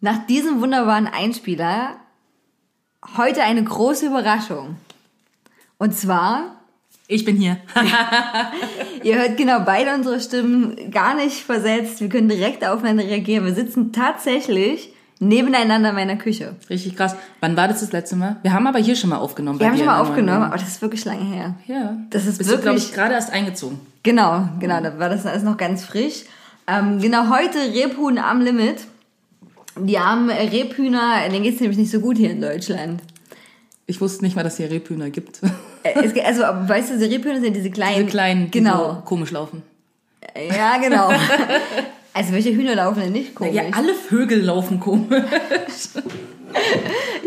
Nach diesem wunderbaren Einspieler heute eine große Überraschung. Und zwar, Ich bin hier. ihr hört genau beide unsere Stimmen gar nicht versetzt. Wir können direkt aufeinander reagieren. Wir sitzen tatsächlich nebeneinander in meiner Küche. Richtig krass. Wann war das das letzte Mal? Wir haben aber hier schon mal aufgenommen. Wir haben schon mal aufgenommen, aber das ist wirklich lange her. Ja. Das ist Bist du, glaube wirklich- ich, gerade erst eingezogen. Genau, genau, da war das alles noch ganz frisch. Ähm, genau, heute Rebhuhn am Limit. Die armen Rebhühner, denen geht's nämlich nicht so gut hier in Deutschland. Ich wusste nicht mal, dass hier Rebhühner gibt. Äh, es, also, weißt du, diese Rebhühner sind diese kleinen. Diese kleinen, die Genau. so komisch laufen. Ja, genau. also, welche Hühner laufen denn nicht komisch? Ja, alle Vögel laufen komisch.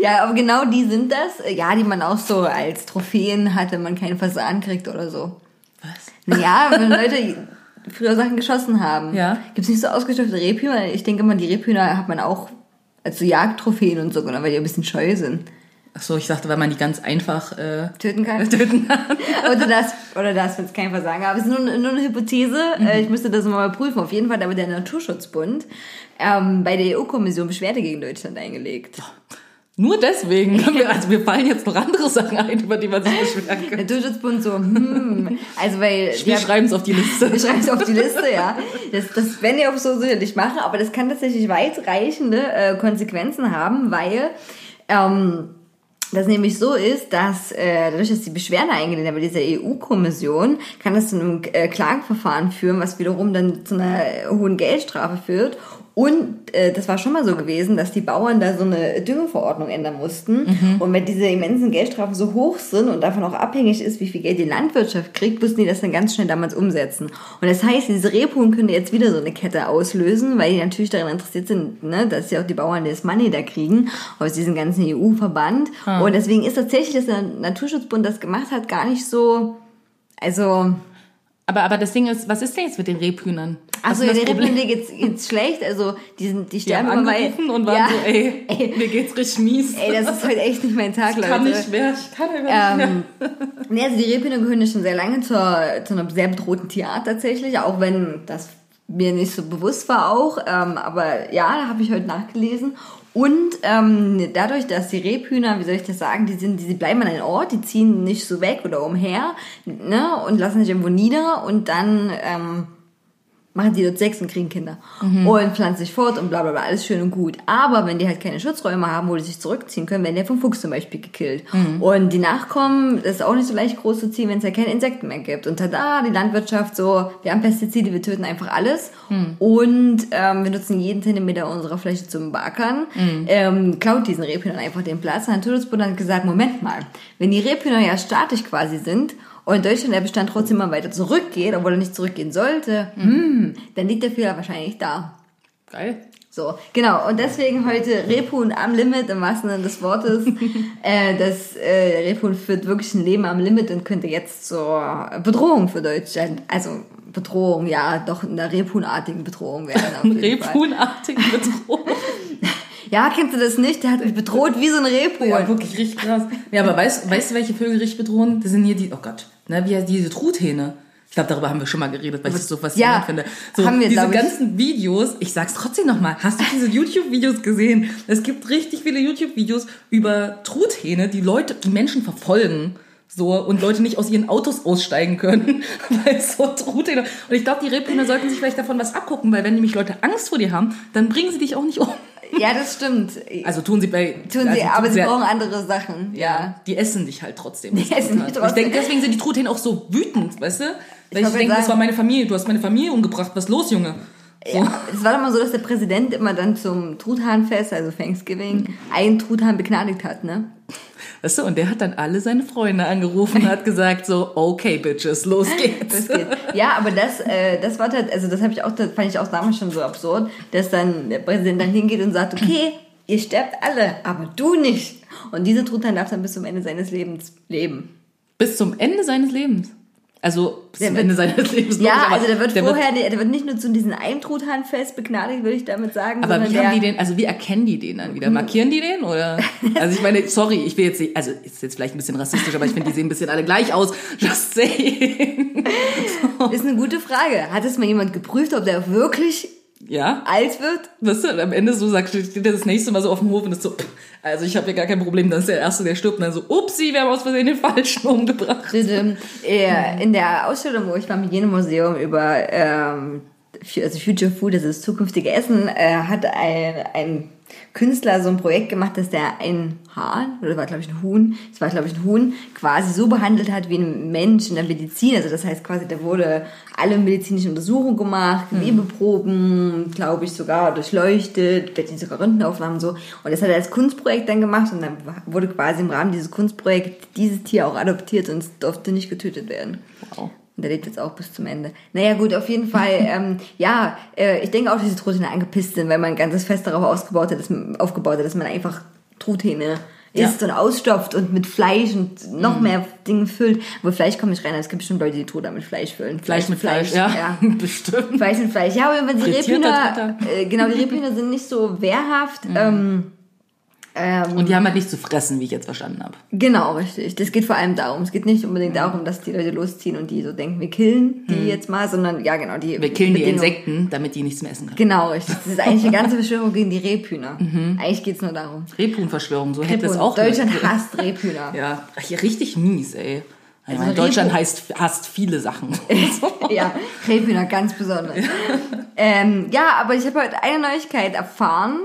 Ja, aber genau die sind das. Ja, die man auch so als Trophäen hat, wenn man keinen Fasan kriegt oder so. Was? Naja, wenn Leute früher Sachen geschossen haben. Ja. Gibt's nicht so ausgestopfte Rebhühner? Ich denke mal, die Rebhühner hat man auch als so Jagdtrophäen und so, genau, weil die ein bisschen scheu sind. Ach so, ich dachte, weil man die ganz einfach äh, Töten kann. töten kann. oder das, oder das, wenn es kein Versagen Aber es ist nur, nur eine Hypothese. Äh, Ich müsste das mal prüfen. Auf jeden Fall hat aber der Naturschutzbund ähm, bei der EU-Kommission Beschwerde gegen Deutschland eingelegt. Nur deswegen. Können wir, also wir fallen jetzt noch andere Sachen ein, über die man sich beschweren kann. Naturschutzbund so, hm, also weil... Wir schreiben es auf die Liste. Wir schreiben es auf die Liste, ja. Das, das werden die auch so sicherlich machen, aber das kann tatsächlich weitreichende äh, Konsequenzen haben, weil ähm, das nämlich so ist, dass äh, dadurch, dass die Beschwerde eingelehnt haben bei dieser EU-Kommission, kann das zu einem äh, Klageverfahren führen, was wiederum dann zu einer hohen Geldstrafe führt. Und äh, das war schon mal so gewesen, dass die Bauern da so eine Düngeverordnung ändern mussten. Und wenn diese immensen Geldstrafen so hoch sind und davon auch abhängig ist, wie viel Geld die Landwirtschaft kriegt, mussten die das dann ganz schnell damals umsetzen. Und das heißt, diese Rebhuhn können jetzt wieder so eine Kette auslösen, weil die natürlich daran interessiert sind, ne, dass ja auch die Bauern das Money da kriegen aus diesem ganzen EU-Verband. Und deswegen ist tatsächlich, dass der Naturschutzbund das gemacht hat, gar nicht so, also Aber, aber das Ding ist, was ist denn jetzt mit den Rebhühnern? Was Achso, ist ja, das der Problem? Rebhühner geht's, geht's schlecht. Also, die, sind, die Die haben sterben immer weil- angerufen und waren ja, so, ey, ey, mir geht's richtig mies. ey, das ist heute echt nicht mein Tag, ich kann Leute. nicht mehr, ich kann einfach nicht Ähm, nee, also die Rebhühner gehören ja schon sehr lange zur, zu einer sehr bedrohten Tierart tatsächlich, auch wenn das mir nicht so bewusst war auch. Ähm, aber ja, habe ich heute nachgelesen. Und ähm, dadurch, dass die Rebhühner, wie soll ich das sagen, die sind, die, bleiben an einem Ort, die ziehen nicht so weg oder umher, ne, und lassen sich irgendwo nieder und dann ähm, machen die dort Sex und kriegen Kinder und pflanzen sich fort und bla bla bla, alles schön und gut. Aber wenn die halt keine Schutzräume haben, wo die sich zurückziehen können, werden die vom Fuchs zum Beispiel gekillt. Und die Nachkommen, das ist auch nicht so leicht groß zu ziehen, wenn es ja keine Insekten mehr gibt. Und tada, die Landwirtschaft so, wir haben Pestizide, wir töten einfach alles und ähm, wir nutzen jeden Zentimeter unserer Fläche zum Beackern, ähm, klaut diesen Rebhühnern einfach den Platz. Der Naturschutzbund hat gesagt, Moment mal, wenn die Rebhühner ja statisch quasi sind und in Deutschland der Bestand trotzdem mal weiter zurückgeht, obwohl er nicht zurückgehen sollte, hm, dann liegt der Fehler wahrscheinlich da. Geil. So, genau. Und deswegen heute Rebhuhn am Limit im wahrsten Sinne des Wortes. äh, das äh, Rebhuhn führt wirklich ein Leben am Limit und könnte jetzt zur Bedrohung für Deutschland, also Bedrohung, ja, doch in der Rebhuhnartigen Bedrohung werden. Rebhuhnartigen Bedrohung. Ja, kennst du das nicht? Der hat mich bedroht wie so ein Rebhuhn. Ja, wirklich richtig krass. Ja, aber weißt, weißt du, welche Vögel richtig bedrohen? Das sind hier die, oh Gott, ne, wie heißt diese Truthähne. Ich glaube, darüber haben wir schon mal geredet, weil ich das so faszinierend Ja, finde. So, haben wir, diese glaub ich. ganzen Videos, ich sag's trotzdem nochmal, hast du diese YouTube-Videos gesehen? Es gibt richtig viele YouTube-Videos über Truthähne, die Leute, die Menschen verfolgen. So, und Leute nicht aus ihren Autos aussteigen können, weil es so Truthähne. Und ich glaube, die Rebhühner sollten sich vielleicht davon was abgucken, weil wenn nämlich Leute Angst vor dir haben, dann bringen sie dich auch nicht um. Ja, das stimmt. Also tun sie bei. Tun also sie, aber sie ja- brauchen andere Sachen. Ja. Die essen dich halt trotzdem. Die essen dich Ich trotzdem. denke, deswegen sind die Truthähne auch so wütend, weißt du? Weil ich, wollte denke, das war meine Familie. Du hast meine Familie umgebracht. Was ist los, Junge? So. Ja, es war doch mal so, dass der Präsident immer dann zum Truthahnfest, also Thanksgiving, einen Truthahn begnadigt hat, ne? Weißt du, und der hat dann alle seine Freunde angerufen und hat gesagt so, okay, Bitches, los geht's. Das geht. Ja, aber das, äh, das war halt, also das habe ich auch, das fand ich auch damals schon so absurd, dass dann der Präsident dann hingeht und sagt, okay, ihr sterbt alle, aber du nicht. Und dieser Truthahn darf dann bis zum Ende seines Lebens leben. Bis zum Ende seines Lebens. Also bis zum wird- Ende seines Lebens. Ja, also der wird der vorher, der, der wird nicht nur zu diesem einen Truthahnfest begnadigt, würde ich damit sagen, aber wie haben die den, also wie erkennen die den dann wieder? Markieren die den oder? Also ich meine, sorry, ich will jetzt, nicht- also ist jetzt vielleicht ein bisschen rassistisch, aber ich finde, die sehen ein bisschen alle gleich aus. Just saying. ist eine gute Frage. Hat es mal jemand geprüft, ob der wirklich Ja, alt wird? weißt du, und am Ende so sagt, steht der das nächste Mal so auf dem Hof und ist so, pff, also ich habe ja gar kein Problem, dann ist der Erste, der stirbt und dann so, upsi, wir haben aus Versehen den Falschen umgebracht. Äh, In der Ausstellung, wo ich war im Hygienemuseum über ähm, also Future Food, das ist zukünftige Essen, äh, hat ein, ein Künstler so ein Projekt gemacht, dass der ein Hahn, oder war glaube ich ein Huhn, es war glaube ich ein Huhn, quasi so behandelt hat wie ein Mensch in der Medizin. Also das heißt quasi, da wurde alle medizinischen Untersuchungen gemacht, Gewebeproben, glaube ich sogar durchleuchtet, vielleicht sogar Röntgenaufnahmen und so. Und das hat er als Kunstprojekt dann gemacht und dann wurde quasi im Rahmen dieses Kunstprojekts dieses Tier auch adoptiert und es durfte nicht getötet werden. Wow. Und der lebt jetzt auch bis zum Ende. Naja, gut, auf jeden Fall, ähm, ja, äh, ich denke auch, dass die Truthähne angepisst sind, weil man ein ganzes Fest darauf ausgebaut hat, dass man, aufgebaut hat, dass man einfach Truthähne Ja. isst und ausstopft und mit Fleisch und noch mehr Dinge füllt. Aber Fleisch kommt nicht rein, es gibt bestimmt Leute, die Truthahn mit Fleisch füllen. Fleisch mit Fleisch, ja, ja. bestimmt. Fleisch mit Fleisch. Ja, aber wenn die Rebhühner, äh, genau, die Rebhühner sind nicht so wehrhaft. Ähm, ähm, Und die haben halt nichts zu fressen, wie ich jetzt verstanden habe. Genau, richtig. Das geht vor allem darum. Es geht nicht unbedingt darum, dass die Leute losziehen und die so denken, wir killen die jetzt mal, sondern ja, genau, die. Wir killen die Insekten, damit die nichts mehr essen können. Genau, richtig. Das ist eigentlich eine ganze Verschwörung gegen die Rebhühner. Eigentlich geht's nur darum. Rebhuhnverschwörung, so hätte es auch. Deutschland hasst Rebhühner. Ja, richtig mies, ey. Also meine, Deutschland heißt, hasst viele Sachen. ja, Rebhühner ganz besonders. ähm, ja, aber ich habe heute eine Neuigkeit erfahren.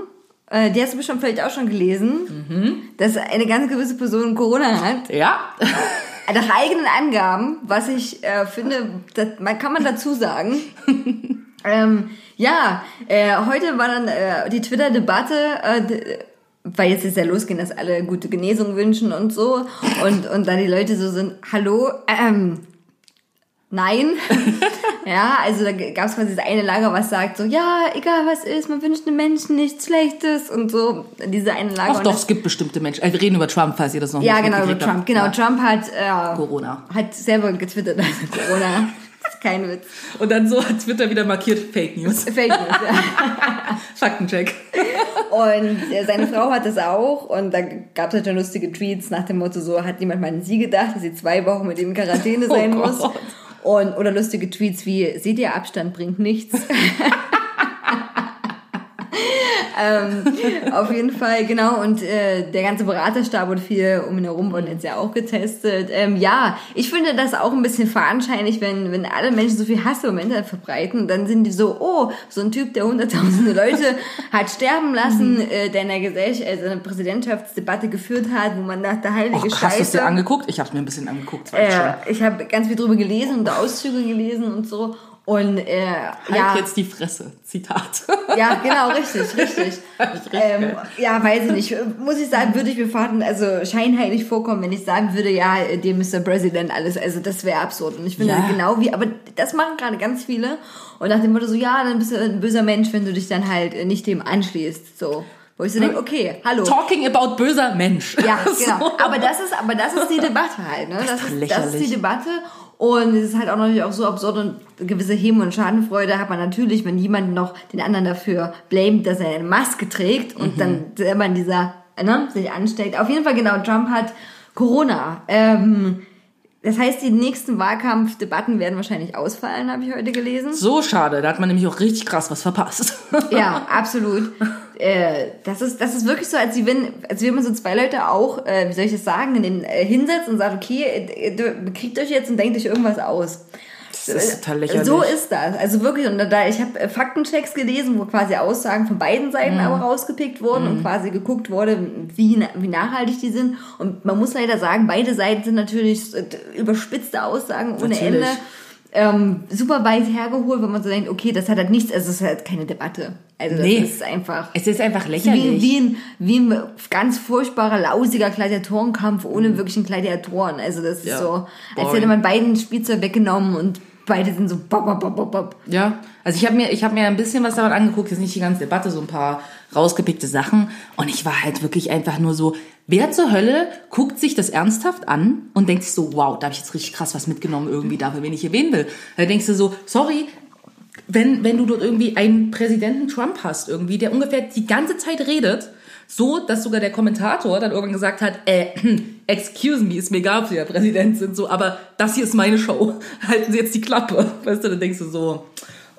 Äh, die hast du bestimmt vielleicht auch schon gelesen, dass eine ganz gewisse Person Corona hat. ja, Nach eigenen Angaben, was ich äh, finde, das, man kann man dazu sagen. ähm, ja, äh, heute war dann äh, die Twitter-Debatte, äh, weil jetzt ist ja losgehen, dass alle gute Genesung wünschen und so. Und, und da die Leute so sind, hallo, ähm, nein. ja, also da gab es quasi das eine Lager, was sagt so, ja, egal was ist, man wünscht einem Menschen nichts Schlechtes und so. Diese eine Lager. ach doch, es gibt bestimmte Menschen. Also wir reden über Trump, falls ihr das noch ja, nicht genau, über Trump. habt. Genau, Ja. Trump hat äh, Corona. hat selber getwittert, er Corona. Ist kein Witz. Und dann so hat Twitter wieder markiert, Fake News. Fake News, ja. Faktencheck. Und äh, seine Frau hat das auch. Und da gab es halt schon lustige Tweets nach dem Motto so, hat jemand mal an sie gedacht, dass sie zwei Wochen mit ihm in Quarantäne sein Oh muss. Gott. Und, oder lustige Tweets wie, seht ihr, Abstand bringt nichts. ähm, auf jeden Fall, genau. Und äh, der ganze Beraterstab und viel um ihn herum wurden jetzt ja auch getestet. Ähm, ja, ich finde das auch ein bisschen veranscheinlich, wenn, wenn alle Menschen so viel Hass im Internet verbreiten. Dann sind die so, oh, so ein Typ, der hunderttausende Leute hat sterben lassen, äh, der in der Gesellschaft, also eine Präsidentschaftsdebatte geführt hat, wo man dachte, heilige Och, hast du es Scheiße. dir angeguckt? Ich habe mir ein bisschen angeguckt. Äh, ich habe ganz viel drüber gelesen und Auszüge gelesen und so. Und äh, Halt ja, jetzt die Fresse. Zitat. ja, genau, richtig, richtig. ähm, ja, weiß ich nicht. Muss ich sagen, würde ich mir fahren, also scheinheilig vorkommen, wenn ich sagen würde, ja, dem Mr. President alles. Also das wäre absurd. Und ich finde Ja. genau wie, aber das machen gerade ganz viele. Und nach dem Motto so, ja, dann bist du ein böser Mensch, wenn du dich dann halt nicht dem anschließt. So. Wo ich so denke, okay, hallo. Talking about böser Mensch. Ja, genau. So. Aber das ist, aber das ist die Debatte halt, ne? Das, doch ist, das ist die Debatte. Und es ist halt auch natürlich auch so absurd und gewisse Heim- und Schadenfreude hat man natürlich, wenn jemand noch den anderen dafür blamet, dass er eine Maske trägt und dann selber in dieser, ne, sich ansteckt. Auf jeden Fall, genau, Trump hat Corona. Ähm, das heißt, die nächsten Wahlkampfdebatten werden wahrscheinlich ausfallen, habe ich heute gelesen. So schade, da hat man nämlich auch richtig krass was verpasst. Ja, absolut. äh, das ist, das ist wirklich so, als wenn, als wenn man so zwei Leute auch, äh, wie soll ich das sagen, in den, äh, hinsetzt und sagt, okay, äh, du kriegt euch jetzt und denkt euch irgendwas aus. Das ist total lächerlich. So ist das. Also wirklich, und da ich habe äh, Faktenchecks gelesen, wo quasi Aussagen von beiden Seiten Mhm. aber rausgepickt wurden und quasi geguckt wurde, wie, wie nachhaltig die sind. Und man muss leider sagen, beide Seiten sind natürlich äh, überspitzte Aussagen ohne Natürlich. Ende. Ähm, super weit hergeholt, wenn man so denkt, okay, das hat halt nichts, also es ist halt keine Debatte. Also das Nee. ist einfach Es ist einfach wie, lächerlich. wie, ein, wie ein ganz furchtbarer, lausiger Gladiatorenkampf ohne wirklichen Gladiatoren. Also das ist Mhm. Ja. so, als Boring. hätte man beiden Spielzeug weggenommen und beide sind so bop, bop, bop, bop, bop. Ja, also ich habe mir, habe mir ein bisschen was daran angeguckt, jetzt nicht die ganze Debatte, so ein paar rausgepickte Sachen. Und ich war halt wirklich einfach nur so, wer zur Hölle guckt sich das ernsthaft an und denkt sich so, wow, da habe ich jetzt richtig krass was mitgenommen irgendwie dafür, wen ich erwähnen will. Da denkst du so, sorry, wenn, wenn du dort irgendwie einen Präsidenten Trump hast, irgendwie, der ungefähr die ganze Zeit redet, so, dass sogar der Kommentator dann irgendwann gesagt hat, äh, excuse me, ist mir egal, ob Sie der Präsident sind, so, aber das hier ist meine Show. Halten Sie jetzt die Klappe. Weißt du, dann denkst du so,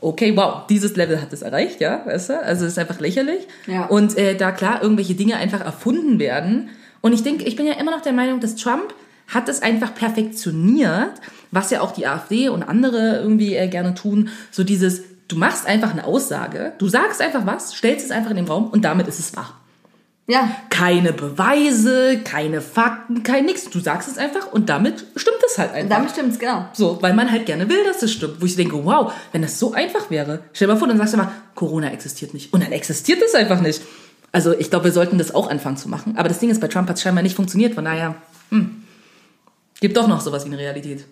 okay, wow, dieses Level hat es erreicht, ja, weißt du? Also es ist einfach lächerlich. Ja. Und äh, da klar irgendwelche Dinge einfach erfunden werden. Und ich denke, ich bin ja immer noch der Meinung, dass Trump hat es einfach perfektioniert, was ja auch die AfD und andere irgendwie äh, gerne tun, so dieses, du machst einfach eine Aussage, du sagst einfach was, stellst es einfach in den Raum und damit ist es wahr. Ja, Keine Beweise, keine Fakten, kein nix. Du sagst es einfach und damit stimmt es halt einfach. damit stimmt's, genau. So, weil man halt gerne will, dass es stimmt. Wo ich denke, wow, wenn das so einfach wäre. Stell dir mal vor, dann sagst du mal, Corona existiert nicht. Und dann existiert es einfach nicht. Also ich glaube, wir sollten das auch anfangen zu machen. Aber das Ding ist, bei Trump hat es scheinbar nicht funktioniert. Von daher, hm, gibt doch noch sowas wie eine Realität.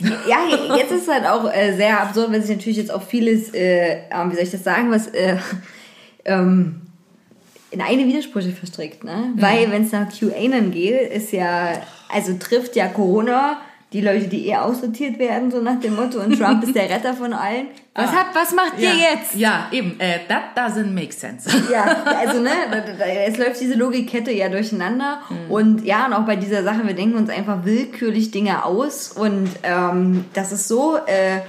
Ja, jetzt ist es halt auch äh, sehr absurd, weil sich natürlich jetzt auch vieles, äh, ähm, wie soll ich das sagen, was äh, ähm, in eine Widersprüche verstrickt, ne? Weil wenn es nach QAnon geht, ist ja, also trifft ja Corona die Leute, die eher aussortiert werden, so nach dem Motto, und Trump ist der Retter von allen. Was, Ah. hat, was macht ihr ja, jetzt? Ja, eben. Äh, that doesn't make sense. Ja, also ne, es läuft diese Logikkette ja durcheinander Mhm. und ja, und auch bei dieser Sache, wir denken uns einfach willkürlich Dinge aus und ähm, das ist so, äh,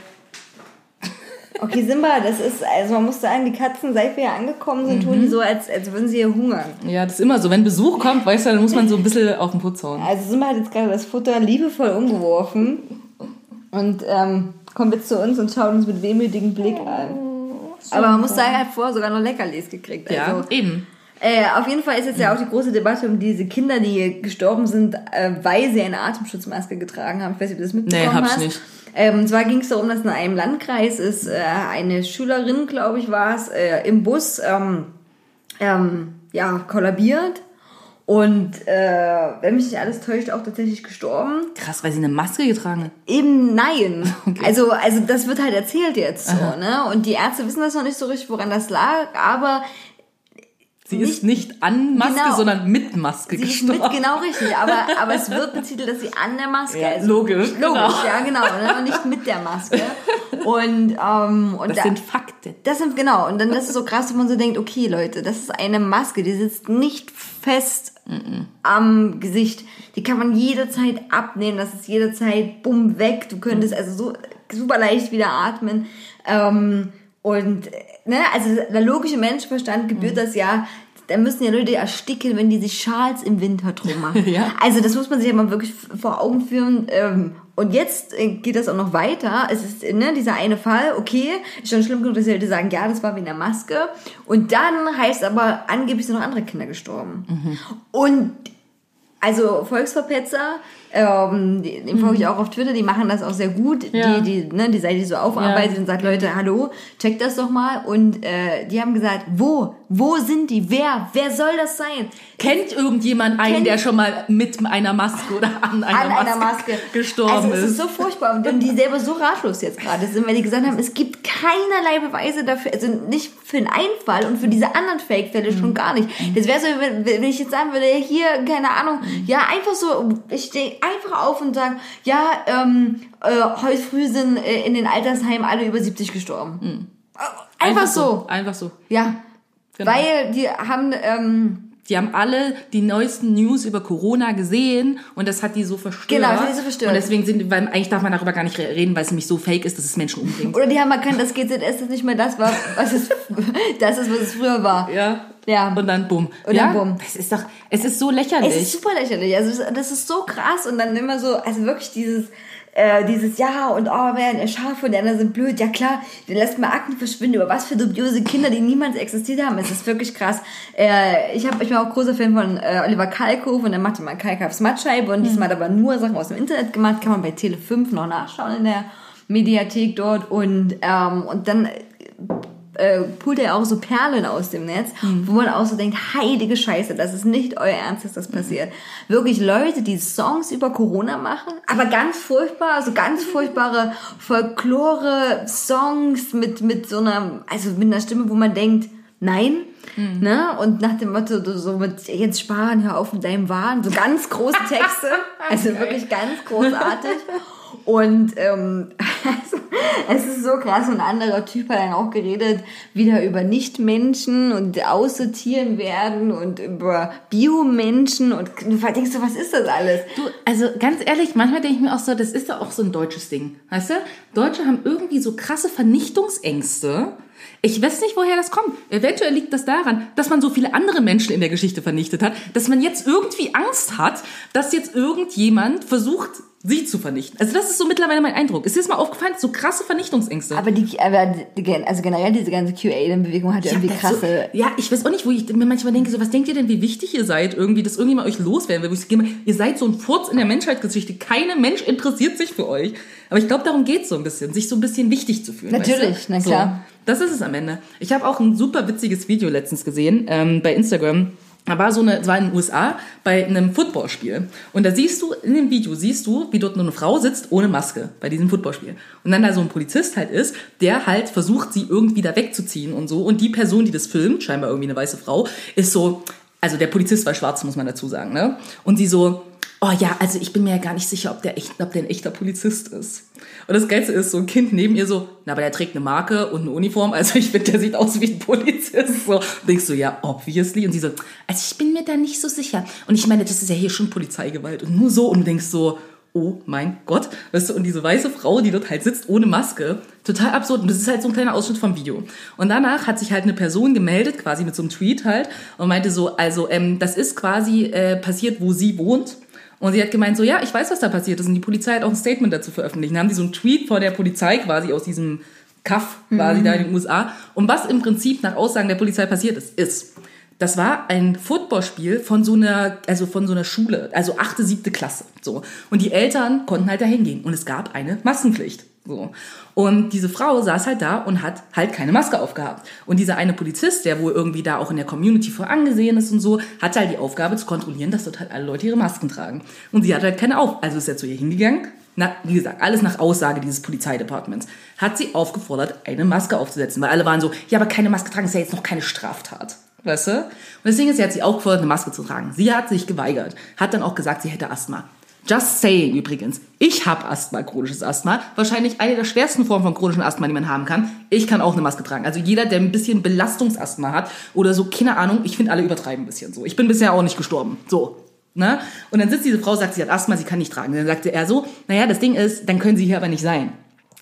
okay Simba, das ist, also man muss sagen, die Katzen, seit wir hier angekommen sind, tun die Mhm. so, als, als würden sie hier hungern. ja, das ist immer so. Wenn Besuch kommt, weißt du, dann muss man so ein bisschen auf den Putz hauen. Also Simba hat jetzt gerade das Futter liebevoll umgeworfen und ähm, kommt jetzt zu uns und schaut uns mit wehmütigem Blick an. Aber man muss sagen, er hat vorher sogar noch Leckerlis gekriegt. Also, Ja, eben. Äh, auf jeden Fall ist jetzt ja auch die große Debatte um diese Kinder, die gestorben sind, äh, weil sie eine Atemschutzmaske getragen haben. Ich weiß nicht, ob du das mitbekommen Nee, hab ich hast. nicht. Ähm, und zwar ging es darum, dass in einem Landkreis ist äh, eine Schülerin, glaube ich, war es, äh, im Bus ähm, ähm, ja, kollabiert. Und äh, wenn mich nicht alles täuscht, auch tatsächlich gestorben. Krass, weil sie eine Maske getragen hat. Eben nein. Also, also das wird halt erzählt jetzt so, ne? Und die Ärzte wissen das noch nicht so richtig, woran das lag, aber Sie ist nicht an Maske, Genau. sondern mit Maske Sie ist gestorben. mit, genau richtig, aber, aber es wird betitelt, dass sie an der Maske Ja, ist. logisch, Logisch, genau. ja, genau, und nicht mit der Maske. Und, ähm, und Das da, sind Fakten. das sind, genau, und dann das ist so krass, wenn man so denkt, okay, Leute, das ist eine Maske, die sitzt nicht fest am Gesicht. Die kann man jederzeit abnehmen, das ist jederzeit bumm weg. Du könntest also so super leicht wieder atmen. Ähm, und, äh, ne, also der logische Menschenverstand gebührt das ja, da müssen ja Leute ersticken, wenn die sich Schals im Winter drum machen. Ja. Also das muss man sich ja mal wirklich vor Augen führen. Ähm, und jetzt äh, geht das auch noch weiter. Es ist ne, dieser eine Fall, okay, ist schon schlimm genug, dass die Leute sagen, ja, das war wegen der Maske. Und dann heißt aber, angeblich sind noch andere Kinder gestorben. Mhm. Und also Volksverpetzer, ähm, die- dem folge ich auch auf Twitter, die machen das auch sehr gut. Mhm. Ja. Die, die, ne, die Seite, die so aufarbeitet Ja. und sagt, Leute, hallo, checkt das doch mal. Und äh, die haben gesagt, wo? Wo sind die? Wer? Wer soll das sein? Kennt irgendjemand einen, Kennt- der schon mal mit einer Maske oder an einer, an Maske, einer Maske gestorben also, es ist? ist so furchtbar und die selber so ratlos jetzt gerade sind, weil die gesagt haben, es gibt keinerlei Beweise dafür, also nicht für den einen Fall und für diese anderen Fake-Fälle Mhm. schon gar nicht. Das wäre so, wenn, ich jetzt sagen würde, hier, keine Ahnung, Mhm. ja, einfach so, ich stehe einfach auf und sage, ja, ähm, äh, heute früh sind äh, in den Altersheimen alle über 70 gestorben. Äh, Einfach, so. Einfach so. Ja. Genau. Weil die haben, ähm, Die haben alle die neuesten News über Corona gesehen und das hat die so verstört. Genau, das hat die so verstört. Und deswegen sind, weil eigentlich darf man darüber gar nicht reden, weil es nämlich so fake ist, dass es Menschen umbringt. Oder die haben erkannt, dass GZS nicht mehr das war, was es, das ist, was es früher war. Ja. Ja. Und dann bumm. Und ja? dann bumm. Das ist doch, es ist so lächerlich. Es ist super lächerlich. Also es- das ist so krass und dann immer so, also wirklich dieses, äh, dieses Ja und oh, werden er Schafe und die anderen sind blöd. Ja klar, dann lässt man Akten verschwinden über was für dubiose Kinder, die niemals existiert haben. Es ist wirklich krass. Äh, ich, hab, ich bin auch großer Fan von äh, Oliver Kalkofe und er macht immer Kalkofs Mattscheibe und diesmal hat er aber nur Sachen aus dem Internet gemacht. Kann man bei Tele 5 noch nachschauen in der Mediathek dort und, ähm, und dann äh, pult er auch so Perlen aus dem Netz, wo man auch so denkt, heilige Scheiße, das ist nicht euer Ernst, dass das passiert. Wirklich Leute, die Songs über Corona machen, aber ganz furchtbar, also ganz furchtbare Folklore-Songs mit, mit so einer, also mit einer Stimme, wo man denkt, nein, ne? Und nach dem Motto, so mit, jetzt sparen, hör auf mit deinem Wahn, so ganz große Texte, also wirklich ganz großartig. Und ähm, es ist so krass. Ein anderer Typ hat dann auch geredet, wieder über Nichtmenschen und aussortieren werden und über Biomenschen. Und du denkst so, was ist das alles? Du, also ganz ehrlich, manchmal denke ich mir auch so, das ist doch auch so ein deutsches Ding. Weißt du? Deutsche haben irgendwie so krasse Vernichtungsängste. Ich weiß nicht, woher das kommt. Eventuell liegt das daran, dass man so viele andere Menschen in der Geschichte vernichtet hat, dass man jetzt irgendwie Angst hat, dass jetzt irgendjemand versucht, sie zu vernichten. Also das ist so mittlerweile mein Eindruck. Ist dir das mal aufgefallen? So krasse Vernichtungsängste. Aber die, aber also generell diese ganze QA-Bewegung hat ja irgendwie krasse. So, ja, ich weiß auch nicht, wo ich mir manchmal denke, so, was denkt ihr denn, wie wichtig ihr seid? Irgendwie, dass irgendjemand euch loswerden will. Wo ich ihr seid so ein Furz in der Menschheitsgeschichte. Kein Mensch interessiert sich für euch. Aber ich glaube, darum geht's so ein bisschen, sich so ein bisschen wichtig zu fühlen. Natürlich, weißt du? na klar. So, das ist es am Ende. Ich habe auch ein super witziges Video letztens gesehen ähm, bei Instagram. Da war so eine, es war in den USA bei einem Footballspiel. Und da siehst du, in dem Video siehst du, wie dort nur eine Frau sitzt ohne Maske bei diesem Footballspiel. Und dann da so ein Polizist halt ist, der halt versucht, sie irgendwie da wegzuziehen und so. Und die Person, die das filmt, scheinbar irgendwie eine weiße Frau, ist so, also der Polizist war schwarz, muss man dazu sagen, ne? Und sie so, oh ja, also ich bin mir ja gar nicht sicher, ob der, echt, ob der ein echter Polizist ist. Und das Geilste ist, so ein Kind neben ihr so, na, aber der trägt eine Marke und eine Uniform, also ich finde, der sieht aus wie ein Polizist. So, denkst du, ja, obviously. Und sie so, also ich bin mir da nicht so sicher. Und ich meine, das ist ja hier schon Polizeigewalt und nur so und denkst so, oh mein Gott, weißt du, und diese weiße Frau, die dort halt sitzt ohne Maske, total absurd. Und das ist halt so ein kleiner Ausschnitt vom Video. Und danach hat sich halt eine Person gemeldet, quasi mit so einem Tweet halt, und meinte so, also ähm, das ist quasi äh, passiert, wo sie wohnt. Und sie hat gemeint so, ja, ich weiß, was da passiert ist. Und die Polizei hat auch ein Statement dazu veröffentlicht. Dann haben die so einen Tweet vor der Polizei quasi aus diesem Kaff quasi da in den USA. Und was im Prinzip nach Aussagen der Polizei passiert ist, ist, das war ein Footballspiel von so einer, also von so einer Schule, also achte, siebte Klasse, so. Und die Eltern konnten halt da hingehen und es gab eine Maskenpflicht, so. Und diese Frau saß halt da und hat halt keine Maske aufgehabt. Und dieser eine Polizist, der wohl irgendwie da auch in der Community vorangesehen ist und so, hat halt die Aufgabe zu kontrollieren, dass dort halt alle Leute ihre Masken tragen. Und sie hat halt keine auf, also ist er zu ihr hingegangen, na, wie gesagt, alles nach Aussage dieses Polizeidepartements, hat sie aufgefordert, eine Maske aufzusetzen, weil alle waren so, ja, aber keine Maske tragen ist ja jetzt noch keine Straftat. Weißt du? Und deswegen ist sie hat sie auch gefordert, eine Maske zu tragen. Sie hat sich geweigert, hat dann auch gesagt, sie hätte Asthma. Just saying übrigens. Ich habe Asthma, chronisches Asthma. Wahrscheinlich eine der schwersten Formen von chronischem Asthma, die man haben kann. Ich kann auch eine Maske tragen. Also jeder, der ein bisschen Belastungsasthma hat oder so, keine Ahnung, ich finde alle übertreiben ein bisschen so. Ich bin bisher auch nicht gestorben. So. Ne? Und dann sitzt diese Frau, sagt, sie hat Asthma, sie kann nicht tragen. Dann sagte er so, naja, das Ding ist, dann können sie hier aber nicht sein.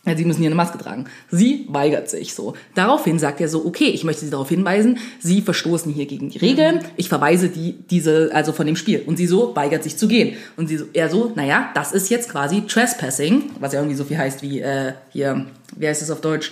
Ja, sie müssen hier eine Maske tragen. Sie weigert sich so. Daraufhin sagt er so, okay, ich möchte Sie darauf hinweisen, Sie verstoßen hier gegen die Regeln. Ich verweise die, diese, also von dem Spiel. Und sie so weigert sich zu gehen. Und sie so, er so, naja, das ist jetzt quasi Trespassing, was ja irgendwie so viel heißt wie, äh, hier, wie heißt das auf Deutsch?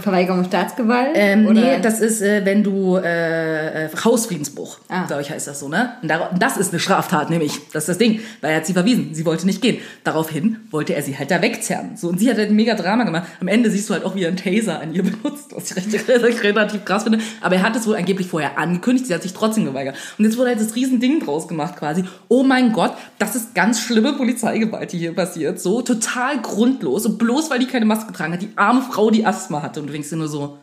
Verweigerung Staatsgewalt? Ähm, nee, das ist, äh, wenn du äh, äh, Hausfriedensbruch, Ah. glaube ich, heißt das so, ne? Und das ist eine Straftat, nämlich. Das ist das Ding. Weil er hat sie verwiesen. Sie wollte nicht gehen. Daraufhin wollte er sie halt da wegzerren. So, und sie hat halt ein mega Drama gemacht. Am Ende siehst du halt auch, wie er einen Taser an ihr benutzt, was ich recht, relativ krass finde. Aber er hat es wohl angeblich vorher angekündigt. Sie hat sich trotzdem geweigert. Und jetzt wurde halt das riesen Ding draus gemacht quasi. Oh mein Gott, das ist ganz schlimme Polizeigewalt, die hier passiert. So, total grundlos. Und bloß, weil die keine Maske getragen hat. Die arme Frau, die Asthma hatte. Und du denkst dir nur so,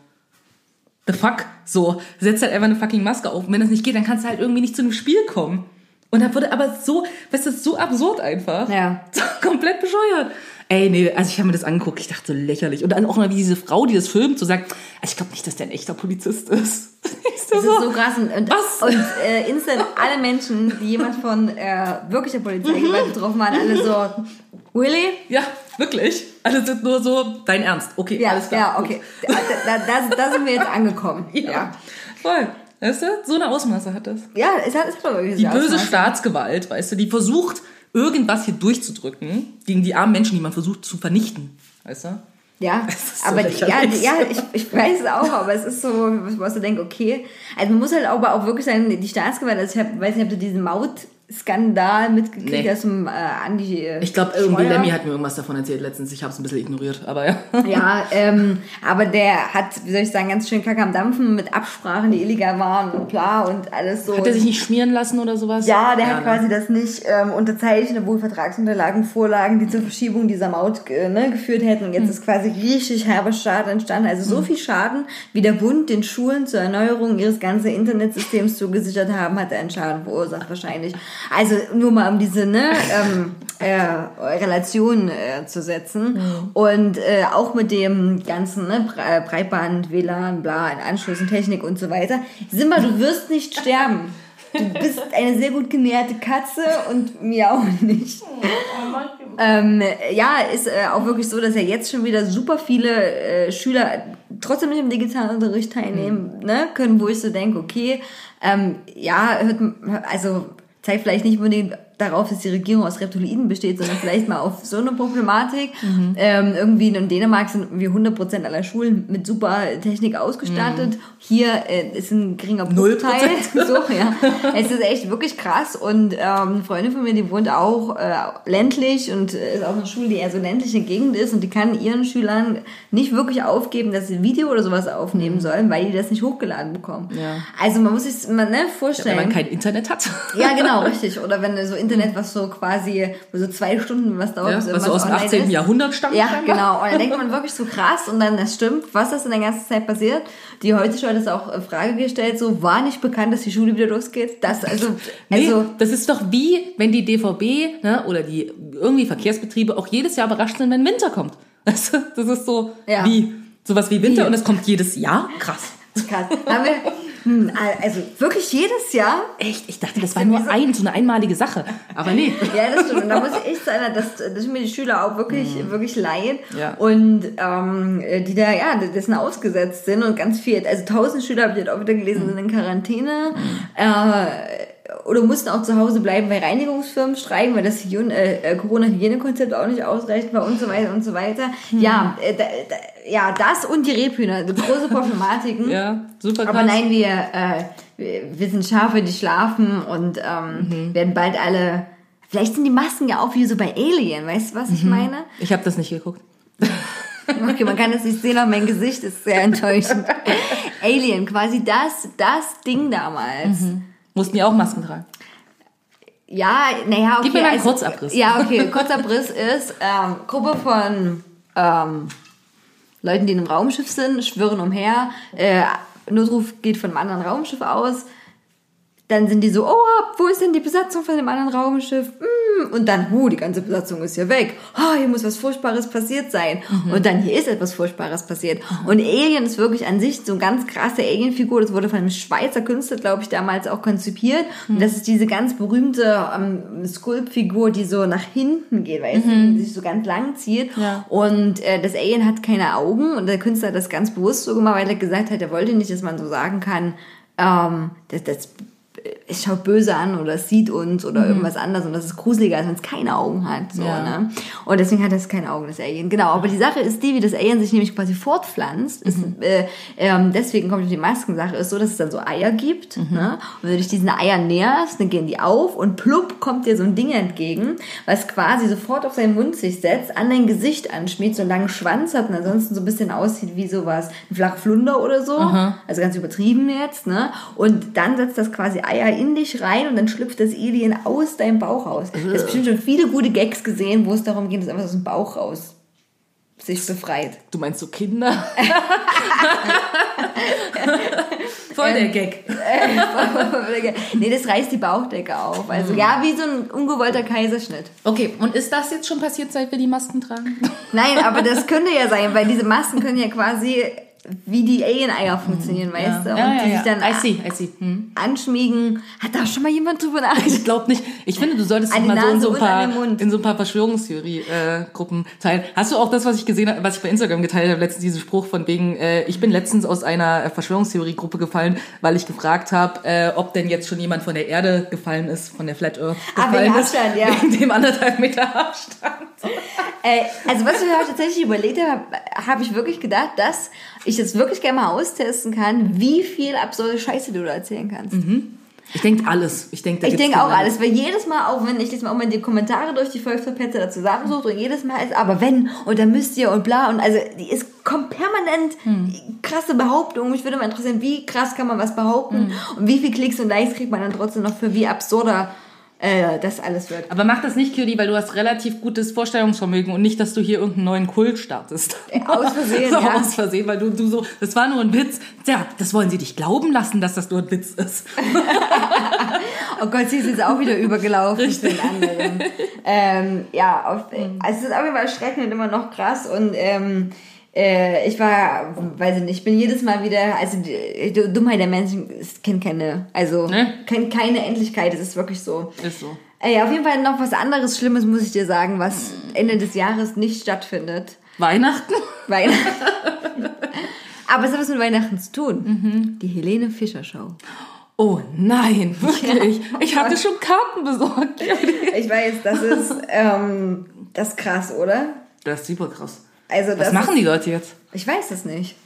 the fuck? So, setz halt einfach eine fucking Maske auf. Und wenn das nicht geht, dann kannst du halt irgendwie nicht zu einem Spiel kommen. Und da wurde aber so, weißt du, das so absurd einfach. Ja. So komplett bescheuert. Ey, nee, also ich habe mir das angeguckt, ich dachte so lächerlich. Und dann auch mal wie diese Frau, die das filmt, so sagt, also ich glaube nicht, dass der ein echter Polizist ist. Ich so, Das ist so krass. Und, Was? und äh, instant alle Menschen, die jemand von äh, wirklicher Polizeigewalt betroffen waren, alle so, Willy? Ja, wirklich. Alle sind nur so, dein Ernst. Okay, Ja, alles klar. ja, okay. Da, da, da, sind wir jetzt angekommen. Ja. Ja, Voll. Weißt du, so eine Ausmaße hat das. ja es hat, es hat wirklich Die böse ausgemacht. Staatsgewalt, weißt du, die versucht, irgendwas hier durchzudrücken gegen die armen Menschen, die man versucht zu vernichten. Weißt du? Ja, so aber ja, ja ich, ich weiß es auch, aber es ist so, was du denkst, okay. Also man muss halt aber auch wirklich sagen, die Staatsgewalt, also ich hab, weiß nicht, ob du diesen Mautskandal mitgekriegt Nee. hast zum äh, Andi Ich glaube, irgendwie. Lemmy hat mir irgendwas davon erzählt letztens. Ich habe es ein bisschen ignoriert, aber ja. Ja, ähm, aber der hat, wie soll ich sagen, ganz schön Kacke am Dampfen mit Absprachen, die illegal waren und bla und alles so. Hat er sich nicht schmieren lassen oder sowas? ja, der hat ne? quasi das nicht ähm, unterzeichnet, obwohl Vertragsunterlagen vorlagen, die zur Verschiebung dieser Maut äh, ne, geführt hätten. Und jetzt ist quasi richtig herber Schaden entstanden. Also so viel Schaden, wie der Bund den Schulen zur Erneuerung ihres ganzen Internetsystems zugesichert haben, hat er einen Schaden verursacht wahrscheinlich. Also nur mal um diese ne, ähm, äh, Relation äh, zu setzen. Und äh, auch mit dem ganzen ne, Bre- Breitband, WLAN, bla, in Anschlüssen, Technik und so weiter. Simba, du wirst nicht sterben. Du bist eine sehr gut genährte Katze und mir auch nicht. Ähm, ja, ist äh, auch wirklich so, dass ja jetzt schon wieder super viele äh, Schüler trotzdem nicht im digitalen Unterricht teilnehmen ne, können, wo ich so denke, okay, ähm, ja, hört, also zeigt vielleicht nicht unbedingt darauf, dass die Regierung aus Reptiloiden besteht, sondern vielleicht mal auf so eine Problematik. Ähm, irgendwie in Dänemark sind irgendwie 100% aller Schulen mit super Technik ausgestattet. Hier äh, ist ein geringer Bruchteil. So, ja. Es ist echt wirklich krass. Und ähm, eine Freundin von mir, die wohnt auch äh, ländlich und äh, ist auch eine Schule, die eher so ländliche Gegend ist und die kann ihren Schülern nicht wirklich aufgeben, dass sie Video oder sowas aufnehmen sollen, weil die das nicht hochgeladen bekommen. Ja. Also man muss sich mal ne, Wenn vorstellen. man kein Internet hat. ja, genau, richtig. Oder wenn so Internet, was so quasi, so zwei Stunden was dauert, Ja, was so aus dem online 18. ist. Jahrhundert stammt. Ja, scheinbar. genau. Und dann denkt man wirklich so krass und dann, das stimmt, was ist in der ganzen Zeit passiert? Die heute schon hat das auch in Frage gestellt, so war nicht bekannt, dass die Schule wieder losgeht. Das, also, Nee, also, das ist doch wie, wenn die DVB ne, oder die irgendwie Verkehrsbetriebe auch jedes Jahr überrascht sind, wenn Winter kommt. Das, das ist so Ja. wie sowas wie Winter Wie? und es kommt jedes Jahr. Krass. krass. Haben wir, hm, also wirklich jedes Jahr Echt? Ich dachte, das war nur ein, so eine einmalige Sache. Aber nee. Ja, das stimmt. Und da muss ich echt sagen, dass, dass mir die Schüler auch wirklich, wirklich leid. Mhm. Ja. Und ähm, die da, ja, dessen ausgesetzt sind und ganz viel. Also tausend Schüler, habe ich jetzt auch wieder gelesen, sind in Quarantäne. Äh, oder mussten auch zu Hause bleiben, weil Reinigungsfirmen streiken, weil das äh, äh, Corona-Hygienekonzept auch nicht ausreichend war und so weiter und so weiter. Ja, äh, da, da, ja, das und die Rebhühner, große Problematiken. Ja, super krass. Aber nein, wir, äh, wir, sind Schafe, die schlafen und ähm, Mhm. werden bald alle. Vielleicht sind die Masken ja auch wie so bei Alien, weißt du, was Mhm. ich meine? Ich habe das nicht geguckt. Okay, man kann es nicht sehen, aber mein Gesicht ist sehr enttäuschend. Alien, quasi das, das Ding damals. Mussten die auch Masken tragen. Ja, naja, okay. Gib mir mal einen Kurzabriss. Ja, okay, Kurzabriss ist ähm, Gruppe von ähm, Leuten, die in einem Raumschiff sind, schwirren umher. Äh, Notruf geht von einem anderen Raumschiff aus. Dann sind die so, oh, wo ist denn die Besatzung von dem anderen Raumschiff? Hm, Und dann, oh, die ganze Besatzung ist hier weg. Oh, hier muss was Furchtbares passiert sein. Und dann, hier ist etwas Furchtbares passiert. Und Alien ist wirklich an sich so eine ganz krasse Alien-Figur. Das wurde von einem Schweizer Künstler, glaube ich, damals auch konzipiert. Und das ist diese ganz berühmte ähm, Sculpt-Figur, die so nach hinten geht, weißt du, die sich so ganz lang zieht. Ja. Und äh, das Alien hat keine Augen. Und der Künstler hat das ganz bewusst so gemacht, weil er gesagt hat, er wollte nicht, dass man so sagen kann, ähm, das, das it, es schaut böse an oder es sieht uns oder irgendwas anderes und das ist gruseliger, als wenn es keine Augen hat. So, Ja. ne? Und deswegen hat es keine Augen, das Alien. Genau, aber die Sache ist die, wie das Alien sich nämlich quasi fortpflanzt. Ist, äh, ähm, deswegen kommt die Maskensache, ist so, dass es dann so Eier gibt. Ne? Und wenn du dich diesen Eiern näherst, dann gehen die auf und plupp kommt dir so ein Ding entgegen, was quasi sofort auf seinen Mund sich setzt, an dein Gesicht anschmiegt, so einen langen Schwanz hat und ansonsten so ein bisschen aussieht wie sowas, ein flacher Flunder oder so. Also ganz übertrieben jetzt. Ne? Und dann setzt das quasi Eier in dich rein und dann schlüpft das Alien aus deinem Bauch raus. Du hast bestimmt schon viele gute Gags gesehen, wo es darum geht, dass einfach aus dem Bauch raus sich befreit. Du meinst so Kinder? Voll der Gag. nee, das reißt die Bauchdecke auf. Also ja, wie so ein ungewollter Kaiserschnitt. Okay, und ist das jetzt schon passiert, seit wir die Masken tragen? Nein, aber das könnte ja sein, weil diese Masken können ja quasi wie die Alien-Eier funktionieren, weißt du? Ja, Und ja, die ja. sich dann I see, I see. Hm. anschmiegen. Hat da schon mal jemand drüber nachgedacht? Ich glaube nicht. Ich finde, du solltest die mal so in so ein paar, in so ein paar Verschwörungstheorie-Gruppen teilen. Hast du auch das, was ich gesehen habe, was ich bei Instagram geteilt habe, letztens diesen Spruch von wegen, äh, ich bin letztens aus einer Verschwörungstheorie-Gruppe gefallen, weil ich gefragt habe, äh, ob denn jetzt schon jemand von der Erde gefallen ist, von der Flat Earth Ah, gefallen wegen ist. Abstand, ja. Wegen dem anderthalb Meter Abstand. Äh, also was ich mir tatsächlich überlegt habe, habe ich wirklich gedacht, dass ich jetzt wirklich gerne mal austesten kann, wie viel absurde Scheiße du da erzählen kannst. Ich denke alles. Ich denke, Ich denke auch alles, weil jedes Mal, auch wenn ich jetzt mal auch mal die Kommentare durch die Volksverpetze da zusammensuche und jedes Mal ist, aber wenn und dann müsst ihr und bla und also ist kommt permanent krasse Behauptungen. Mich würde mal interessieren, wie krass kann man was behaupten und wie viel Klicks und Likes kriegt man dann trotzdem noch für wie absurder äh, das alles wird. Aber mach das nicht, Cutie, weil du hast relativ gutes Vorstellungsvermögen und nicht, dass du hier irgendeinen neuen Kult startest. Aus Versehen, so, ja. Aus Versehen, weil du, du so, das war nur ein Witz. Tja, das wollen sie dich glauben lassen, dass das nur ein Witz ist. Oh Gott, sie ist jetzt auch wieder übergelaufen Richtig. zu den anderen. ähm, ja, auf, also es ist auf jeden Fall erschreckend und immer noch krass und ähm, äh, ich war, weiß ich nicht, ich bin jedes Mal wieder, also die, die Dummheit der Menschen es kennt keine, also Ne? kennt keine Endlichkeit, es ist wirklich so. Ist so. Ey, auf jeden Fall noch was anderes Schlimmes muss ich dir sagen, was Ende des Jahres nicht stattfindet. Weihnachten? Weihnachten. Aber es hat was mit Weihnachten zu tun. Die Helene Fischer Show. Oh nein, wirklich. Ich hatte schon Karten besorgt. Ich weiß, das ist ähm, das ist krass, oder? Das ist super krass. Also Was machen die Leute jetzt? Ich weiß es nicht.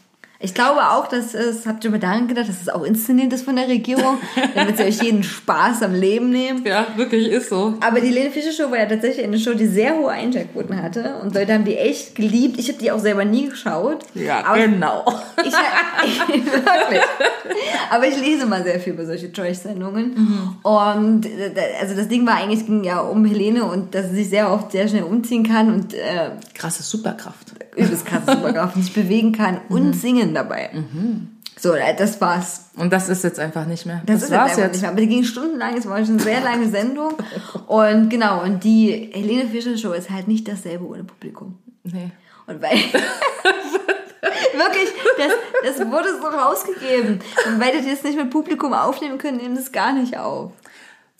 Ich glaube auch, dass es, habt ihr mal daran gedacht, dass es auch inszeniert ist von der Regierung, damit sie euch jeden Spaß am Leben nehmen. Ja, wirklich, ist so. Aber die Lene Fischer Show war ja tatsächlich eine Show, die sehr hohe Einschaltquoten hatte und Leute haben die echt geliebt. Ich habe die auch selber nie geschaut. Ja, aber genau. Ich, ich, wirklich. Aber ich lese mal sehr viel über solche Trash-Sendungen. Und äh, also das Ding war eigentlich, ging ja um Helene und dass sie sich sehr oft sehr schnell umziehen kann und äh, Krasse Superkraft. Übelst krass Superkraft sich bewegen kann und singen dabei. So, äh, das war's. Und das ist jetzt einfach nicht mehr. Das, Das, ist war's jetzt jetzt. nicht mehr. Aber die ging stundenlang, es war schon eine sehr lange Sendung. Und genau, und die Helene Fischer Show ist halt nicht dasselbe ohne Publikum. Nee. Und weil. Wirklich, das, das wurde so rausgegeben. Und weil die das nicht mit Publikum aufnehmen können, nehmen das gar nicht auf.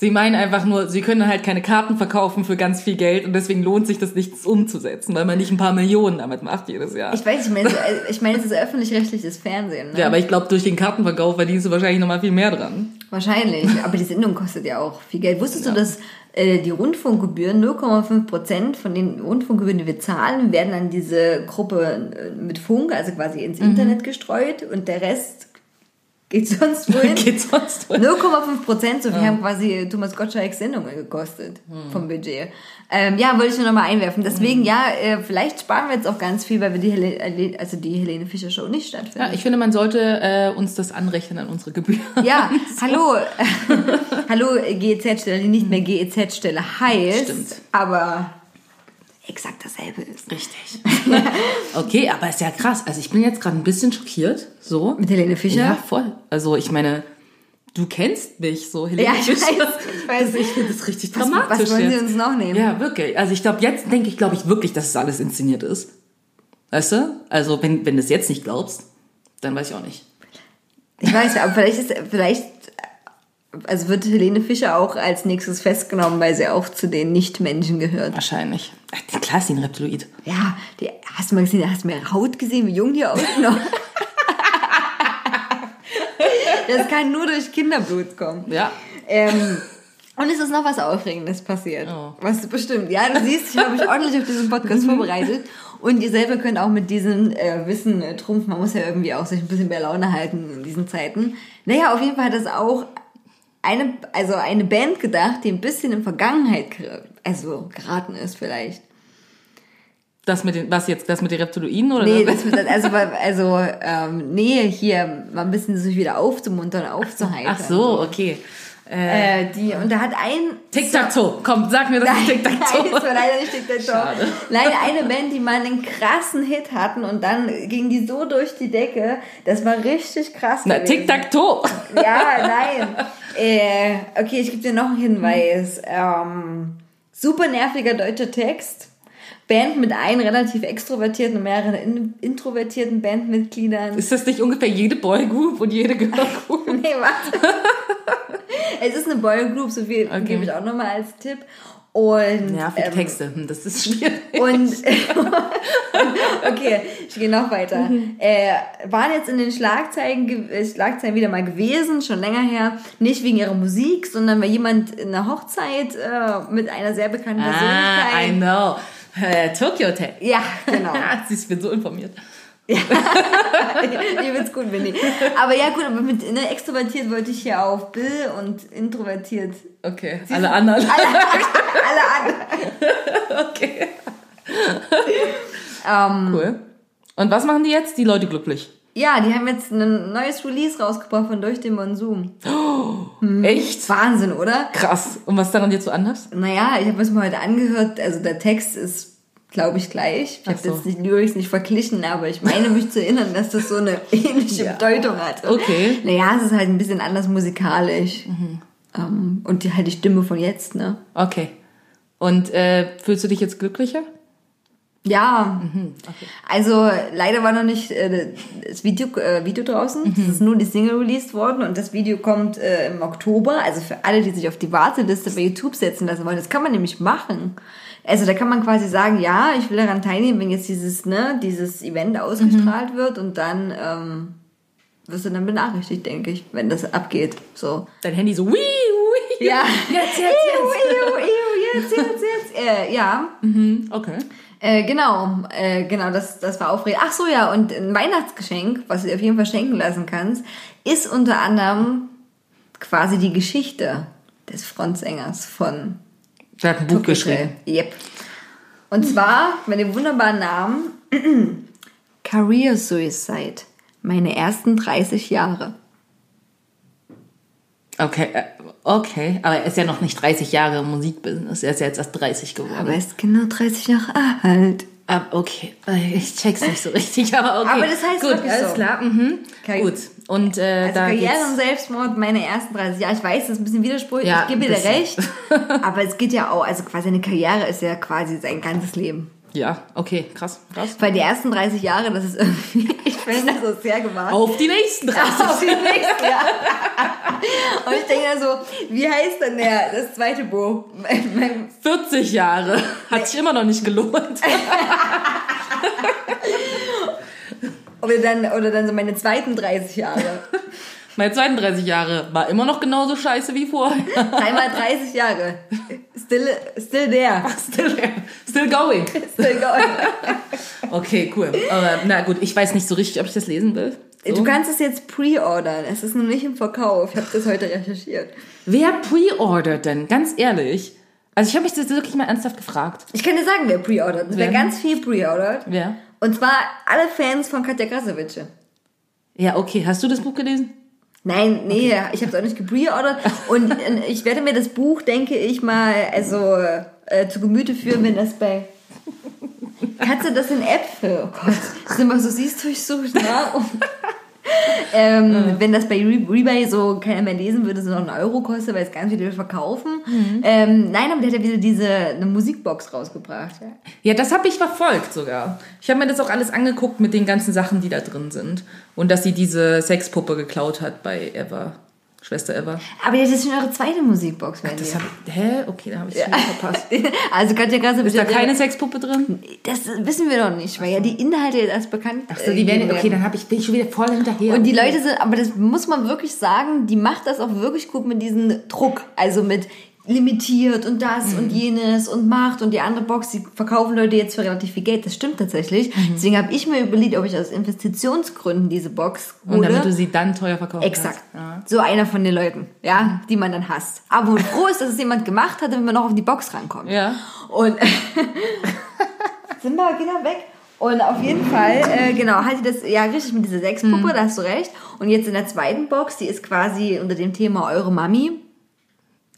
Sie meinen einfach nur, sie können halt keine Karten verkaufen für ganz viel Geld und deswegen lohnt sich das nicht umzusetzen, weil man nicht ein paar Millionen damit macht jedes Jahr. Ich weiß, ich meine, ich meine, es ist öffentlich-rechtliches Fernsehen. Ne? ja, aber ich glaube, durch den Kartenverkauf verdienst du wahrscheinlich nochmal viel mehr dran. Wahrscheinlich. Aber die Sendung kostet ja auch viel Geld. Wusstest du, dass äh, die Rundfunkgebühren 0,5 Prozent von den Rundfunkgebühren, die wir zahlen, werden an diese Gruppe äh, mit Funk, also quasi ins Internet gestreut und der Rest geht sonst wohin? Geht sonst wohl. 0,5 Prozent, so viel haben quasi Thomas Gottschalks Sendungen gekostet vom Budget. Ähm, ja, wollte ich nur nochmal einwerfen. Deswegen, ja, äh, vielleicht sparen wir jetzt auch ganz viel, weil wir die, Hele also die Helene Fischer Show nicht Ja, stattfinden. ich finde, man sollte äh, uns das anrechnen an unsere Gebühren. Ja, hallo, hallo GEZ-Stelle, die nicht mehr GEZ-Stelle heißt, Stimmt. aber exakt dasselbe ist. Richtig. okay, aber ist ja krass. Also ich bin jetzt gerade ein bisschen schockiert. So. Mit Helene Fischer? Ja, voll. Also ich meine, du kennst mich so, Helene Ja, ich weiß, Fischer. ich weiß. Ich finde das richtig Was, dramatisch was wollen Sie jetzt. uns noch nehmen? Ja, wirklich. Also ich glaube, jetzt denke ich, glaube ich wirklich, dass es alles inszeniert ist. Weißt du? Also wenn, wenn du es jetzt nicht glaubst, dann weiß ich auch nicht. Ich weiß, aber vielleicht ist, vielleicht, also wird Helene Fischer auch als nächstes festgenommen, weil sie auch zu den Nichtmenschen gehört. Wahrscheinlich. Äh, Klar ist sie ein Reptiloid. Ja, die, hast du mal gesehen, hast du ihre Haut gesehen, wie jung die aussieht noch? das kann nur durch Kinderblut kommen. Ja. Ähm, und es ist noch was Aufregendes passiert. Oh. Was du bestimmt. Ja, du siehst, ich habe mich ordentlich auf diesen Podcast vorbereitet. Und ihr selber könnt auch mit diesem äh, Wissen äh, trumpfen. Man muss ja irgendwie auch sich ein bisschen mehr Laune halten in diesen Zeiten. Naja, auf jeden Fall hat das auch eine, also eine Band gedacht, die ein bisschen in Vergangenheit also geraten ist vielleicht. Das mit den, was jetzt, das mit den Reptiloiden oder? Nee, das wird, also, also ähm, nee, hier mal ein bisschen sich wieder aufzumuntern, aufzuheitern. Ach so, okay. Äh, die, und da hat ein Tic-Tac-Toe. Komm, sag mir, das ist Nein, Tic-Tac-Toe. das war leider nicht Tic Tac Schade. Toe. Leider eine Band, die mal einen krassen Hit hatten und dann ging die so durch die Decke. Das war richtig krass. Na. Tic-Tac-Toe. Ja, nein. äh, okay, ich gebe dir noch einen Hinweis. Ähm, super nerviger deutscher Text. Band mit einem relativ extrovertierten und mehreren in, introvertierten Bandmitgliedern. Ist das nicht ungefähr jede Boygroup und jede Girlgroup? Nee, warte. es ist eine Boygroup, so viel Okay. gebe ich auch nochmal als Tipp. Und Nervig ähm, Texte, hm, das ist schwierig. Und okay, ich gehe noch weiter. Äh, waren jetzt in den Schlagzeilen, äh, Schlagzeilen wieder mal gewesen, schon länger her. Nicht wegen ihrer Musik, sondern weil jemand in einer Hochzeit äh, mit einer sehr bekannten ah, I Persönlichkeit. know. Äh, Tokyo Hotel. ja, genau. Ich bin so informiert. Übelst gut, bin ich. Aber ja, gut, aber mit ne, extrovertiert wollte ich hier auf Bill und introvertiert. Okay, alle anderen. Alle anderen. Okay. Ähm, Cool. Und was machen die jetzt? Die Leute glücklich. ja, die haben jetzt ein neues Release rausgebracht von Durch den Monsun. Echt? Wahnsinn, oder? Krass. Und was ist daran jetzt so anders? Naja, ich habe es mir heute angehört. Also der Text ist, glaube ich, gleich. Ich habe so. jetzt die Lyrics nicht verglichen, aber ich meine mich zu erinnern, dass das so eine ähnliche Ja. Bedeutung hat. Okay. Naja, es ist halt ein bisschen anders musikalisch. Ähm, und die, halt die Stimme von jetzt, ne? Okay. Und äh, fühlst du dich jetzt glücklicher? Ja, also leider war noch nicht äh, das Video, äh, Video draußen. Mhm. Es ist nur die Single released worden und das Video kommt äh, im Oktober. Also für alle, die sich auf die Warteliste bei YouTube setzen lassen wollen, das kann man nämlich machen. Also da kann man quasi sagen, ja, ich will daran teilnehmen, wenn jetzt dieses, ne, dieses Event ausgestrahlt wird und dann ähm, wirst du dann benachrichtigt, denke ich, wenn das abgeht. So. Dein Handy so, wii, wii. Ja. Jetzt, jetzt, jetzt. iu, iu, jetzt, jetzt, jetzt. Äh, ja. Okay. Äh, genau, äh, genau, das, das war aufregend. Ach so, ja, und ein Weihnachtsgeschenk, was du dir auf jeden Fall schenken lassen kannst, ist unter anderem quasi die Geschichte des Frontsängers von Der hat ein Buch geschrieben. Yep. Und zwar mit dem wunderbaren Namen Career Suicide. Meine ersten 30 Jahre. Okay, äh, okay. Aber er ist ja noch nicht 30 Jahre im Musikbusiness. Er ist ja jetzt erst 30 geworden. Aber er ist genau 30 Jahre alt. Ah, okay, ich check's nicht so richtig, aber okay. Aber das heißt Gut, alles so. klar. Mhm. Karri- Gut. Und äh, Also da Karriere und. Selbstmord, meine ersten 30 Jahre. Ich weiß, das ist ein bisschen widersprüchlich, Ja, ich gebe dir recht. Aber es geht ja auch, also quasi eine Karriere ist ja quasi sein ganzes Leben. Ja, okay, krass, krass. Weil die ersten 30 Jahre, das ist irgendwie, ich finde das so sehr gewagt. Auf die nächsten 30. Auf die nächsten Jahre. Und ich denke da so, wie heißt denn der, das zweite mein- 40 Jahre. Hat sich immer noch nicht gelohnt. Oder dann, oder dann so meine zweiten 30 Jahre. Meine 32 Jahre war immer noch genauso scheiße wie vorher. Dreimal 30 Jahre. Still, still there. Still, still going. Still going. Okay, cool. Aber na gut, ich weiß nicht so richtig, ob ich das lesen will. So. Du kannst es jetzt pre-ordern. Es ist noch nicht im Verkauf. Ich habe das heute recherchiert. Wer pre-ordert denn? Ganz ehrlich. Also ich habe mich das wirklich mal ernsthaft gefragt. Ich kann dir sagen, wer pre-ordert. Wird Wer? ganz viel pre-ordert. Wer? Und zwar alle Fans von Katja Krasavice. Ja, okay. Hast du das Buch gelesen? Nein, nee, ich habe es auch nicht gepreordert. Und äh, ich werde mir das Buch, denke ich mal, also äh, zu Gemüte führen, wenn das bei. Du das in Äpfel? Oh Gott, das ist immer so siehst durchsucht, ne? Und, ähm, Wenn das bei Re Rebay so keiner mehr lesen würde, so noch einen Euro kostet, weil es ganz viele verkaufen. Ähm, nein, aber der hat ja wieder diese eine Musikbox rausgebracht. Ja. Ja, das habe ich verfolgt sogar. Ich habe mir das auch alles angeguckt mit den ganzen Sachen, die da drin sind. Und dass sie diese Sexpuppe geklaut hat bei Eva, Schwester Eva. Aber das ist schon eure zweite Musikbox, wenn Das ihr. hab ich, hä? Okay, da habe ich es wieder verpasst. Also Katja Krasavice. Ist da keine Sexpuppe drin? Das wissen wir doch nicht, weil ja die Inhalte jetzt erst bekannt Ach so, die werden, okay, dann hab ich, bin ich schon wieder voll hinterher. Und die Leute sind, aber das muss man wirklich sagen, die macht das auch wirklich gut mit diesem Druck. Also mit limitiert und das Mhm. und jenes und macht und die andere Box, die verkaufen Leute jetzt für relativ viel Geld. Das stimmt tatsächlich. Mhm. Deswegen habe ich mir überlegt, ob ich aus Investitionsgründen diese Box Und hole. damit du sie dann teuer verkaufst. Exakt. So einer von den Leuten, ja, die man dann hasst. Aber wo froh ist, dass es jemand gemacht hat, damit man noch auf die Box rankommt. Ja. Und Simba, geh da weg. Und auf jeden Fall, äh, genau, hat sie das, ja, richtig mit dieser Sexpuppe, da hast du recht. Und jetzt in der zweiten Box, die ist quasi unter dem Thema Eure Mami.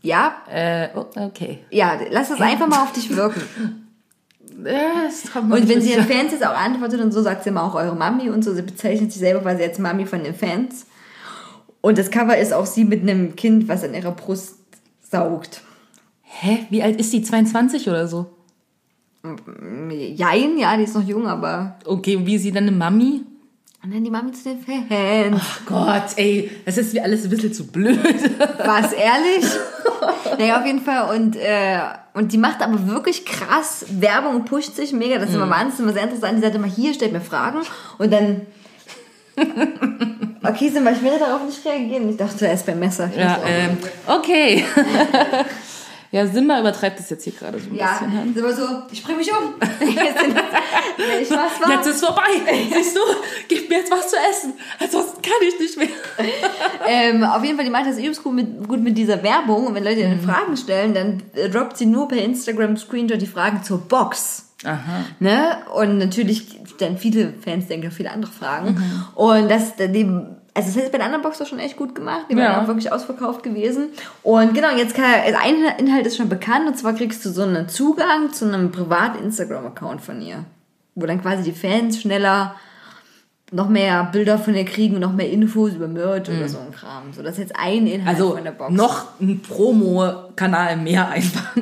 Ja, Äh, oh, okay. ja, lass das einfach mal auf dich wirken. Und wenn sie den Fans jetzt auch antwortet und so, sagt sie immer auch eure Mami und so. Sie bezeichnet sich selber quasi als Mami von den Fans. Und das Cover ist auch sie mit einem Kind, was an ihrer Brust saugt. Hä? Wie alt ist die? 22 oder so? Jein, ja, die ist noch jung, aber. Okay, wie ist sie dann eine Mami? Und dann die Mami zu den Fans. Gott, ey, das ist mir alles ein bisschen zu blöd. War's ehrlich? naja, auf jeden Fall. Und, äh, und die macht aber wirklich krass Werbung und pusht sich mega. Das ist immer wahnsinnig, immer sehr interessant. Die sagt immer, hier, stellt mir Fragen. Und dann... Okay, sind wir, ich werde darauf nicht reagieren. Ich dachte, er ist beim Messer. Ja, ähm, okay. ja, Simba übertreibt das jetzt hier gerade so ein ja, bisschen. sind wir so, ich bring mich um. Ich was war. Jetzt ist vorbei. Siehst du? Gib mir jetzt was zu essen. Ansonsten kann ich nicht mehr. Ähm, auf jeden Fall, die meint das übelst gut mit, gut mit dieser Werbung. Und wenn Leute Mhm. ihnen Fragen stellen, dann droppt sie nur per Instagram Screenshot die Fragen zur Box. Aha. Ne? Und natürlich stellen viele Fans, denke ich, auch viele andere Fragen. Mhm. Und das, die, also das ist bei der anderen Box doch schon echt gut gemacht. Die Ja. waren auch wirklich ausverkauft gewesen. Und genau, jetzt kann, ein Inhalt ist schon bekannt. Und zwar kriegst du so einen Zugang zu einem privaten Instagram-Account von ihr. Wo dann quasi die Fans schneller noch mehr Bilder von ihr kriegen und noch mehr Infos über Merch oder so ein Kram. So, das ist jetzt ein Inhalt Mhm. Also von der Box. noch ein Promo-Kanal mehr einfach.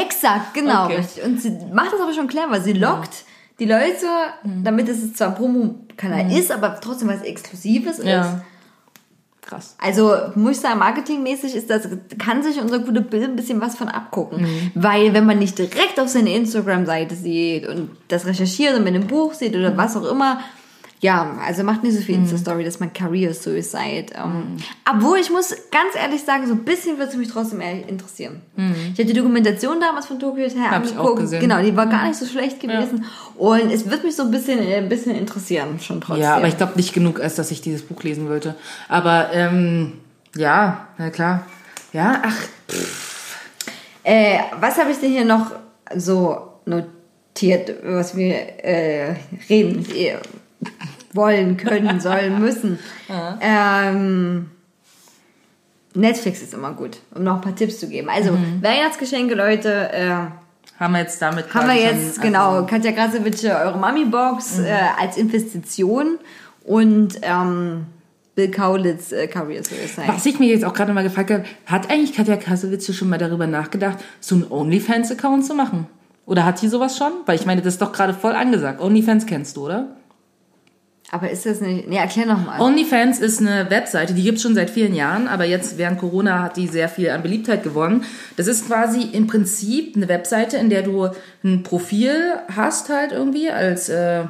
Exakt, genau. Okay. Und sie macht das aber schon clever. Sie lockt die Leute, Mhm. damit es zwar ein Promo-Kanal ist, aber trotzdem was Exklusives ist. Ja. Krass. Also muss ich sagen, marketingmäßig ist das, kann sich unser gute Bild ein bisschen was von abgucken. Mhm. Weil wenn man nicht direkt auf seine Instagram-Seite sieht und das recherchiert und mit einem Buch sieht Mhm. oder was auch immer, ja, also macht nicht so viel Insta-Story, dass man Career Suicide. Ähm, Mhm. Obwohl ich muss ganz ehrlich sagen, so ein bisschen würde es mich trotzdem eher interessieren. Ich habe die Dokumentation damals von Tokyo Hotel Mhm. Hab ich auch angeguckt. gesehen. Genau, die war gar nicht so schlecht gewesen. Und es wird mich so ein bisschen, äh, ein bisschen interessieren, schon trotzdem. Ja, aber ich glaube nicht genug, als dass ich dieses Buch lesen wollte. Aber ähm, ja, na klar. Ja, ach, Äh, was habe ich denn hier noch so notiert, was wir äh, reden äh, wollen, können, sollen, müssen? Ähm, Netflix ist immer gut, um noch ein paar Tipps zu geben. Also Weihnachtsgeschenke, Leute, äh, haben wir jetzt damit haben wir jetzt, schon, genau, Also, Katja Krasowitsch, eure Mami-Box äh, als Investition und ähm, Bill Kaulitz, äh, Career Suicide. was ich mir jetzt auch gerade mal gefragt habe, hat eigentlich Katja Kassowitz schon mal darüber nachgedacht, so einen OnlyFans-Account zu machen? Oder hat sie sowas schon? Weil ich meine, das ist doch gerade voll angesagt. OnlyFans kennst du, oder? Aber ist das nicht, nee, erklär nochmal. OnlyFans ist eine Webseite, die gibt's schon seit vielen Jahren, aber jetzt während Corona hat die sehr viel an Beliebtheit gewonnen. Das ist quasi im Prinzip eine Webseite, in der du ein Profil hast halt irgendwie als, äh,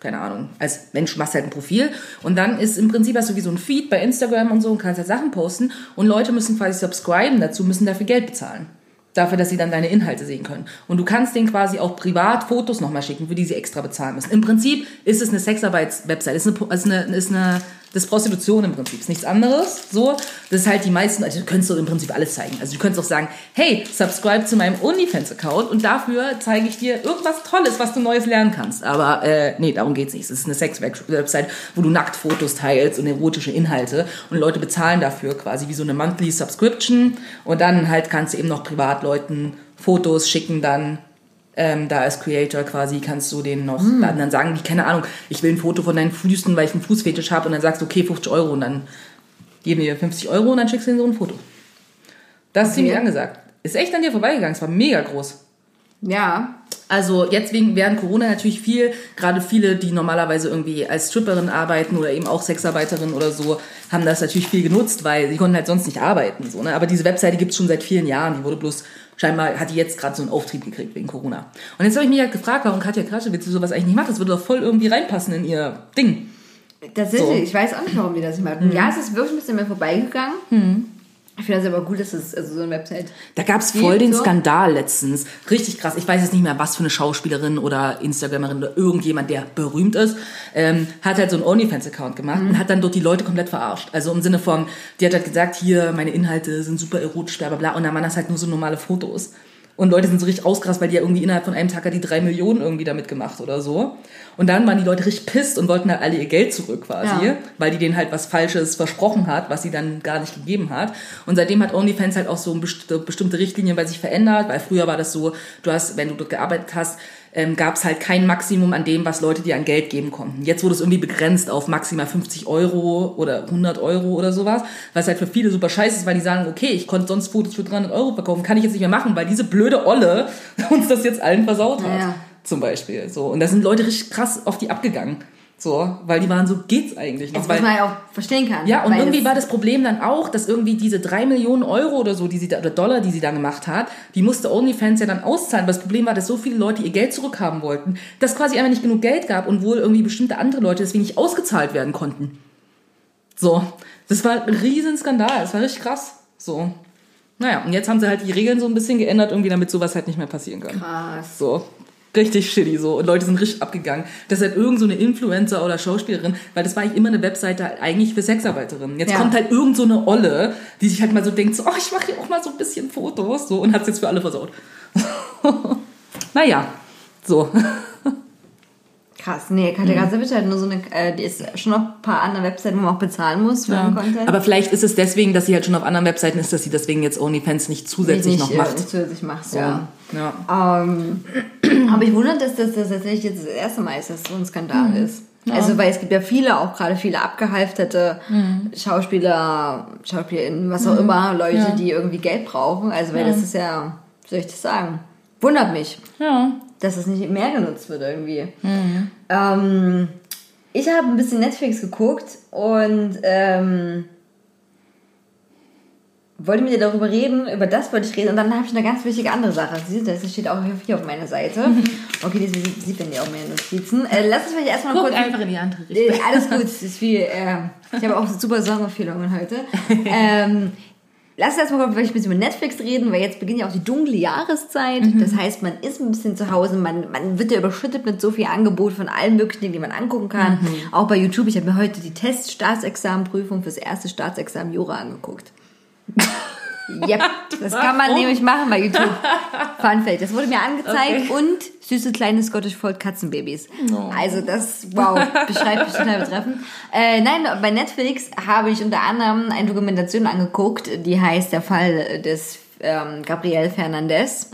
keine Ahnung, als Mensch machst halt ein Profil und dann ist im Prinzip hast du wie so ein Feed bei Instagram und so und kannst halt Sachen posten und Leute müssen quasi subscriben dazu, müssen dafür Geld bezahlen. Dafür, dass sie dann deine Inhalte sehen können. Und du kannst denen quasi auch privat Fotos nochmal schicken, für die sie extra bezahlen müssen. Im Prinzip ist es eine Sexarbeits-Website. Ist eine, ist eine, ist eine, das ist Prostitution im Prinzip. Ist nichts anderes. So, das ist halt die meisten, also du könntest doch im Prinzip alles zeigen. Also du könntest auch sagen, hey, subscribe zu meinem OnlyFans-Account und dafür zeige ich dir irgendwas Tolles, was du Neues lernen kannst. Aber äh, nee, darum geht's nicht. Es ist eine Sex-Website, wo du nackt Fotos teilst und erotische Inhalte und Leute bezahlen dafür quasi wie so eine Monthly Subscription und dann halt kannst du eben noch Privatleuten Fotos schicken dann ähm, da als Creator quasi kannst du denen noch, dann, dann sagen die, keine Ahnung, ich will ein Foto von deinen Füßen, weil ich einen Fußfetisch habe und dann sagst du, okay, 50 Euro und dann geben dir 50 Euro und dann schickst du denen so ein Foto. Das ist ziemlich angesagt. Ist echt an dir vorbeigegangen, es war mega groß. Ja, Also jetzt wegen während Corona natürlich viel, gerade viele, die normalerweise irgendwie als Stripperin arbeiten oder eben auch Sexarbeiterin oder so, haben das natürlich viel genutzt, weil sie konnten halt sonst nicht arbeiten. So, ne? Aber diese Webseite gibt's schon seit vielen Jahren, die wurde bloß, scheinbar hat die jetzt gerade so einen Auftrieb gekriegt wegen Corona. Und jetzt habe ich mich halt gefragt, warum Katja Kraschewitz sowas eigentlich nicht macht. Das würde doch voll irgendwie reinpassen in ihr Ding. Tatsächlich, So. ich weiß auch nicht, warum die das nicht machen. Ja, es ist wirklich ein bisschen mehr vorbeigegangen. Ich finde das aber gut, dass es also so eine Website. Da gab's voll den so? Skandal letztens. Richtig krass. Ich weiß jetzt nicht mehr, was für eine Schauspielerin oder Instagramerin oder irgendjemand, der berühmt ist, ähm, hat halt so einen OnlyFans-Account gemacht und hat dann dort die Leute komplett verarscht. Also im Sinne von, die hat halt gesagt, hier, meine Inhalte sind super erotisch, bla bla bla. Und dann waren das halt nur so normale Fotos. Und Leute sind so richtig ausgerast, weil die ja irgendwie innerhalb von einem Tag hat die drei Millionen irgendwie damit gemacht oder so. Und dann waren die Leute richtig pisst und wollten halt alle ihr Geld zurück quasi, Ja. weil die denen halt was Falsches versprochen hat, was sie dann gar nicht gegeben hat. Und seitdem hat OnlyFans halt auch so best- bestimmte Richtlinien bei sich verändert, weil früher war das so, du hast, wenn du dort gearbeitet hast, ähm, gab es halt kein Maximum an dem, was Leute dir an Geld geben konnten. Jetzt wurde es irgendwie begrenzt auf maximal 50 Euro oder 100 Euro oder sowas, was halt für viele super scheiße ist, weil die sagen, okay, ich konnte sonst Fotos für 300 Euro verkaufen, kann ich jetzt nicht mehr machen, weil diese blöde Olle uns das jetzt allen versaut hat. Ja. Zum Beispiel. So. Und da sind Leute richtig krass auf die abgegangen. So, weil die waren so, geht's eigentlich noch? Das was man ja auch verstehen kann. ja, und irgendwie das- war das Problem dann auch, dass irgendwie diese drei Millionen Euro oder so, die sie da, oder Dollar, die sie da gemacht hat, die musste OnlyFans ja dann auszahlen. Aber das Problem war, dass so viele Leute ihr Geld zurückhaben wollten, dass quasi einfach nicht genug Geld gab und wohl irgendwie bestimmte andere Leute deswegen nicht ausgezahlt werden konnten. So, das war ein Riesenskandal, das war richtig krass. So. Naja, und jetzt haben sie halt die Regeln so ein bisschen geändert, irgendwie, damit sowas halt nicht mehr passieren kann. Krass. So. Richtig shitty so. Und Leute sind richtig abgegangen. Das ist halt irgend so eine Influencer oder Schauspielerin, weil das war eigentlich immer eine Webseite eigentlich für Sexarbeiterinnen. Jetzt Ja. kommt halt irgend so eine Olle, die sich halt mal so denkt, so, oh, ich mache hier auch mal so ein bisschen Fotos, so, und hat's jetzt für alle versaut. naja, so. Krass. Nee, Katja Grasewitsch hat nur so eine, äh, die ist schon auf ein paar anderen Webseiten, wo man auch bezahlen muss für den Content. Aber vielleicht ist es deswegen, dass sie halt schon auf anderen Webseiten ist, dass sie deswegen jetzt OnlyFans nicht zusätzlich nicht, noch äh, macht. nicht zusätzlich macht, So. ja. ja. Ähm, aber ich wundere, dass das, das tatsächlich jetzt das erste Mal ist, dass so ein Skandal Mhm. ist. Also, weil es gibt ja viele, auch gerade viele abgehalfterte Mhm. Schauspieler, SchauspielerInnen, was auch immer, Leute, Ja. die irgendwie Geld brauchen. Also, weil das ist ja, wie soll ich das sagen? Wundert mich, ja. dass das nicht mehr genutzt wird irgendwie. Mhm. Ähm, ich habe ein bisschen Netflix geguckt und ähm, wollte mit dir darüber reden, über das wollte ich reden und dann habe ich eine ganz wichtige andere Sache. Siehst du, das steht auch hier auf meiner Seite. Okay, das sieht, man ja auch meine Notizen. Äh, lass uns vielleicht erstmal Guck kurz... einfach in die andere Richtung. Äh, Alles gut, ist viel. Äh, ich habe auch super Songempfehlungen heute. Ähm, lass uns erstmal vielleicht ein bisschen über Netflix reden, weil jetzt beginnt ja auch die dunkle Jahreszeit. Das heißt, man ist ein bisschen zu Hause, man, man wird ja überschüttet mit so viel Angebot von allen möglichen Dingen, die man angucken kann. Auch bei YouTube. Ich habe mir heute die Test-Staatsexamenprüfung fürs erste Staatsexamen Jura angeguckt. Yep, das kann man nämlich machen bei YouTube. Fun Fact. Das wurde mir angezeigt Okay. und süße kleine Scottish Fold Katzenbabys. Also das, wow, beschreibt mich total betreffend. Äh, nein, bei Netflix habe ich unter anderem eine Dokumentation angeguckt, die heißt Der Fall des ähm, Gabriel Fernandez.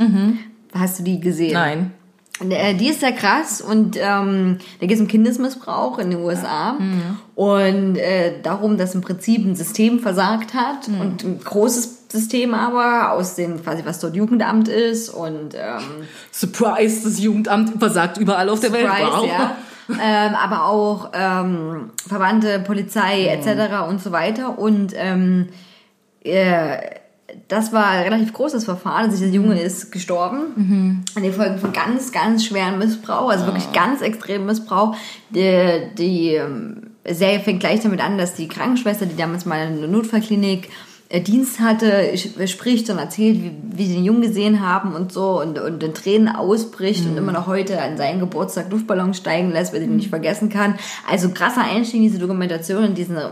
Hast du die gesehen? Nein. Äh, Die ist sehr krass und ähm, da geht es um Kindesmissbrauch in den USA und äh, darum, dass im Prinzip ein System versagt hat und ein großes System aber aus dem quasi was dort Jugendamt ist und ähm, Surprise, das Jugendamt versagt überall auf der Welt. Surprise, Wow. ja. ähm, aber auch ähm, Verwandte, Polizei etc. und so weiter. Und ähm, äh, das war ein relativ großes Verfahren. Also dieser Junge ist gestorben an den Folgen von ganz, ganz schweren Missbrauch, also wirklich ganz extremen Missbrauch. Die, die ähm, Serie fängt gleich damit an, dass die Krankenschwester, die damals mal in der Notfallklinik Dienst hatte, spricht und erzählt, wie, wie sie den Jungen gesehen haben und so und, und in Tränen ausbricht und immer noch heute an seinen Geburtstag Luftballon steigen lässt, weil sie ihn nicht vergessen kann. Also krasser Einstieg in diese Dokumentation, in diesen, äh,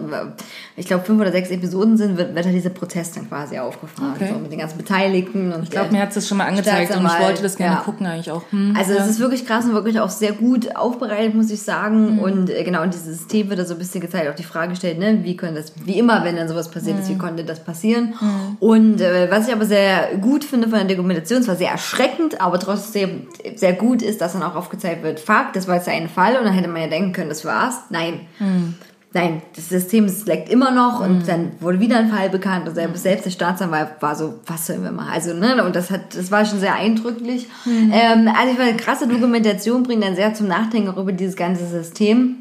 ich glaube, fünf oder sechs Episoden sind, wird, wird halt dieser Protest dann quasi aufgefahren, Okay. so mit den ganzen Beteiligten. Und Ich glaube, mir hat es schon mal angezeigt und ich wollte das gerne ja. gucken eigentlich auch. Hm, Also ja. es ist wirklich krass und wirklich auch sehr gut aufbereitet, muss ich sagen. Und äh, genau in dieses System wird da so ein bisschen gezeigt, auch die Frage gestellt, ne, wie könnte das, wie immer, wenn dann sowas passiert ist, wie konnte das passieren? Und äh, was ich aber sehr gut finde von der Dokumentation, es war sehr erschreckend, aber trotzdem sehr gut ist, dass dann auch aufgezeigt wird, fuck, das war jetzt der eine Fall und dann hätte man ja denken können, das war's. Nein. Nein, das System leckt immer noch und dann wurde wieder ein Fall bekannt und selbst, selbst der Staatsanwalt war so, was sollen wir machen? Also, ne, und das hat, das war schon sehr eindrücklich. Ähm, also, ich fand, eine krasse Dokumentation bringt dann sehr zum Nachdenken über dieses ganze System.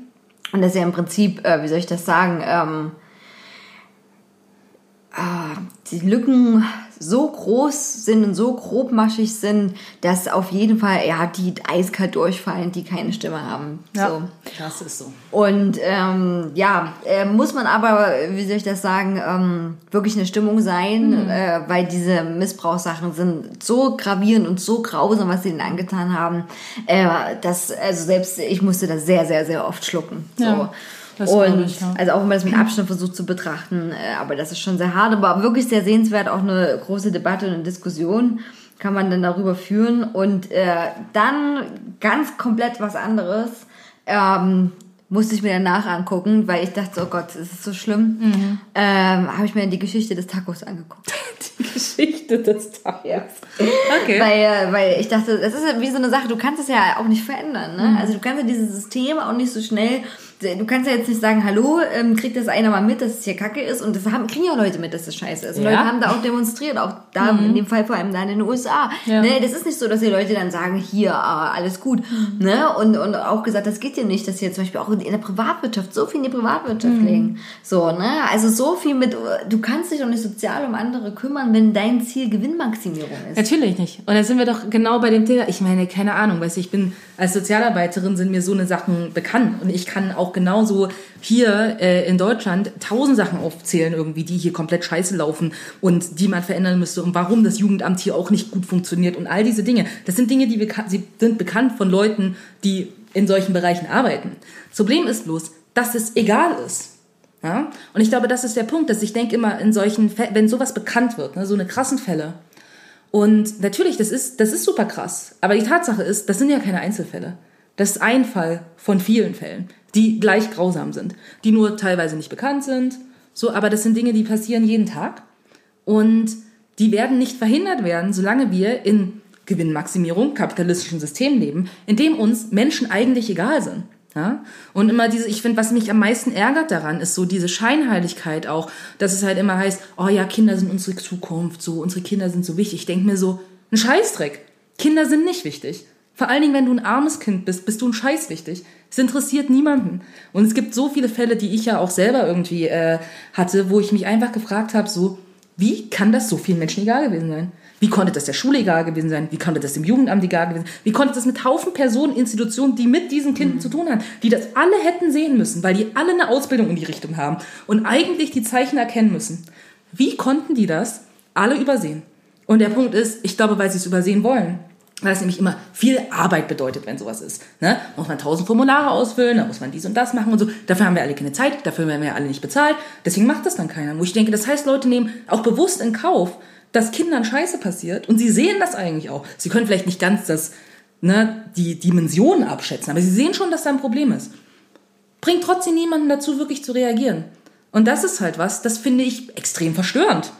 Und das ist ja im Prinzip, äh, wie soll ich das sagen, ähm, die Lücken so groß sind und so grobmaschig sind, dass auf jeden Fall, ja, die eiskalt durchfallen, die keine Stimme haben. ja, So. das ist so. Und ähm, ja, äh, muss man aber, wie soll ich das sagen, ähm, wirklich eine Stimmung sein, äh, weil diese Missbrauchssachen sind so gravierend und so grausam, was sie ihnen angetan haben, äh, dass also selbst ich musste das sehr, sehr, sehr oft schlucken. So. Das und ich, ja. also auch wenn man das mit Abstand versucht zu betrachten, äh, aber das ist schon sehr hart, aber wirklich sehr sehenswert, auch eine große Debatte und eine Diskussion. kann man dann darüber führen und äh, dann ganz komplett was anderes. Ähm, musste ich mir danach angucken, weil ich dachte, oh Gott, es ist so schlimm. Mhm. Ähm, Habe ich mir die Geschichte des Tacos angeguckt. Die Geschichte des Tages. Okay. Weil, äh, weil ich dachte, das ist ja wie so eine Sache, du kannst es ja auch nicht verändern. Ne? Mhm. Also du kannst ja dieses System auch nicht so schnell, du kannst ja jetzt nicht sagen, hallo, ähm, kriegt das einer mal mit, dass es hier kacke ist und das haben, kriegen ja Leute mit, dass das scheiße ist. Und Ja. Leute haben da auch demonstriert, auch da in dem Fall vor allem da in den USA. Ja. Ne? Das ist nicht so, dass die Leute dann sagen, hier, ah, alles gut. Ne? Und, und auch gesagt, das geht ja nicht, dass hier zum Beispiel auch in der Privatwirtschaft so viel in die Privatwirtschaft legen. So, ne? Also so viel mit, du kannst dich doch nicht sozial um andere kümmern, wenn dein Ziel Gewinnmaximierung ist. Natürlich nicht. Und da sind wir doch genau bei dem Thema. Ich meine, keine Ahnung, weißt du, ich bin als Sozialarbeiterin sind mir so eine Sachen bekannt und ich kann auch genauso hier äh, in Deutschland tausend Sachen aufzählen irgendwie, die hier komplett scheiße laufen und die man verändern müsste und warum das Jugendamt hier auch nicht gut funktioniert und all diese Dinge. Das sind Dinge, die beka- sind bekannt von Leuten, die in solchen Bereichen arbeiten. Das Problem ist bloß, dass es egal ist. Ja? Und ich glaube, das ist der Punkt, dass ich denke immer in solchen, Fä- wenn sowas bekannt wird, ne, so eine krassen Fälle, und natürlich, das ist, das ist super krass. Aber die Tatsache ist, das sind ja keine Einzelfälle. Das ist ein Fall von vielen Fällen, die gleich grausam sind, die nur teilweise nicht bekannt sind. So, aber das sind Dinge, die passieren jeden Tag. Und die werden nicht verhindert werden, solange wir in Gewinnmaximierung, kapitalistischen System leben, in dem uns Menschen eigentlich egal sind. Ja? Und immer diese, ich finde, was mich am meisten ärgert daran, ist so diese Scheinheiligkeit auch, dass es halt immer heißt, oh ja, Kinder sind unsere Zukunft, so, unsere Kinder sind so wichtig. Ich denke mir so, ein Scheißdreck. Kinder sind nicht wichtig. Vor allen Dingen, wenn du ein armes Kind bist, bist du ein Scheiß wichtig. Es interessiert niemanden. Und es gibt so viele Fälle, die ich ja auch selber irgendwie äh, hatte, wo ich mich einfach gefragt habe, so, wie kann das so vielen Menschen egal gewesen sein? Wie konnte das der Schule egal gewesen sein? Wie konnte das dem Jugendamt egal gewesen sein? Wie konnte das mit Haufen Personen, Institutionen, die mit diesen Kindern zu tun haben, die das alle hätten sehen müssen, weil die alle eine Ausbildung in die Richtung haben und eigentlich die Zeichen erkennen müssen? Wie konnten die das alle übersehen? Und der Punkt ist, ich glaube, weil sie es übersehen wollen. Weil es nämlich immer viel Arbeit bedeutet, wenn sowas ist. Ne? Muss man tausend Formulare ausfüllen, da muss man dies und das machen und so. Dafür haben wir alle keine Zeit, dafür werden wir alle nicht bezahlt. Deswegen macht das dann keiner. Wo ich denke, das heißt, Leute nehmen auch bewusst in Kauf, dass Kindern Scheiße passiert und sie sehen das eigentlich auch. Sie können vielleicht nicht ganz das, ne, die Dimensionen abschätzen, aber sie sehen schon, dass da ein Problem ist. Bringt trotzdem niemanden dazu, wirklich zu reagieren. Und das ist halt was, das finde ich extrem verstörend.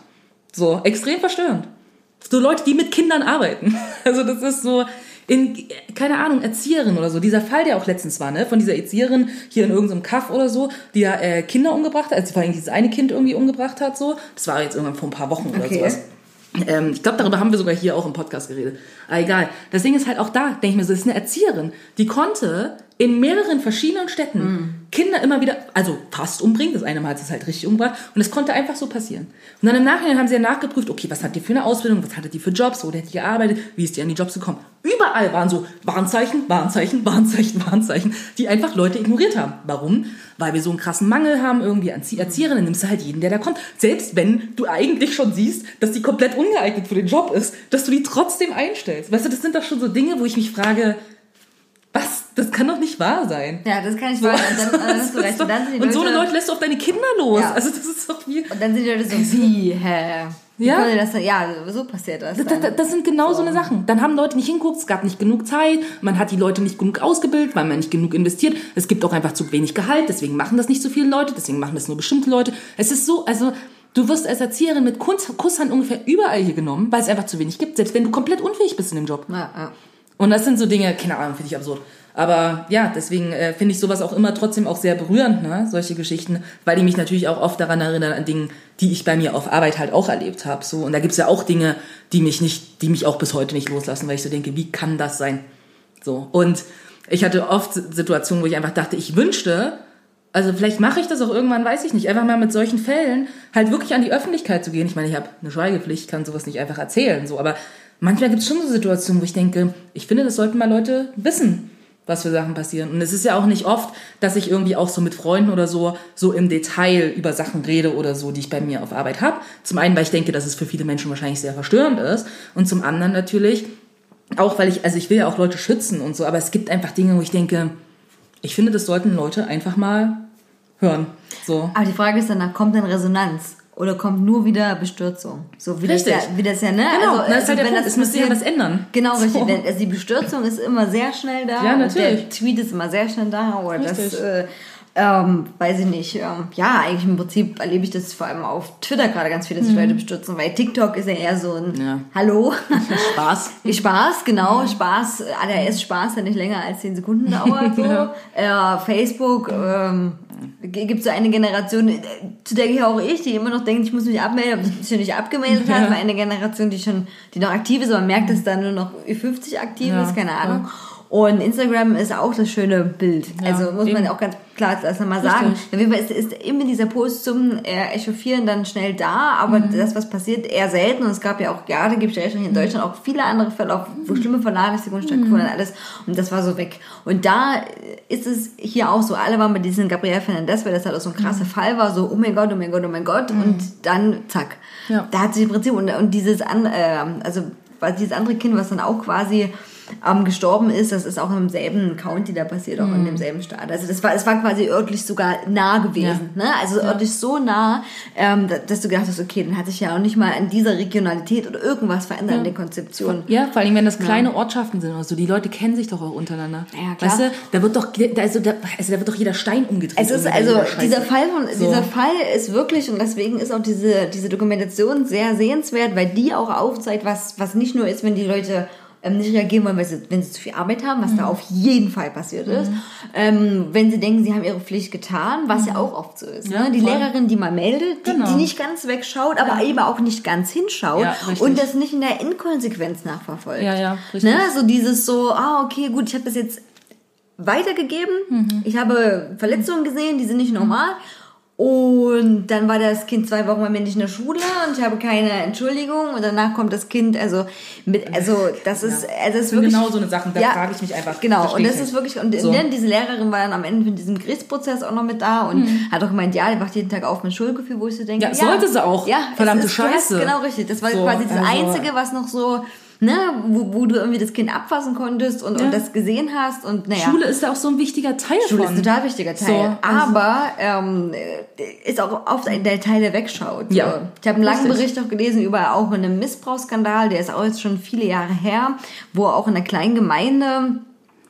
So, extrem verstörend. So Leute, die mit Kindern arbeiten. Also das ist so in, keine Ahnung, Erzieherin oder so. Dieser Fall, der auch letztens war, ne, von dieser Erzieherin hier in irgendeinem Kaff oder so, die ja äh, Kinder umgebracht hat, also vor allem dieses eine Kind irgendwie umgebracht hat, so. Das war jetzt irgendwann vor ein paar Wochen oder Okay. sowas. Ähm, ich glaube, darüber haben wir sogar hier auch im Podcast geredet. Aber egal. Das Ding ist halt auch da, denke ich mir so, das ist eine Erzieherin, die konnte in mehreren verschiedenen Städten Kinder immer wieder, also fast umbringen, das eine Mal hat es halt richtig umgebracht und es konnte einfach so passieren. Und dann im Nachhinein haben sie ja nachgeprüft, okay, was hat die für eine Ausbildung, was hatte die für Jobs, wo hat die gearbeitet, wie ist die an die Jobs gekommen. Überall waren so Warnzeichen, Warnzeichen, Warnzeichen, Warnzeichen, die einfach Leute ignoriert haben. Warum? Weil wir so einen krassen Mangel haben irgendwie an Erzie- Erzieherinnen, nimmst du halt jeden, der da kommt. Selbst wenn du eigentlich schon siehst, dass die komplett ungeeignet für den Job ist, dass du die trotzdem einstellst. Weißt du, das sind doch schon so Dinge, wo ich mich frage, was? Das kann doch nicht wahr sein. Ja, das kann ich wahr. Und dann, dann hast du recht. Und dann sind Und so eine Leute, lässt du auf deine Kinder los. Ja. Also das ist doch wie... und dann sind die Leute so, wie, hä? Ja. das? Ja, so passiert das. Das, das, das sind genau so eine Sachen. Dann haben Leute nicht hinguckt, es gab nicht genug Zeit, man hat die Leute nicht genug ausgebildet, weil man nicht genug investiert. Es gibt auch einfach zu wenig Gehalt, deswegen machen das nicht so viele Leute, deswegen machen das nur bestimmte Leute. Es ist so, also du wirst als Erzieherin mit Kuss, Kusshand ungefähr überall hier genommen, weil es einfach zu wenig gibt, selbst wenn du komplett unfähig bist in dem Job. ja, ja. Und das sind so Dinge, keine Ahnung, finde ich absurd. Aber ja, deswegen äh, finde ich sowas auch immer trotzdem auch sehr berührend, ne? solche Geschichten, weil die mich natürlich auch oft daran erinnern, an Dinge, die ich bei mir auf Arbeit halt auch erlebt habe. So. Und da gibt's ja auch Dinge, die mich nicht, die mich auch bis heute nicht loslassen, weil ich so denke, wie kann das sein? So. Und ich hatte oft Situationen, wo ich einfach dachte, ich wünschte, also vielleicht mache ich das auch irgendwann, weiß ich nicht, einfach mal mit solchen Fällen halt wirklich an die Öffentlichkeit zu gehen. Ich meine, ich habe eine Schweigepflicht, kann sowas nicht einfach erzählen, so, aber manchmal gibt es schon so Situationen, wo ich denke, ich finde, das sollten mal Leute wissen, was für Sachen passieren. Und es ist ja auch nicht oft, dass ich irgendwie auch so mit Freunden oder so so im Detail über Sachen rede oder so, die ich bei mir auf Arbeit habe. Zum einen, weil ich denke, dass es für viele Menschen wahrscheinlich sehr verstörend ist und zum anderen natürlich auch, weil ich, also ich will ja auch Leute schützen und so, aber es gibt einfach Dinge, wo ich denke, ich finde, das sollten Leute einfach mal hören. So. Aber die Frage ist dann, kommt denn Resonanz? Oder kommt nur wieder Bestürzung? So wie Richtig. das ja, wie das ja, ne? Genau, das ist halt der wenn Punkt. Es müsste ja was ändern. Genau, richtig. So. Wenn, also die Bestürzung ist immer sehr schnell da. Ja, natürlich. Der Tweet ist immer sehr schnell da. Oder das, Richtig. äh, ähm, weiß ich nicht. Ähm, ja, eigentlich im Prinzip erlebe ich das vor allem auf Twitter gerade ganz viel, dass sich Leute bestürzen, weil TikTok ist ja eher so ein Mhm. Ja. Hallo. Spaß. Spaß, genau, Spaß, ADHS Spaß, der nicht länger als 10 Sekunden dauert. So. äh, Facebook, ähm, gibt so eine Generation, äh, zu der gehöre auch ich, die immer noch denkt, ich muss mich abmelden, aber ich mich nicht abgemeldet habe, eine Generation, die schon, die noch aktiv ist, aber man merkt, dass da nur noch 50 aktiv Ja, ist, keine Ahnung. Und Instagram ist auch das schöne Bild. Ja, also muss man eben. auch ganz klar das nochmal sagen. Fall ist, ist immer dieser Post zum äh, Echauffieren dann schnell da, aber Mhm. das, was passiert, eher selten. Und es gab ja auch, ja, da gibt es ja recht, in Deutschland auch viele andere Fälle, auch wo Mhm. schlimme Vernachlässigungen stattgefunden und alles. Und das war so weg. Und da ist es hier auch so, alle waren bei diesem Gabriel Fernandez, weil das halt auch so ein krasser Fall war, so, oh mein Gott, oh mein Gott, oh mein Gott. Und dann, zack. Ja. Da hat sich im Prinzip, und, und dieses, an, äh, also dieses andere Kind, was dann auch quasi ähm, gestorben ist, das ist auch im selben County da passiert, auch in demselben Staat. Also das war, es war quasi örtlich sogar nah gewesen, ne? Also örtlich so nah, ähm, da- dass du gedacht hast, okay, dann hat sich ja auch nicht mal in dieser Regionalität oder irgendwas verändert in der Konzeption. Ja, vor allem, wenn das kleine Ortschaften sind oder so. Die Leute kennen sich doch auch untereinander. Ja, klar. Weißt du, da wird doch, da- also da, also da wird doch jeder Stein umgedreht. Es ist also dieser Fall von So. dieser Fall ist wirklich und deswegen ist auch diese diese Dokumentation sehr sehenswert, weil die auch aufzeigt, was was nicht nur ist, wenn die Leute ähm, nicht reagieren wollen, weil sie, wenn sie zu viel Arbeit haben, was da Mhm. auf jeden Fall passiert ist. Ähm, wenn sie denken, sie haben ihre Pflicht getan, was ja auch oft so ist. Mhm. Ja, ne? Die voll. Lehrerin, die mal meldet, die, Genau. die nicht ganz wegschaut, aber eben auch nicht ganz hinschaut Ja, und das nicht in der Inkonsequenz nachverfolgt. Ja, ja, richtig. Ne? So dieses so, ah, okay, gut, ich habe das jetzt weitergegeben. Mhm. Ich habe Verletzungen gesehen, die sind nicht normal. Und dann war das Kind zwei Wochen bei mir nicht in der Schule und ich habe keine Entschuldigung und danach kommt das Kind, also mit, also das ist, also das ist wirklich genau so eine Sachen, da frage ich mich einfach, Genau, und das ist wirklich, und So. ne, diese Lehrerin war dann am Ende von diesem Gerichtsprozess auch noch mit da und hat auch gemeint, ja, die wacht jeden Tag auf mit Schuldgefühl, wo ich so denke, Mhm. Ja, sollte sie auch. Ja, Verdammte hast Scheiße. Genau richtig, das war So, quasi das also- Einzige, was noch so, ne, wo, wo du irgendwie das Kind abfassen konntest und, und das gesehen hast und naja. Schule ist da auch so ein wichtiger Teil Schule von. ist ein total wichtiger Teil. So, also- aber ähm, ist auch oft ein der Teil, der wegschaut. So. Ja, Ich habe einen langen richtig. Bericht auch gelesen über auch einen Missbrauchsskandal, der ist auch jetzt schon viele Jahre her, wo auch in einer kleinen Gemeinde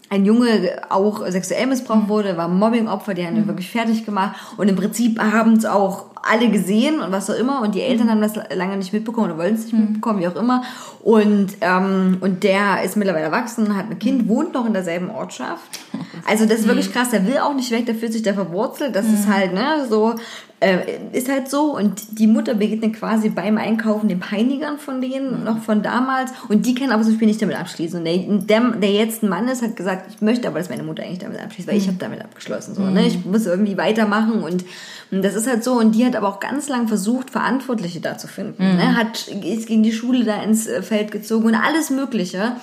ein Junge auch sexuell Mhm. missbraucht wurde, war Mobbingopfer, die haben ihn wirklich fertig gemacht und im Prinzip haben es auch alle gesehen und was auch immer und die Mhm. Eltern haben das lange nicht mitbekommen oder wollen es nicht mitbekommen, wie auch immer und ähm, und der ist mittlerweile erwachsen, hat ein Mhm. Kind, wohnt noch in derselben Ortschaft. Also das ist wirklich krass, der will auch nicht weg, der fühlt sich da verwurzelt, das Mhm. ist halt ne so äh, ist halt so. Und die Mutter begegnet quasi beim Einkaufen den Peinigern von denen, noch von damals. Und die können aber zum Beispiel nicht damit abschließen. Und der, der, der jetzt ein Mann ist, hat gesagt, ich möchte aber, dass meine Mutter eigentlich damit abschließt, weil ich habe damit abgeschlossen, so, ne? ich muss irgendwie weitermachen und, und das ist halt so. Und die hat aber auch ganz lang versucht, Verantwortliche da zu finden, ne? hat, ist gegen die Schule da ins äh, Feld gezogen und alles mögliche.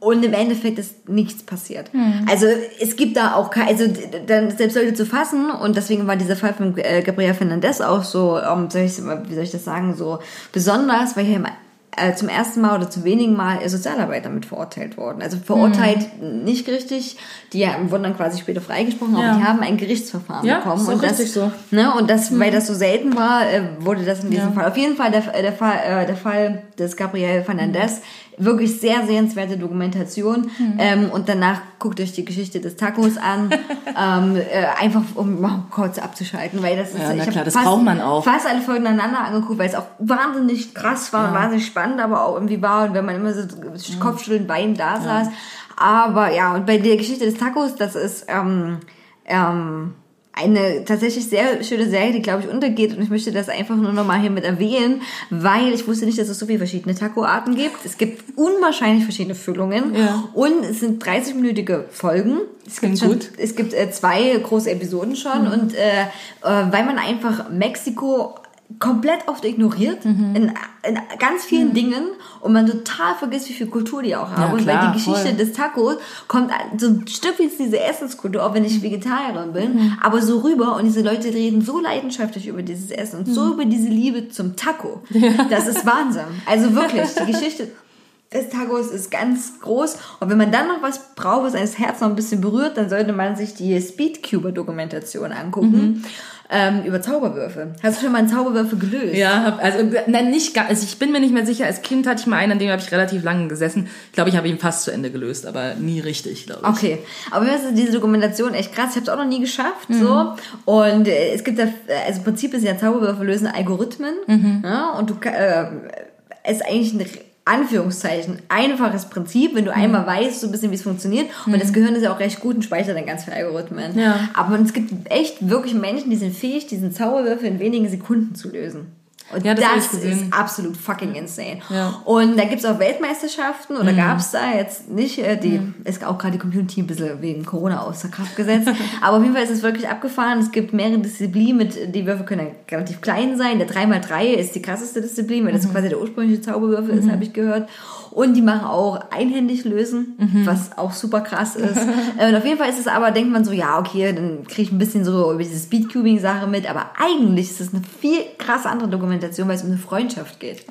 Und im Endeffekt ist nichts passiert. Also es gibt da auch, kein- also dann selbst Leute zu fassen. Und deswegen war dieser Fall von äh, Gabriela Fernandez auch so, ähm, soll ich, wie soll ich das sagen, so besonders, weil hier äh, zum ersten Mal oder zum wenigen Mal Sozialarbeiter mit verurteilt worden. Also verurteilt nicht richtig, die ja- wurden dann quasi später freigesprochen, aber Ja. die haben ein Gerichtsverfahren Ja, bekommen. auch und das, so. Ne, und das, weil das so selten war, äh, wurde das in diesem. Fall. Auf jeden Fall der, der, Fall, äh, der Fall des Gabriel Fernandez. Wirklich sehr sehenswerte Dokumentation. Mhm. Ähm, und danach guckt euch die Geschichte des Tacos an. ähm, äh, einfach um mal kurz abzuschalten, weil das ist, Ja, na ich klar, das fast, braucht man auch. fast alle Folgen aneinander angeguckt, weil es auch wahnsinnig krass war und wahnsinnig spannend, aber auch irgendwie war und wenn man immer so Kopfschütteln Bein da saß. Aber ja, und bei der Geschichte des Tacos, das ist ähm, ähm, eine tatsächlich sehr schöne Serie, die, glaube ich, untergeht. Und ich möchte das einfach nur nochmal hier mit erwähnen, weil ich wusste nicht, dass es so viele verschiedene Taco-Arten gibt. Es gibt unwahrscheinlich verschiedene Füllungen. Ja. Und es sind 30-minütige Folgen. Es gibt, Klingt schon, gut. es gibt äh, zwei große Episoden schon. Und äh, äh, weil man einfach Mexiko komplett oft ignoriert Mhm. in, in ganz vielen Dingen und man total vergisst, wie viel Kultur die auch haben. und weil die Geschichte voll. des Tacos kommt so ein Stück wie diese Essenskultur, auch wenn ich Vegetarierin bin, aber so rüber und diese Leute reden so leidenschaftlich über dieses Essen und so über diese Liebe zum Taco. Das ist Wahnsinn. Also wirklich, die Geschichte Tagos ist ganz groß. Und wenn man dann noch was braucht, was eines Herz noch ein bisschen berührt, dann sollte man sich die Speedcuber-Dokumentation angucken. Ähm, über Zauberwürfe. Hast du schon mal einen Zauberwürfel gelöst? Ja, hab, also nein, nicht gar, also ich bin mir nicht mehr sicher. Als Kind hatte ich mal einen, an dem habe ich relativ lange gesessen. Ich glaube, ich habe ihn fast zu Ende gelöst, aber nie richtig, glaube ich. Okay, aber mir ist diese Dokumentation echt krass. Ich habe es auch noch nie geschafft. Mhm. So und äh, es gibt da, also im Prinzip ist ja Zauberwürfel lösen Algorithmen. Mhm. Ja, und du äh, es ist eigentlich ein Anführungszeichen einfaches Prinzip, wenn du Mhm. einmal weißt, so ein bisschen, wie es funktioniert. Und das Gehirn ist ja auch recht gut und speichert dann ganz viele Algorithmen. Ja. Aber es gibt echt wirklich Menschen, die sind fähig, diesen Zauberwürfel in wenigen Sekunden zu lösen. Und Ja, das das, ist absolut fucking insane. Ja. Mhm. Und da gibt's auch Weltmeisterschaften oder gab's da jetzt nicht, äh, die ist auch gerade die Community ein bisschen wegen Corona außer Kraft gesetzt. Aber auf jeden Fall ist es wirklich abgefahren. Es gibt mehrere Disziplinen, mit, die Würfel können relativ klein sein. Der 3x3 ist die krasseste Disziplin, weil das Mhm. quasi der ursprüngliche Zauberwürfel ist, habe ich gehört. Und die machen auch einhändig lösen, Mhm. was auch super krass ist. Äh, Und auf jeden Fall ist es aber, denkt man so, ja, okay, dann kriege ich ein bisschen so über diese Speedcubing-Sache mit. Aber eigentlich ist es eine viel krass andere Dokumentation, weil es um eine Freundschaft geht.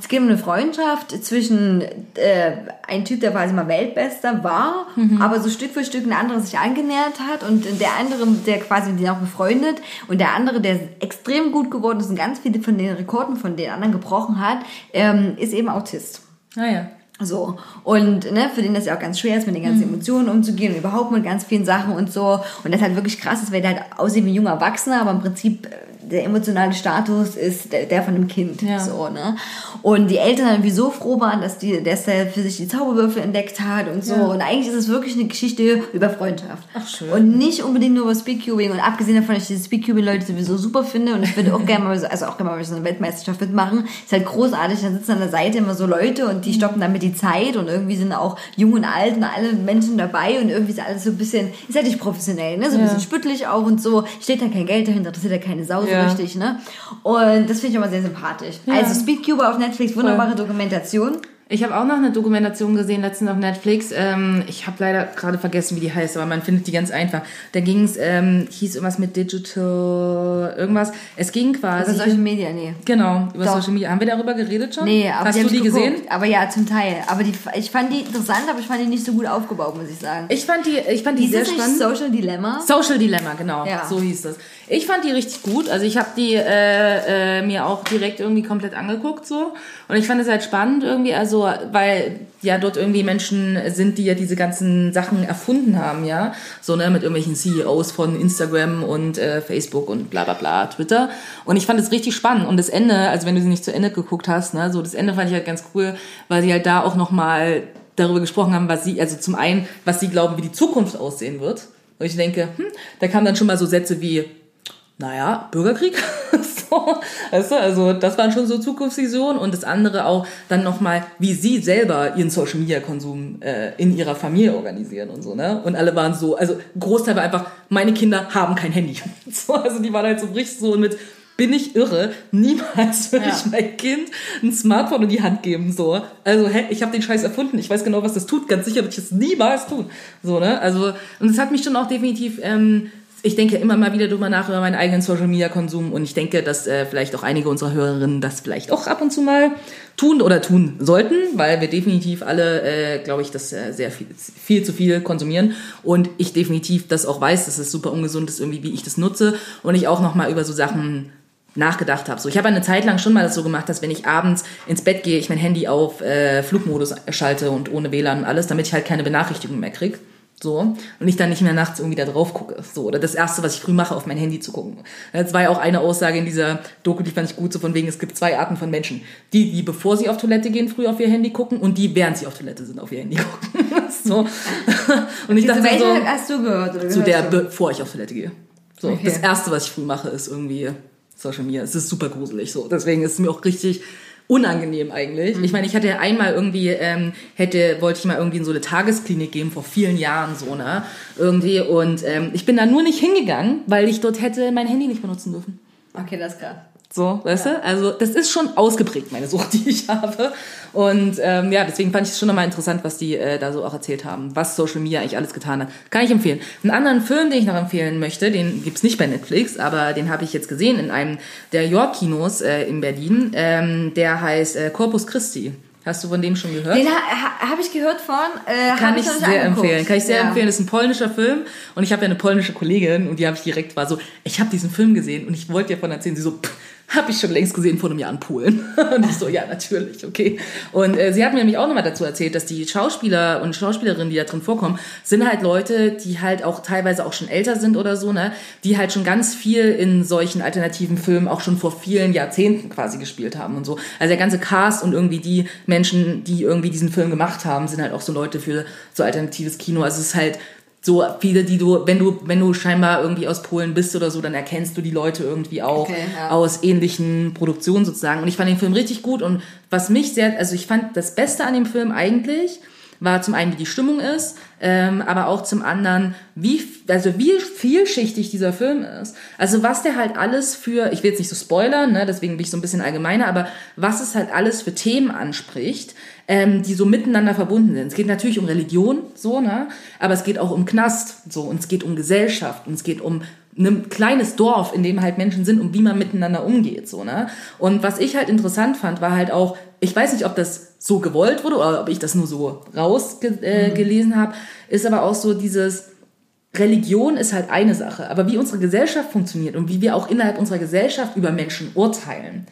Es geht um eine Freundschaft zwischen äh, ein Typ, der quasi mal Weltbester war, aber so Stück für Stück ein anderer sich angenähert hat und der andere, der quasi mit denen auch befreundet und der andere, der extrem gut geworden ist und ganz viele von den Rekorden von den anderen gebrochen hat, ähm, ist eben Autist. Naja. So. Und ne, für den das ja auch ganz schwer ist, mit den ganzen Emotionen umzugehen und überhaupt mit ganz vielen Sachen und so. Und das halt wirklich krass ist, weil der halt aussieht wie ein junger Erwachsener, aber im Prinzip äh, der emotionale Status ist der, der von einem Kind. Ja. So, ne? Und die Eltern irgendwie so froh waren, dass, die, dass er für sich die Zauberwürfel entdeckt hat und so. Ja. Und eigentlich ist es wirklich eine Geschichte über Freundschaft. Ach, schön. Und nicht unbedingt nur über Speedcubing. Und abgesehen davon, dass ich diese Speedcubing-Leute sowieso super finde und ich würde auch gerne mal, so- also auch gerne mal so eine Weltmeisterschaft mitmachen, ist halt großartig. Dann sitzen an der Seite immer so Leute und die stoppen damit die Zeit und irgendwie sind auch jung und alt und alle Menschen dabei und irgendwie ist alles so ein bisschen, ist halt nicht professionell, ne? So ein Ja. bisschen spüttelig auch und so. Steht da kein Geld dahinter, interessiert ja keine Sau so Ja. richtig, ne? Und das finde ich immer sehr sympathisch. Also Speedcuber auf Netflix, wunderbare Dokumentation. Ich habe auch noch eine Dokumentation gesehen letztens auf Netflix. Ähm, ich habe leider gerade vergessen, wie die heißt, aber man findet die ganz einfach. Da ging es, ähm, hieß irgendwas mit Digital, irgendwas. Es ging quasi. Also Social Media, nee. genau, über Doch. Social Media. Haben wir darüber geredet schon? Nee, aber Hast du die gesehen? geguckt. Aber ja, zum Teil. Aber die, ich fand die interessant, aber ich fand die nicht so gut aufgebaut, muss ich sagen. Ich fand die, ich fand die Hieß sehr spannend. Social Dilemma? Social Dilemma, genau, Ja. so hieß das. Ich fand die richtig gut, also ich habe die äh, äh, mir auch direkt irgendwie komplett angeguckt so. Und ich fand es halt spannend irgendwie, also weil ja dort irgendwie Menschen sind, die ja diese ganzen Sachen erfunden haben, ja, so ne mit irgendwelchen CEOs von Instagram und äh, Facebook und bla bla bla Twitter. Und ich fand es richtig spannend. Und das Ende, also wenn du sie nicht zu Ende geguckt hast, ne, so das Ende fand ich halt ganz cool, weil sie halt da auch noch mal darüber gesprochen haben, was sie, also zum einen, was sie glauben, wie die Zukunft aussehen wird. Und ich denke, hm, da kamen dann schon mal so Sätze wie, naja, Bürgerkrieg. so, weißt du, also das waren schon so Zukunftsvisionen und das andere auch dann nochmal, wie sie selber ihren Social Media Konsum äh, in ihrer Familie organisieren und so, ne? Und alle waren so, also Großteil war einfach, meine Kinder haben kein Handy. so, also die waren halt so richtig so mit, bin ich irre, niemals würde Ja. ich mein Kind ein Smartphone in die Hand geben, so. Also, hä, ich habe den Scheiß erfunden, ich weiß genau, was das tut, ganz sicher würde ich es niemals tun. So, ne? Also, und es hat mich schon auch definitiv, ähm, ich denke immer mal wieder drüber nach über meinen eigenen Social Media Konsum und ich denke, dass äh, vielleicht auch einige unserer Hörerinnen das vielleicht auch ab und zu mal tun oder tun sollten, weil wir definitiv alle, äh, glaube ich, das äh, sehr viel, viel zu viel konsumieren und ich definitiv das auch weiß, dass es super ungesund ist, irgendwie, wie ich das nutze und ich auch noch mal über so Sachen nachgedacht habe. So, ich habe eine Zeit lang schon mal das so gemacht, dass wenn ich abends ins Bett gehe, ich mein Handy auf äh, Flugmodus schalte und ohne WLAN und alles, damit ich halt keine Benachrichtigungen mehr krieg. So. Und ich dann nicht mehr nachts irgendwie da drauf gucke. So. Oder das erste, was ich früh mache, auf mein Handy zu gucken. Das war ja auch eine Aussage in dieser Doku, die fand ich gut, so von wegen, es gibt zwei Arten von Menschen. Die, die bevor sie auf Toilette gehen, früh auf ihr Handy gucken und die, während sie auf Toilette sind, auf ihr Handy gucken. so. Und ich Zu dachte welcher so, hast du gehört? Oder zu der, du? bevor ich auf Toilette gehe. So, Okay. das erste, was ich früh mache, ist irgendwie Social Media. Es ist super gruselig. So, deswegen ist es mir auch richtig unangenehm eigentlich. Ich meine, ich hatte ja einmal irgendwie, ähm, hätte, wollte ich mal irgendwie in so eine Tagesklinik gehen vor vielen Jahren so, ne? Irgendwie. Und ähm, ich bin da nur nicht hingegangen, weil ich dort hätte mein Handy nicht benutzen dürfen. Okay, das ist krass. So, weißt du? Also das ist schon ausgeprägt, meine Sucht, die ich habe. Und ähm, ja, deswegen fand ich es schon nochmal interessant, was die äh, da so auch erzählt haben, was Social Media eigentlich alles getan hat. Kann ich empfehlen. Einen anderen Film, den ich noch empfehlen möchte, den gibt's nicht bei Netflix, aber den habe ich jetzt gesehen in einem der York-Kinos äh, in Berlin. Ähm, der heißt äh, Corpus Christi. Hast du von dem schon gehört? Den ha, ha, habe ich gehört von. Äh, Kann ich nicht sehr angeguckt. empfehlen. Kann ich sehr Ja. empfehlen. Das ist ein polnischer Film und ich habe ja eine polnische Kollegin und die habe ich direkt war so, ich habe diesen Film gesehen und ich wollte dir davon erzählen. Sie so, habe ich schon längst gesehen vor einem Jahr in Polen. Und ich so, ja natürlich, okay. Und äh, sie hat mir nämlich auch nochmal dazu erzählt, dass die Schauspieler und Schauspielerinnen, die da drin vorkommen, sind halt Leute, die halt auch teilweise auch schon älter sind oder so, ne, die halt schon ganz viel in solchen alternativen Filmen auch schon vor vielen Jahrzehnten quasi gespielt haben und so. Also der ganze Cast und irgendwie die Menschen, die irgendwie diesen Film gemacht haben, sind halt auch so Leute für so alternatives Kino. Also es ist halt so viele, die du, wenn du, wenn du scheinbar irgendwie aus Polen bist oder so, dann erkennst du die Leute irgendwie auch Okay, ja. aus ähnlichen Produktionen sozusagen. Und ich fand den Film richtig gut und was mich sehr, also ich fand das Beste an dem Film eigentlich war zum einen, wie die Stimmung ist, ähm, aber auch zum anderen, wie, also wie vielschichtig dieser Film ist. Also was der halt alles für, ich will jetzt nicht so spoilern, ne, deswegen bin ich so ein bisschen allgemeiner, aber was es halt alles für Themen anspricht, ähm, die so miteinander verbunden sind. Es geht natürlich um Religion, so, ne, aber es geht auch um Knast, so, und es geht um Gesellschaft und es geht um ein kleines Dorf, in dem halt Menschen sind und wie man miteinander umgeht, so, ne? Und was ich halt interessant fand, war halt auch, ich weiß nicht, ob das so gewollt wurde oder ob ich das nur so rausgelesen äh, gelesen habe, ist aber auch so dieses, Religion ist halt eine Sache, aber wie unsere Gesellschaft funktioniert und wie wir auch innerhalb unserer Gesellschaft über Menschen urteilen.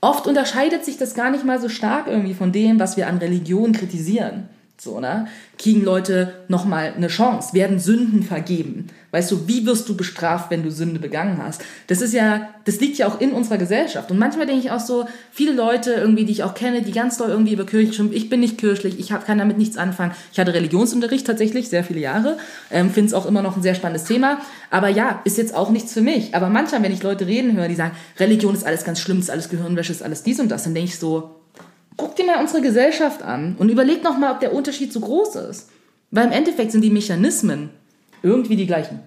Oft unterscheidet sich das gar nicht mal so stark irgendwie von dem, was wir an Religion kritisieren. So, ne? Kriegen Leute nochmal eine Chance, werden Sünden vergeben. Weißt du, wie wirst du bestraft, wenn du Sünde begangen hast? Das ist ja, das liegt ja auch in unserer Gesellschaft. Und manchmal denke ich auch so, viele Leute irgendwie, die ich auch kenne, die ganz doll irgendwie über Kirche schimpfen. Ich bin nicht kirchlich, ich hab, kann damit nichts anfangen. Ich hatte Religionsunterricht tatsächlich, sehr viele Jahre. Ähm, Finde es auch immer noch ein sehr spannendes Thema. Aber ja, ist jetzt auch nichts für mich. Aber manchmal, wenn ich Leute reden höre, die sagen, Religion ist alles ganz schlimm, ist alles Gehirnwäsche, ist alles dies und das, dann denke ich so, guck dir mal unsere Gesellschaft an und überleg noch mal, ob der Unterschied so groß ist. Weil im Endeffekt sind die Mechanismen irgendwie die gleichen,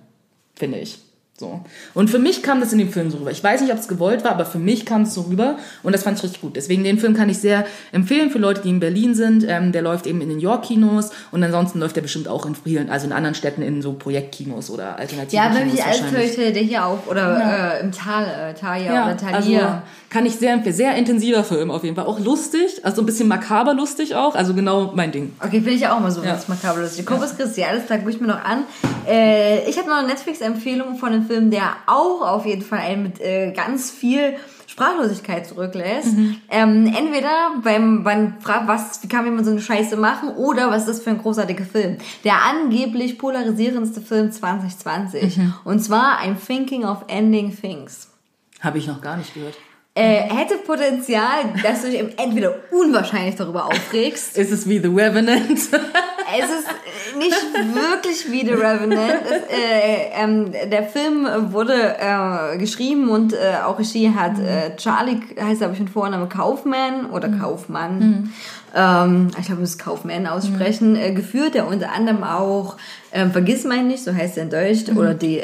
finde ich. So. Und für mich kam das in dem Film so rüber. Ich weiß nicht, ob es gewollt war, aber für mich kam es so rüber und das fand ich richtig gut. Deswegen den Film kann ich sehr empfehlen für Leute, die in Berlin sind. Ähm, der läuft eben in den York-Kinos und ansonsten läuft der bestimmt auch in vielen, also in anderen Städten in so Projektkinos oder alternativen Ja, wenn Kinos mich alles wahrscheinlich. täuscht, der hier auch. Oder äh, im Tal, äh, Talia oder Talia. also kann ich sehr empfehlen. Sehr intensiver Film auf jeden Fall. Auch lustig, also ein bisschen makaber lustig auch. Also genau mein Ding. Okay, finde ich ja auch mal so Ja. was makaber lustig. Corpus Christi, alles klar, gucke ich mir noch an. Äh, ich habe noch eine Netflix-Empfehlung von einem Film, der auch auf jeden Fall einen mit äh, ganz viel Sprachlosigkeit zurücklässt. Mhm. Ähm, entweder beim, man fragt, was, wie kann man so eine Scheiße machen, oder was ist das für ein großartiger Film? Der angeblich polarisierendste Film 2020. Mhm. Und zwar I'm Thinking of Ending Things. Habe ich noch gar nicht gehört. Äh, hätte Potenzial, dass du dich entweder unwahrscheinlich darüber aufregst, Ist es wie The Revenant? Es ist nicht wirklich wie The Revenant. Es, äh, ähm, der Film wurde äh, geschrieben und äh, auch Regie hat äh, Charlie, heißt glaube ich mit Vorname Kaufman oder Kaufmann. Ähm, ich glaube, wir müssen Kaufman aussprechen. Äh, geführt, der unter anderem auch ähm, Vergiss mein nicht, so heißt er in Deutsch, oder die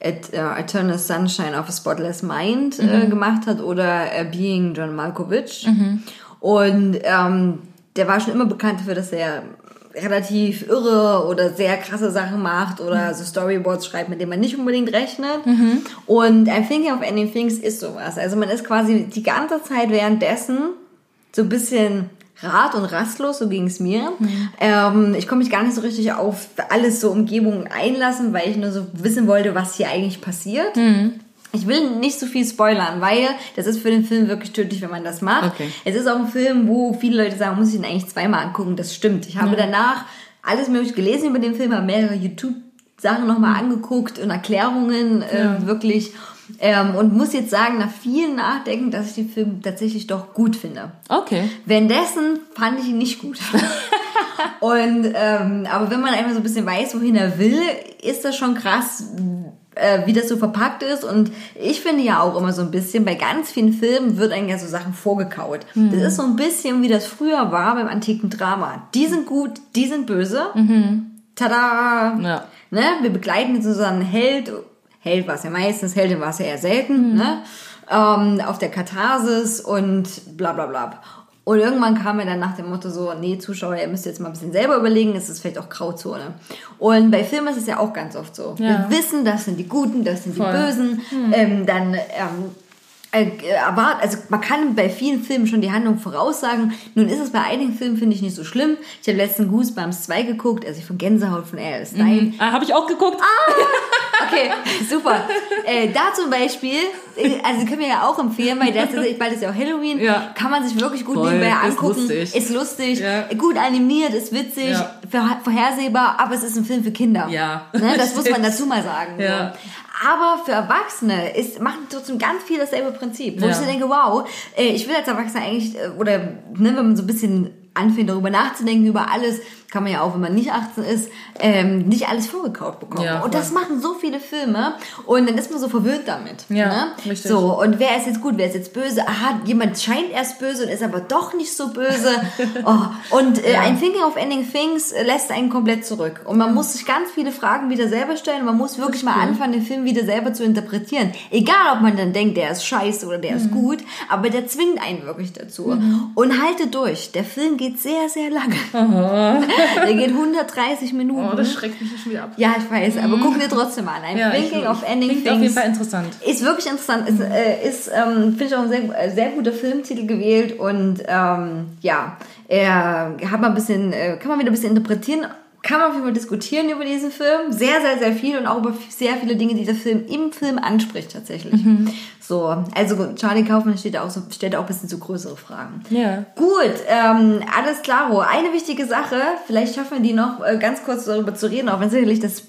Eternal Sunshine of a Spotless Mind äh, gemacht hat oder äh, Being John Malkovich. Und ähm, der war schon immer bekannt dafür, dass er relativ irre oder sehr krasse Sachen macht oder so Storyboards schreibt, mit denen man nicht unbedingt rechnet. Und I'm Thinking of Ending Things ist sowas. Also man ist quasi die ganze Zeit währenddessen so ein bisschen rat- und rastlos, so ging es mir. Ähm, ich konnte mich gar nicht so richtig auf alles so Umgebungen einlassen, weil ich nur so wissen wollte, was hier eigentlich passiert. Ich will nicht so viel spoilern, weil das ist für den Film wirklich tödlich, wenn man das macht. Okay. Es ist auch ein Film, wo viele Leute sagen, muss ich ihn eigentlich zweimal angucken. Das stimmt. Ich habe danach alles mögliche gelesen über den Film, habe mehrere YouTube-Sachen nochmal angeguckt und Erklärungen äh, wirklich. Ähm, und muss jetzt sagen, nach vielen Nachdenken, dass ich den Film tatsächlich doch gut finde. Okay. Währenddessen fand ich ihn nicht gut. Und ähm, aber wenn man einfach so ein bisschen weiß, wohin er will, ist das schon krass, äh, wie das so verpackt ist. Und ich finde ja auch immer so ein bisschen, bei ganz vielen Filmen wird einem ja so Sachen vorgekaut. Das ist so ein bisschen wie das früher war beim antiken Drama. Die sind gut, die sind böse. Tada! Ja. Ne? Wir begleiten jetzt unseren Held, Held war es ja meistens, war es ja eher selten, ne? ähm, auf der Katharsis und bla bla bla. Und irgendwann kam er dann nach dem Motto so, nee, Zuschauer, ihr müsst jetzt mal ein bisschen selber überlegen, es ist vielleicht auch Grauzone. Und bei Filmen ist es ja auch ganz oft so. Ja. Wir wissen, das sind die Guten, das sind Voll. die Bösen. Ähm, dann ähm, äh, erwartet, also man kann bei vielen Filmen schon die Handlung voraussagen. Nun ist es bei einigen Filmen, finde ich, nicht so schlimm. Ich habe letzten Goosebumps 2 geguckt, also von Gänsehaut von R.L. Stein. Ah, habe ich auch geguckt. Okay, super. Äh, da zum Beispiel, äh, also können wir ja auch empfehlen, weil das ist, bald ist ja auch Halloween, Ja. kann man sich wirklich gut Voll, nebenbei ist angucken. lustig. Ist lustig, Ja. gut animiert, ist witzig, Ja. vorher- vorhersehbar, aber es ist ein Film für Kinder. Ja. Ne, das muss man dazu mal sagen. Ja. Aber für Erwachsene ist, machen trotzdem ganz viel dasselbe Prinzip. Wo Ja. ich so denke, wow, äh, ich will als Erwachsener eigentlich, äh, oder ne, wenn man so ein bisschen anfängt, darüber nachzudenken, über alles, kann man ja auch, wenn man nicht 18 ist, ähm, nicht alles vorgekauft bekommen. Ja, und das machen so viele Filme und dann ist man so verwöhnt damit. Ja, ne? richtig. So, und wer ist jetzt gut, wer ist jetzt böse? Aha, jemand scheint erst böse und ist aber doch nicht so böse. oh, und äh, Ja. ein Thinking of Ending Things äh, lässt einen komplett zurück. Und man muss sich ganz viele Fragen wieder selber stellen man muss wirklich mal anfangen, den Film wieder selber zu interpretieren. Egal, ob man dann denkt, der ist scheiße oder der Mhm. ist gut, aber der zwingt einen wirklich dazu. Und halte durch. Der Film geht sehr, sehr lange. der geht 130 Minuten. Oh, das schreckt mich schon wieder ab. ja, ich weiß, aber guck dir trotzdem an. Ein Ja, of Ending klingt Things. auf jeden Fall interessant. Ist wirklich interessant. Ist, äh, ist ähm, finde ich auch ein sehr, äh, sehr guter Filmtitel gewählt und ähm, ja, er hat mal ein bisschen, äh, kann man wieder ein bisschen interpretieren. Kann man auf jeden Fall diskutieren über diesen Film. Sehr, sehr, sehr viel und auch über sehr viele Dinge, die der Film im Film anspricht tatsächlich. Mhm. So, also Charlie Kaufman steht auch so, stellt auch ein bisschen so größere Fragen. Ja. Gut, ähm, alles klaro. Eine wichtige Sache, vielleicht schaffen wir die noch äh, ganz kurz darüber zu reden, auch wenn sicherlich das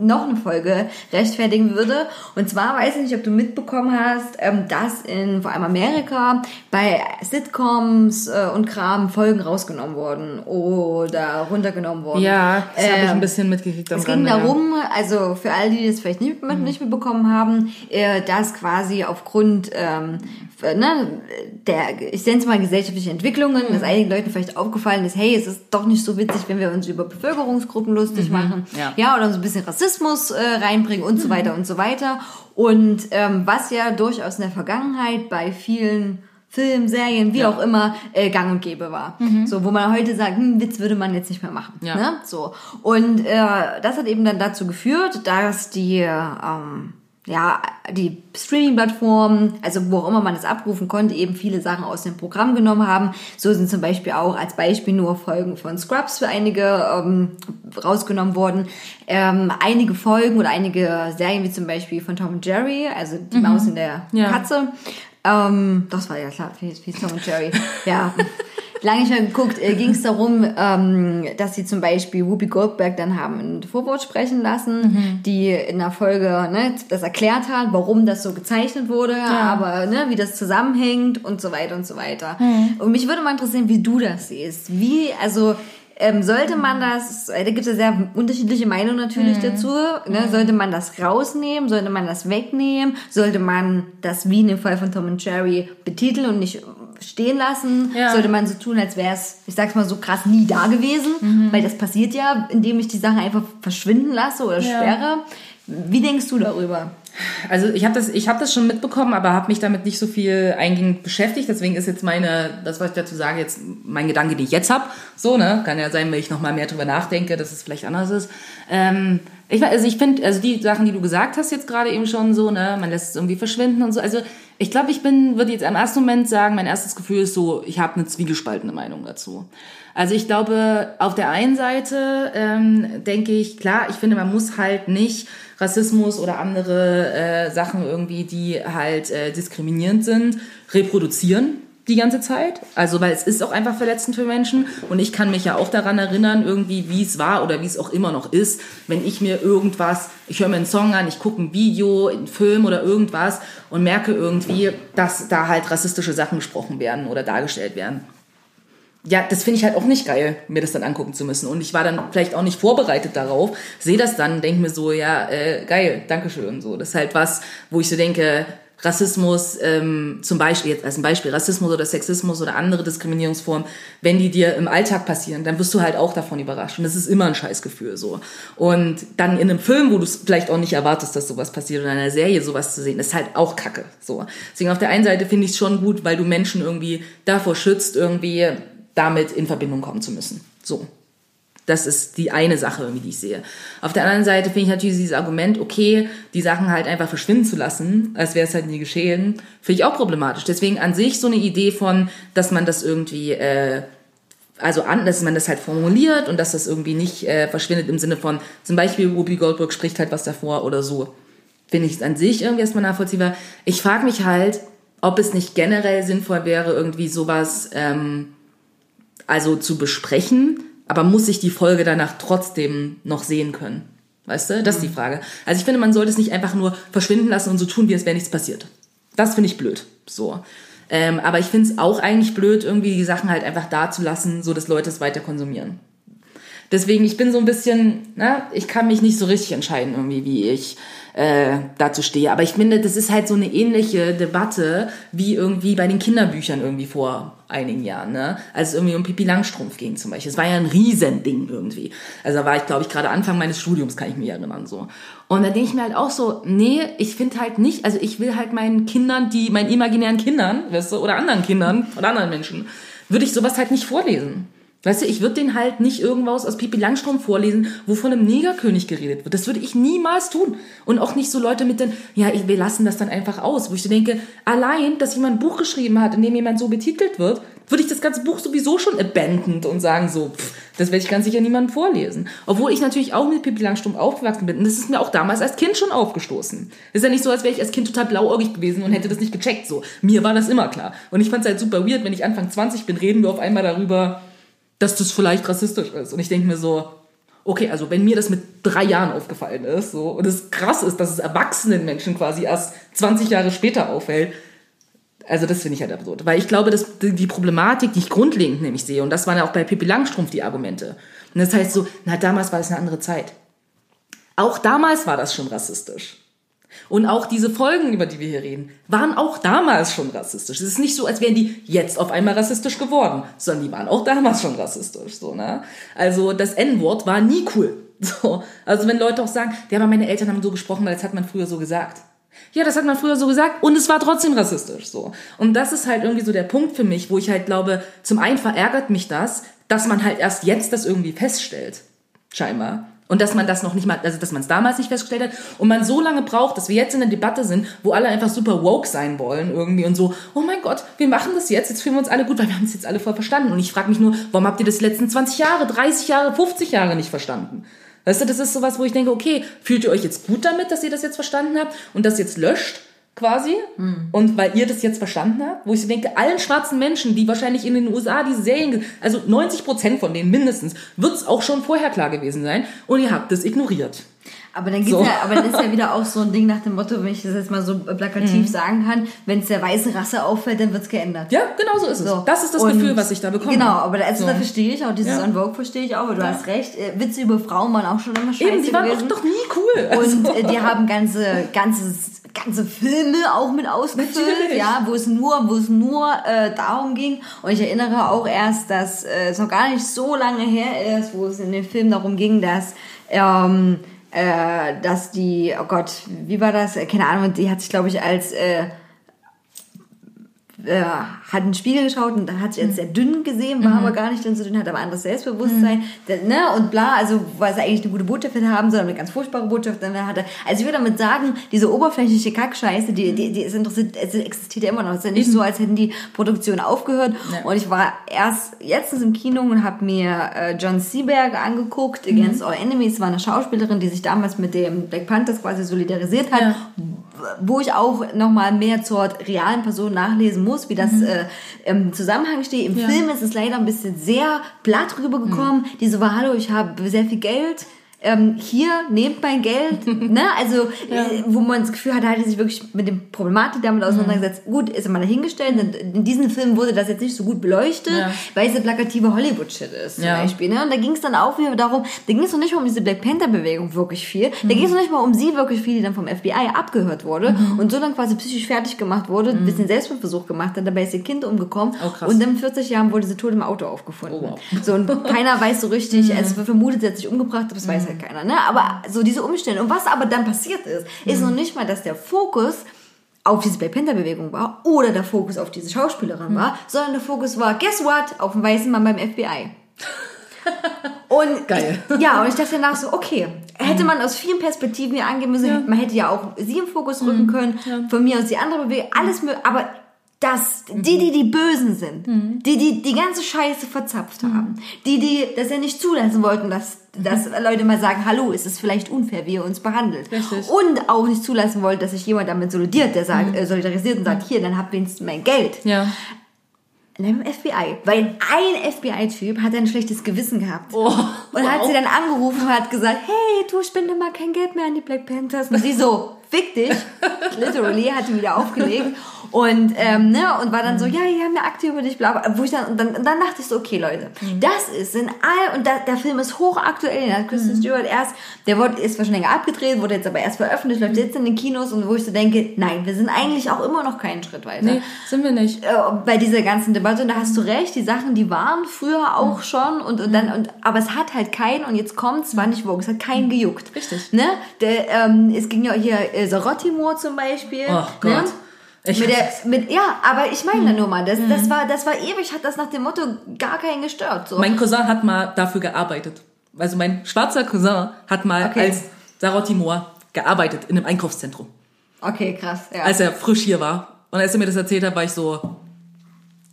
noch eine Folge rechtfertigen würde. Und zwar weiß ich nicht, ob du mitbekommen hast, ähm, dass in vor allem Amerika bei Sitcoms äh, und Kram Folgen rausgenommen wurden oder runtergenommen wurden. Ja, das habe ich Ähm, ein bisschen mitgekriegt am es ging Rande, ja. darum, also für all die, die das vielleicht nicht, nicht mitbekommen haben, äh, dass quasi aufgrund ähm, ne, der, ich nenne es mal gesellschaftliche Entwicklungen, dass einigen Leuten vielleicht aufgefallen ist, hey, es ist doch nicht so witzig, wenn wir uns über Bevölkerungsgruppen lustig machen, ja. oder so ein bisschen Rassismus äh, reinbringen und so weiter und so weiter. Und ähm, was ja durchaus in der Vergangenheit bei vielen Filmen, Serien, wie auch immer, äh, gang und gäbe war. So, wo man heute sagt, hm, Witz würde man jetzt nicht mehr machen. Ja. Ne? So. Und äh, das hat eben dann dazu geführt, dass die, ähm, ja, die Streaming-Plattformen, also wo auch immer man es abrufen konnte, eben viele Sachen aus dem Programm genommen haben. So sind zum Beispiel auch als Beispiel nur Folgen von Scrubs für einige ähm, rausgenommen worden. Ähm, einige Folgen oder einige Serien, wie zum Beispiel von Tom und Jerry, also die Maus in der Ja. Katze. Ähm, das war ja klar, wie, wie Tom und Jerry. ja. Lange nicht mehr geguckt, äh, ging es darum, ähm, dass sie zum Beispiel Whoopi Goldberg dann haben ein Vorwort sprechen lassen, die in der Folge ne, das erklärt hat, warum das so gezeichnet wurde, aber ne, wie das zusammenhängt und so weiter und so weiter. Und mich würde mal interessieren, wie du das siehst. Wie, also ähm, sollte man das, äh, da gibt es ja sehr unterschiedliche Meinungen natürlich dazu, ne? sollte man das rausnehmen, sollte man das wegnehmen, sollte man das wie in dem Fall von Tom und Jerry betiteln und nicht stehen lassen, Ja. sollte man so tun, als wäre es, ich sag's mal so krass, nie da gewesen, weil das passiert ja, indem ich die Sachen einfach verschwinden lasse oder Ja. sperre. Wie denkst du darüber? Also ich habe das, ich habe das schon mitbekommen, aber habe mich damit nicht so viel eingehend beschäftigt. Deswegen ist jetzt meine, das was ich dazu sage, jetzt mein Gedanke, den ich jetzt habe. So ne, kann ja sein, wenn ich noch mal mehr drüber nachdenke, dass es vielleicht anders ist. Ähm, ich, weiß- also ich finde, also die Sachen, die du gesagt hast jetzt gerade eben schon so, ne, man lässt es irgendwie verschwinden und so. Also ich glaube, ich bin, würde jetzt im ersten Moment sagen, mein erstes Gefühl ist so, ich habe eine zwiegespaltene Meinung dazu. Also ich glaube, auf der einen Seite ähm, denke ich, klar, ich finde, man muss halt nicht Rassismus oder andere äh, Sachen irgendwie, die halt äh, diskriminierend sind, reproduzieren die ganze Zeit. Also weil es ist auch einfach verletzend für Menschen und ich kann mich ja auch daran erinnern, irgendwie wie es war oder wie es auch immer noch ist, wenn ich mir irgendwas, ich höre mir einen Song an, ich gucke ein Video, einen Film oder irgendwas und merke irgendwie, dass da halt rassistische Sachen gesprochen werden oder dargestellt werden ja, das finde ich halt auch nicht geil, mir das dann angucken zu müssen. Und ich war dann vielleicht auch nicht vorbereitet darauf, sehe das dann, denke mir so, ja, äh, geil, Dankeschön. So, das ist halt was, wo ich so denke, Rassismus, ähm, zum Beispiel, jetzt als ein Beispiel, Rassismus oder Sexismus oder andere Diskriminierungsformen, wenn die dir im Alltag passieren, dann wirst du halt auch davon überrascht. Und das ist immer ein Scheißgefühl so. Und dann in einem Film, wo du es vielleicht auch nicht erwartest, dass sowas passiert, oder in einer Serie sowas zu sehen, ist halt auch Kacke. So. Deswegen auf der einen Seite finde ich es schon gut, weil du Menschen irgendwie davor schützt, irgendwie damit in Verbindung kommen zu müssen. So. Das ist die eine Sache, irgendwie, die ich sehe. Auf der anderen Seite finde ich natürlich dieses Argument, okay, die Sachen halt einfach verschwinden zu lassen, als wäre es halt nie geschehen, finde ich auch problematisch. Deswegen an sich so eine Idee von, dass man das irgendwie, äh, also an, dass man das halt formuliert und dass das irgendwie nicht äh, verschwindet im Sinne von, zum Beispiel Whoopi Goldberg spricht halt was davor oder so. Finde ich an sich irgendwie erstmal nachvollziehbar. Ich frage mich halt, ob es nicht generell sinnvoll wäre, irgendwie sowas, ähm, also zu besprechen, aber muss ich die Folge danach trotzdem noch sehen können? Weißt du? Das ist die Frage. Also ich finde, man sollte es nicht einfach nur verschwinden lassen und so tun, wie es wäre nichts passiert. Das finde ich blöd. So. Ähm, aber ich finde es auch eigentlich blöd, irgendwie die Sachen halt einfach da zu lassen, so dass Leute es weiter konsumieren. Deswegen, ich bin so ein bisschen, na, ich kann mich nicht so richtig entscheiden, irgendwie, wie ich äh, dazu stehe. Aber ich finde, das ist halt so eine ähnliche Debatte wie irgendwie bei den Kinderbüchern irgendwie vor einigen Jahren, ne? Als es irgendwie um Pippi Langstrumpf ging zum Beispiel. Es war ja ein Riesending irgendwie. Also da war ich, glaube ich, gerade Anfang meines Studiums, kann ich mich erinnern, so. Und da denke ich mir halt auch so, nee, ich finde halt nicht, also ich will halt meinen Kindern, die, meinen imaginären Kindern, weißt du, oder anderen Kindern oder anderen Menschen, würde ich sowas halt nicht vorlesen. Weißt du, ich würde den halt nicht irgendwas aus Pipi Langstrumpf vorlesen, wo von einem Negerkönig geredet wird. Das würde ich niemals tun. Und auch nicht so Leute mit den, ja, wir lassen das dann einfach aus. Wo ich denke, allein, dass jemand ein Buch geschrieben hat, in dem jemand so betitelt wird, würde ich das ganze Buch sowieso schon abandoned und sagen so, pff, das werde ich ganz sicher niemandem vorlesen. Obwohl ich natürlich auch mit Pippi Langstrumpf aufgewachsen bin. Und das ist mir auch damals als Kind schon aufgestoßen. Ist ja nicht so, als wäre ich als Kind total blauäugig gewesen und hätte das nicht gecheckt. So, mir war das immer klar. Und ich fand es halt super weird, wenn ich Anfang 20 bin, reden wir auf einmal darüber, dass das vielleicht rassistisch ist. Und ich denke mir so, okay, also wenn mir das mit drei Jahren aufgefallen ist, so, und es krass ist, dass es erwachsenen Menschen quasi erst 20 Jahre später auffällt, also das finde ich halt absurd. Weil ich glaube, dass die Problematik, die ich grundlegend nämlich sehe, und das waren ja auch bei Pippi Langstrumpf die Argumente. Und das heißt so, na, damals war es eine andere Zeit. Auch damals war das schon rassistisch. Und auch diese Folgen, über die wir hier reden, waren auch damals schon rassistisch. Es ist nicht so, als wären die jetzt auf einmal rassistisch geworden, sondern die waren auch damals schon rassistisch. So, ne? Also das N-Wort war nie cool. So. Also wenn Leute auch sagen, ja, aber meine Eltern haben so gesprochen, weil das hat man früher so gesagt. Ja, das hat man früher so gesagt und es war trotzdem rassistisch so. Und das ist halt irgendwie so der Punkt für mich, wo ich halt glaube, zum einen verärgert mich das, dass man halt erst jetzt das irgendwie feststellt. Scheinbar. Und dass man das noch nicht mal, also dass man es damals nicht festgestellt hat und man so lange braucht, dass wir jetzt in der Debatte sind, wo alle einfach super woke sein wollen irgendwie und so, oh mein Gott, wir machen das jetzt, jetzt fühlen wir uns alle gut, weil wir haben es jetzt alle voll verstanden. Und ich frage mich nur, warum habt ihr das die letzten 20 Jahre, 30 Jahre, 50 Jahre nicht verstanden? Weißt du, das ist sowas, wo ich denke, okay, fühlt ihr euch jetzt gut damit, dass ihr das jetzt verstanden habt und das jetzt löscht? Quasi. Und weil ihr das jetzt verstanden habt, wo ich so denke, allen schwarzen Menschen, die wahrscheinlich in den USA diese Serien, also 90 Prozent von denen mindestens, wird es auch schon vorher klar gewesen sein. Und ihr habt das ignoriert. Aber dann, gibt's So. ja, aber dann ist ja wieder auch so ein Ding nach dem Motto, wenn ich das jetzt mal so plakativ sagen kann, wenn es der weißen Rasse auffällt, dann wird's geändert. Ja, genau so ist es. So. Das ist das Und- Gefühl, was ich da bekomme. Genau, aber da, also So. da verstehe ich auch, dieses Ja. On Vogue verstehe ich auch, aber du Ja. hast recht, äh, Witze über Frauen waren auch schon immer scheiße Eben, die waren auch doch nie cool. Also, Und äh, die haben ganze, ganzes, ganze Filme auch mit ausgefüllt, ja, wo es nur, wo es nur äh, darum ging. Und ich erinnere auch erst, dass äh, es noch gar nicht so lange her ist, wo es in dem Film darum ging, dass ähm, äh, dass die, oh Gott, wie war das? Äh, Keine Ahnung, die hat sich, glaube ich, als äh, äh, hat in den Spiegel geschaut und da hat sich als sehr dünn gesehen, war aber gar nicht dann so dünn, hat aber anderes Selbstbewusstsein, Da- ne, und bla, also weil sie eigentlich eine gute Botschaft hätte haben, sondern eine ganz furchtbare Botschaft dann hatte. Also ich würde damit sagen, diese oberflächliche Kackscheiße, die, die, die ist interessiert, es existiert ja immer noch. Es ist ja nicht so, als hätten die Produktion aufgehört. Ja. Und ich war erst letztens im Kino und habe mir äh, John Seaberg angeguckt, Against All Enemies, war eine Schauspielerin, die sich damals mit dem Black Panthers quasi solidarisiert hat Ja. Wo ich auch noch mal mehr zur realen Person nachlesen muss, wie das äh, im Zusammenhang steht. Im Ja. Film ist es leider ein bisschen sehr platt rübergekommen. Die so war, hallo, ich habe sehr viel Geld. Ähm, hier, nehmt mein Geld. ne? Also, äh, wo man das Gefühl hat, hat er sich wirklich mit dem Problematik damit auseinandergesetzt. Gut, ist er mal dahingestellt. In diesem Film wurde das jetzt nicht so gut beleuchtet, Ja. weil es der plakative Hollywood-Shit ist, zum Ja. Beispiel. Ne? Und da ging es dann auch wieder darum, da ging es noch nicht mal um diese Black Panther-Bewegung wirklich viel. Da ging es noch nicht mal um sie wirklich viel, die dann vom FBI abgehört wurde Mhm. und so dann quasi psychisch fertig gemacht wurde, ein bisschen Selbstmordversuch gemacht hat, dabei ist ihr Kind umgekommen Oh, und dann mit 40 Jahren wurde sie tot im Auto aufgefunden. Oh, wow. Mhm. So, und keiner weiß so richtig, also es wird vermutet, sie hat sich umgebracht, aber das weiß halt keiner. Ne? Aber so diese Umstände. Und was aber dann passiert ist, ist Mhm. noch nicht mal, dass der Fokus auf diese Black Panther Bewegung war oder der Fokus auf diese Schauspielerin Mhm. war, sondern der Fokus war, guess what, auf dem weißen Mann beim FBI. Und Geil. Ich, ja, und ich dachte danach so, okay, hätte man aus vielen Perspektiven hier angehen müssen. Man hätte ja auch sie im Fokus Mhm. rücken können, von mir aus die andere Bewegung, alles möglich. Aber das, die, die die Bösen sind, Mhm. die, die die ganze Scheiße verzapft haben, die, die das ja nicht zulassen wollten, dass, dass Leute mal sagen, hallo, ist es vielleicht unfair, wie ihr uns behandelt. Mhm. Richtig. Und auch nicht zulassen wollten, dass sich jemand damit solidiert, der sagt, äh, solidarisiert und sagt, hier, dann habt wenigstens mein Geld. Ja. Nein, im FBI. Weil ein FBI-Typ hat ein schlechtes Gewissen gehabt. Oh, und hat wow. sie dann angerufen und hat gesagt, hey, du spende mal kein Geld mehr an die Black Panthers. Und sie so, fick dich. Literally, hat ihn wieder aufgelegt. Und, ähm, ne, und war dann so, ja, die haben eine Akte über dich, bla, bla. Wo ich dann, und dann, und dann dachte ich so, okay, Leute, das ist in all, und da, der Film ist hochaktuell, den hat Kristen Stewart erst, der wurde, ist wahrscheinlich länger abgedreht, wurde jetzt aber erst veröffentlicht, läuft jetzt in den Kinos, und wo ich so denke, nein, wir sind eigentlich auch immer noch keinen Schritt weiter Nee, sind wir nicht. äh, bei dieser ganzen Debatte und da hast du recht, die Sachen, die waren früher auch schon und, und dann und aber es hat halt keinen und jetzt kommt es war nicht Vogue, es hat keinen gejuckt. Richtig. Ne? Der, ähm, es ging ja hier äh, Sorotimo zum Beispiel. Oh Gott. Ne? Ich mit der, mit, ja, aber ich meine nur mal, das, das war, das war ewig, hat das nach dem Motto gar keinen gestört. So. Mein Cousin hat mal dafür gearbeitet. Also mein schwarzer Cousin hat mal Okay. als Sarah Timor gearbeitet in einem Einkaufszentrum, okay, krass. Ja. als er frisch hier war. Und als er mir das erzählt hat, war ich so,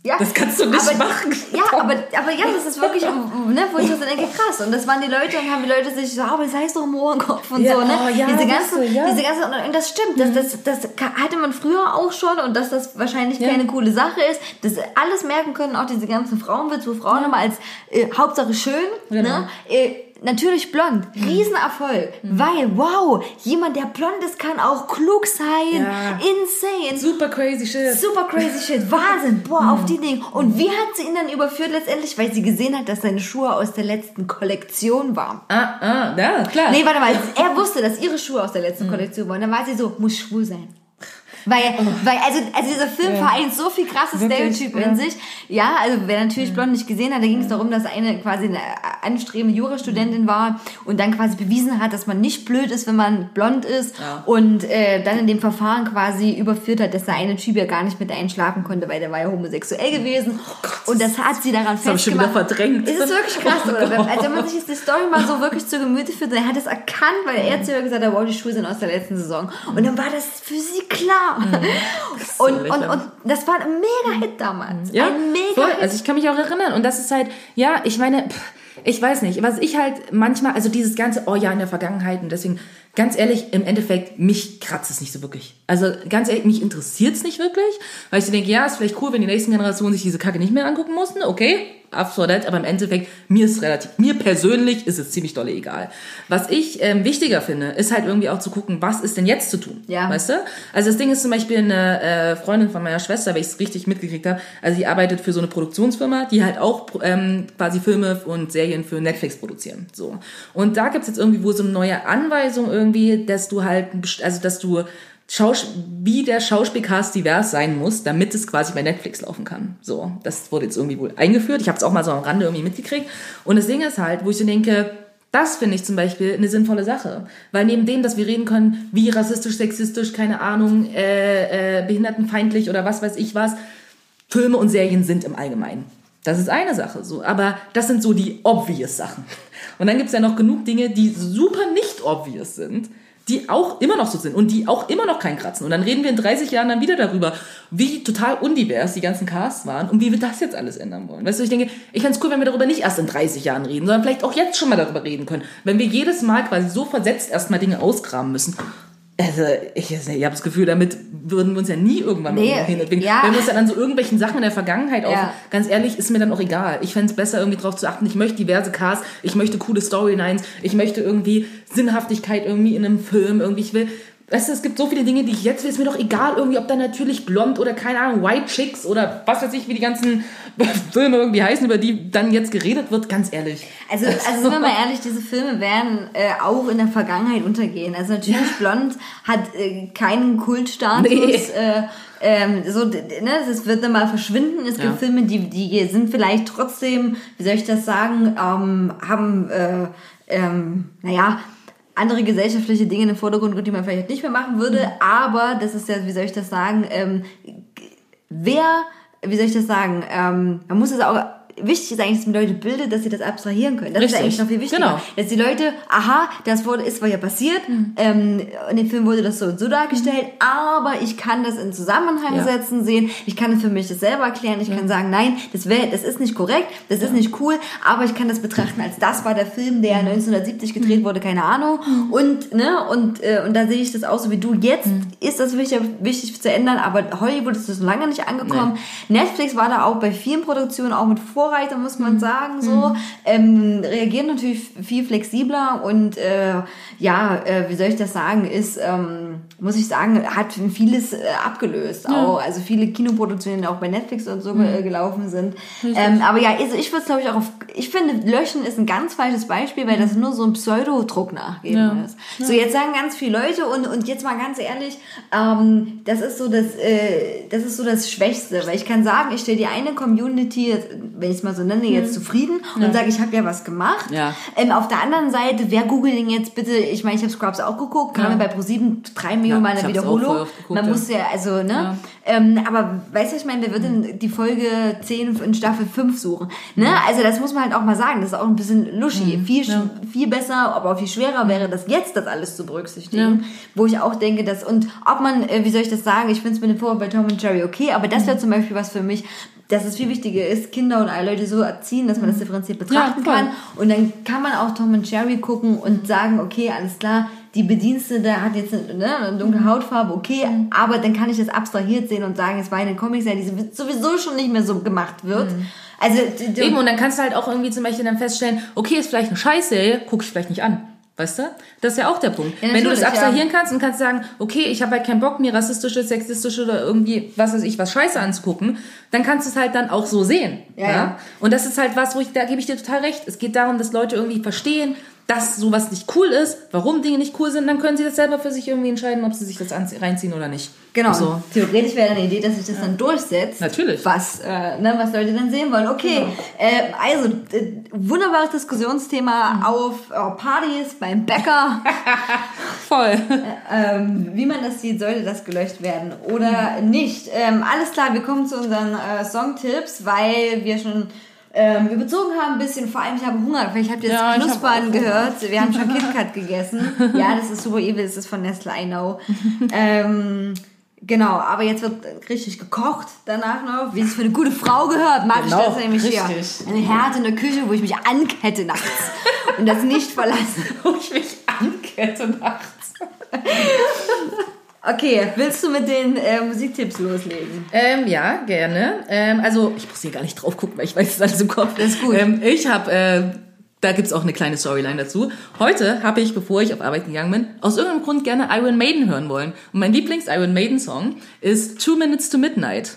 ja. das kannst du nicht aber, machen. Ja, aber, aber ja, das ist wirklich, ne, wo ich so denke, krass. Und das waren die Leute und haben die Leute sich so, aber das heißt doch Mohrenkopf und Ja, so, ne? oh, ja, diese ganzen, du, ja. Mhm. diese ganzen, und das stimmt, das, das, das hatte man früher auch schon und dass das wahrscheinlich Ja. keine coole Sache ist. Das alles merken können auch diese ganzen Frauenwitze, wo Frauen immer als äh, Hauptsache schön, Genau. ne? Äh, Natürlich blond, Riesenerfolg, Mhm. weil, wow, jemand, der blond ist, kann auch klug sein, Ja. insane, Super crazy shit. Super crazy shit, Wahnsinn, boah, Mhm. auf die Dinge. Und wie hat sie ihn dann überführt letztendlich? Weil sie gesehen hat, dass seine Schuhe aus der letzten Kollektion waren. Ah, ah, ja, klar. Nee, warte mal, er wusste, dass ihre Schuhe aus der letzten Kollektion waren. Dann war sie so, muss schwul sein. Weil, weil also, also dieser Film vereint so viel krasse Wirklich, Stereotype ja. in sich. Ja, also wer natürlich Blond nicht gesehen hat, da ging es darum, dass eine quasi eine anstrebende Jurastudentin war und dann quasi bewiesen hat, dass man nicht blöd ist, wenn man blond ist Ja. und äh, dann in dem Verfahren quasi überführt hat, dass der eine Typ ja gar nicht mit der einen schlafen konnte, weil der war ja homosexuell gewesen. und das hat sie daran hab ich schon wieder festgemacht. verdrängt. Es ist wirklich krass, oder? Wenn, also wenn man sich jetzt die Story mal so wirklich zu Gemüte führt, er hat es erkannt, weil er zu ihr gesagt hat, wow, die Schuhe sind aus der letzten Saison. Und dann war das für sie klar. So Und, und, lächerlich. und das war ein Mega-Hit damals. Ja, ein voll. Mega-Hit. Also ich kann mich auch erinnern. Und das ist halt, ja, ich meine, ich weiß nicht, was ich halt manchmal, also dieses ganze, oh ja, in der Vergangenheit und deswegen, ganz ehrlich, im Endeffekt, mich kratzt es nicht so wirklich. Also ganz ehrlich, mich interessiert es nicht wirklich, weil ich so denke, ja, ist vielleicht cool, wenn die nächsten Generationen sich diese Kacke nicht mehr angucken mussten, okay, that, aber im Endeffekt, mir ist relativ, mir persönlich ist es ziemlich dolle egal. Was ich ähm, wichtiger finde, ist halt irgendwie auch zu gucken, was ist denn jetzt zu tun, Ja. weißt du? Also das Ding ist zum Beispiel eine äh, Freundin von meiner Schwester, weil ich es richtig mitgekriegt habe, also die arbeitet für so eine Produktionsfirma, die halt auch ähm, quasi Filme und Serien für Netflix produzieren. So. Und da gibt's jetzt irgendwie wohl so eine neue Anweisung irgendwie, dass du halt, also dass du Schaus wie der Schauspielcast divers sein muss, damit es quasi bei Netflix laufen kann. So, das wurde jetzt irgendwie wohl eingeführt. Ich habe es auch mal so am Rande irgendwie mitgekriegt. Und das Ding ist halt, wo ich so denke, das finde ich zum Beispiel eine sinnvolle Sache. Weil neben dem, dass wir reden können, wie rassistisch, sexistisch, keine Ahnung, äh, äh, behindertenfeindlich oder was weiß ich was, Filme und Serien sind im Allgemeinen. Das ist eine Sache so, aber das sind so die obvious Sachen. Und dann gibt's ja noch genug Dinge, die super nicht obvious sind, die auch immer noch so sind und die auch immer noch keinen kratzen. Und dann reden wir in 30 Jahren dann wieder darüber, wie total undivers die ganzen Casts waren und wie wir das jetzt alles ändern wollen. Weißt du, ich denke, ich fände cool, wenn wir darüber nicht erst in 30 Jahren reden, sondern vielleicht auch jetzt schon mal darüber reden können. Wenn wir jedes Mal quasi so versetzt erstmal Dinge ausgraben müssen. Also, ich, ich habe das Gefühl, damit würden wir uns ja nie irgendwann Nee, hin. Deswegen, ja. Wenn wir uns dann an so irgendwelchen Sachen in der Vergangenheit auf, Ja. ganz ehrlich, ist mir dann auch egal. Ich fänd's besser, irgendwie drauf zu achten. Ich möchte diverse Casts, ich möchte coole Storylines, ich möchte irgendwie Sinnhaftigkeit irgendwie in einem Film, irgendwie, ich will. Weißt du, es gibt so viele Dinge, die ich jetzt will. Ist mir doch egal, irgendwie, ob da natürlich blond oder keine Ahnung, White Chicks oder was weiß ich, wie die ganzen Filme irgendwie heißen, über die dann jetzt geredet wird, ganz ehrlich. Also, also sind wir mal ehrlich, diese Filme werden äh, auch in der Vergangenheit untergehen. Also natürlich Blond hat äh, keinen Kultstatus. Nee. Äh, ähm, so, ne, das wird dann mal verschwinden. Es Ja. gibt Filme, die, die sind vielleicht trotzdem, wie soll ich das sagen, ähm, haben, äh, ähm, naja, andere gesellschaftliche Dinge in den Vordergrund, die man vielleicht nicht mehr machen würde. Aber das ist ja, wie soll ich das sagen, ähm, wer, wie soll ich das sagen, ähm, man muss es auch, wichtig ist eigentlich, dass man Leute bildet, dass sie das abstrahieren können. Das ist Richtig. eigentlich noch viel wichtiger. Genau. Dass die Leute, aha, das wurde, ist ja passiert, ähm, in dem Film wurde das so und so dargestellt, aber ich kann das in Zusammenhang Ja. setzen, sehen, ich kann für mich das selber erklären, ich kann sagen, nein, das, wär, das ist nicht korrekt, das ist nicht cool, aber ich kann das betrachten als das war der Film, der 1970 gedreht wurde, keine Ahnung. Und, ne, und, äh, und da sehe ich das auch so wie du. Jetzt ist das wichtig, wichtig zu ändern, aber Hollywood ist das noch lange nicht angekommen. Netflix war da auch bei vielen Produktionen auch mit Vorreiter, muss man sagen, so. Ähm, reagieren natürlich viel flexibler und äh, ja, äh, wie soll ich das sagen, ist, ähm, muss ich sagen, hat vieles äh, abgelöst auch. Also viele Kinoproduktionen, die auch bei Netflix und so äh, gelaufen sind. Ähm, aber ja, also ich würde es glaube ich auch auf, ich finde, Löschen ist ein ganz falsches Beispiel, weil das nur so ein Pseudodruck nachgeben Ja. ist. So, jetzt sagen ganz viele Leute und, und jetzt mal ganz ehrlich, ähm, das ist so das, äh, das ist so das Schwächste, weil ich kann sagen, ich stelle die eine Community, wenn ich es mal so nenne, jetzt zufrieden und sage, ich habe ja was gemacht. Ja. Ähm, auf der anderen Seite, wer googelt denn jetzt bitte, ich meine, ich habe Scrubs auch geguckt, kam Ja. ja. bei ProSieben drei Millionen Ja, Mal eine Wiederholung. geguckt, Man ja. muss ja, also, ne? Ähm, aber weißt du, ich meine, wer wird denn die Folge 10 in Staffel 5 suchen? Ne? Also das muss man halt auch mal sagen, das ist auch ein bisschen luschi. Viel, sch- viel besser, aber auch viel schwerer wäre das jetzt, das alles zu berücksichtigen. Wo ich auch denke, dass, und ob man, äh, wie soll ich das sagen, ich finde es mit dem Vorwurf bei Tom und Jerry okay, aber das wäre zum Beispiel was für mich, dass es viel wichtiger ist, Kinder und alle Leute so erziehen, dass man das differenziert betrachten kann. Und dann kann man auch Tom und Jerry gucken und sagen, okay, alles klar, die Bedienstete hat jetzt eine, ne, eine dunkle Hautfarbe, okay, aber dann kann ich das abstrahiert sehen und sagen, es war eine Comicserie, die sowieso schon nicht mehr so gemacht wird. Also, d- d- Eben, und dann kannst du halt auch irgendwie zum Beispiel dann feststellen, okay, ist vielleicht eine Scheißserie, guck ich vielleicht nicht an. Weißt du? Das ist ja auch der Punkt. Ja, Wenn du das abstrahieren kannst und kannst sagen, okay, ich habe halt keinen Bock, mir rassistische, sexistische oder irgendwie, was weiß ich, was Scheiße anzugucken, dann kannst du es halt dann auch so sehen. Ja, ja. Und das ist halt was, wo ich, da gebe ich dir total recht. Es geht darum, dass Leute irgendwie verstehen, dass sowas nicht cool ist, warum Dinge nicht cool sind, dann können sie das selber für sich irgendwie entscheiden, ob sie sich das reinziehen oder nicht. Genau. So. Theoretisch wäre dann eine Idee, dass sich das dann durchsetzt. Natürlich. Was, äh, ne, was Leute dann sehen wollen. Okay, äh, also äh, wunderbares Diskussionsthema auf äh, Partys, beim Bäcker. Voll. ähm, wie man das sieht, sollte das gelöscht werden oder nicht. Ähm, alles klar, wir kommen zu unseren äh, Songtipps, weil wir schon ähm, überzogen haben ein bisschen. Vor allem, ich habe Hunger. Vielleicht habt ihr jetzt Ja, Knuspern gehört. Wir haben schon KitKat gegessen. Ja, das ist super evil. Das ist von Nestle, I know. ähm, Genau, aber jetzt wird richtig gekocht danach noch, wie es für eine gute Frau gehört. Mag Genau, ich das nämlich hier. richtig. Eine Herd in der Küche, wo ich mich ankette nachts und das nicht verlasse. Wo ich mich ankette nachts. Okay, willst du mit den äh, Musiktipps loslegen? Ähm, ja, gerne. Ähm, also, ich muss hier gar nicht drauf gucken, weil ich weiß es alles im Kopf. Das ist gut. Ähm, ich habe, äh, da gibt's auch eine kleine Storyline dazu. Heute habe ich, bevor ich auf Arbeit gegangen bin, aus irgendeinem Grund gerne Iron Maiden hören wollen. Und mein Lieblings-Iron Maiden-Song ist Two Minutes to Midnight.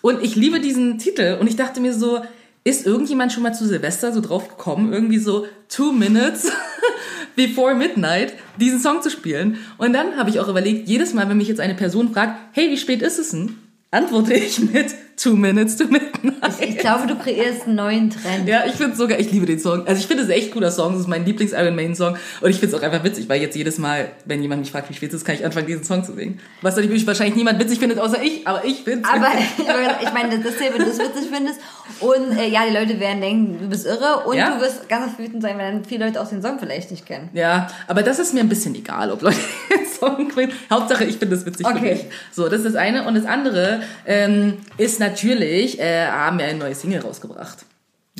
Und ich liebe diesen Titel. Und ich dachte mir so, ist irgendjemand schon mal zu Silvester so drauf gekommen, irgendwie so Two Minutes before Midnight diesen Song zu spielen? Und dann habe ich auch überlegt, jedes Mal, wenn mich jetzt eine Person fragt, hey, wie spät ist es denn? Antworte ich mit Two Minutes to Midnight. Ich glaube, du kreierst einen neuen Trend. Ja, ich finde sogar, ich liebe den Song. Also ich finde es echt cooler Song. Das ist mein Lieblings-Iron Maiden-Song. Und ich finde es auch einfach witzig, weil jetzt jedes Mal, wenn jemand mich fragt, wie spät es ist, kann ich anfangen, diesen Song zu singen. Was natürlich wahrscheinlich niemand witzig findet, außer ich. Aber ich finde Aber ich meine, das ist ja, wenn du es witzig findest. Und äh, ja, die Leute werden denken, du bist irre. Und Ja. du wirst ganz wütend sein, wenn dann viele Leute auch den Song vielleicht nicht kennen. Ja, aber das ist mir ein bisschen egal, ob Leute den Song finden. Hauptsache, ich finde das witzig für Okay. mich. So, das ist das eine. Und das andere ähm, ist natürlich, äh, haben wir ein neues Single rausgebracht.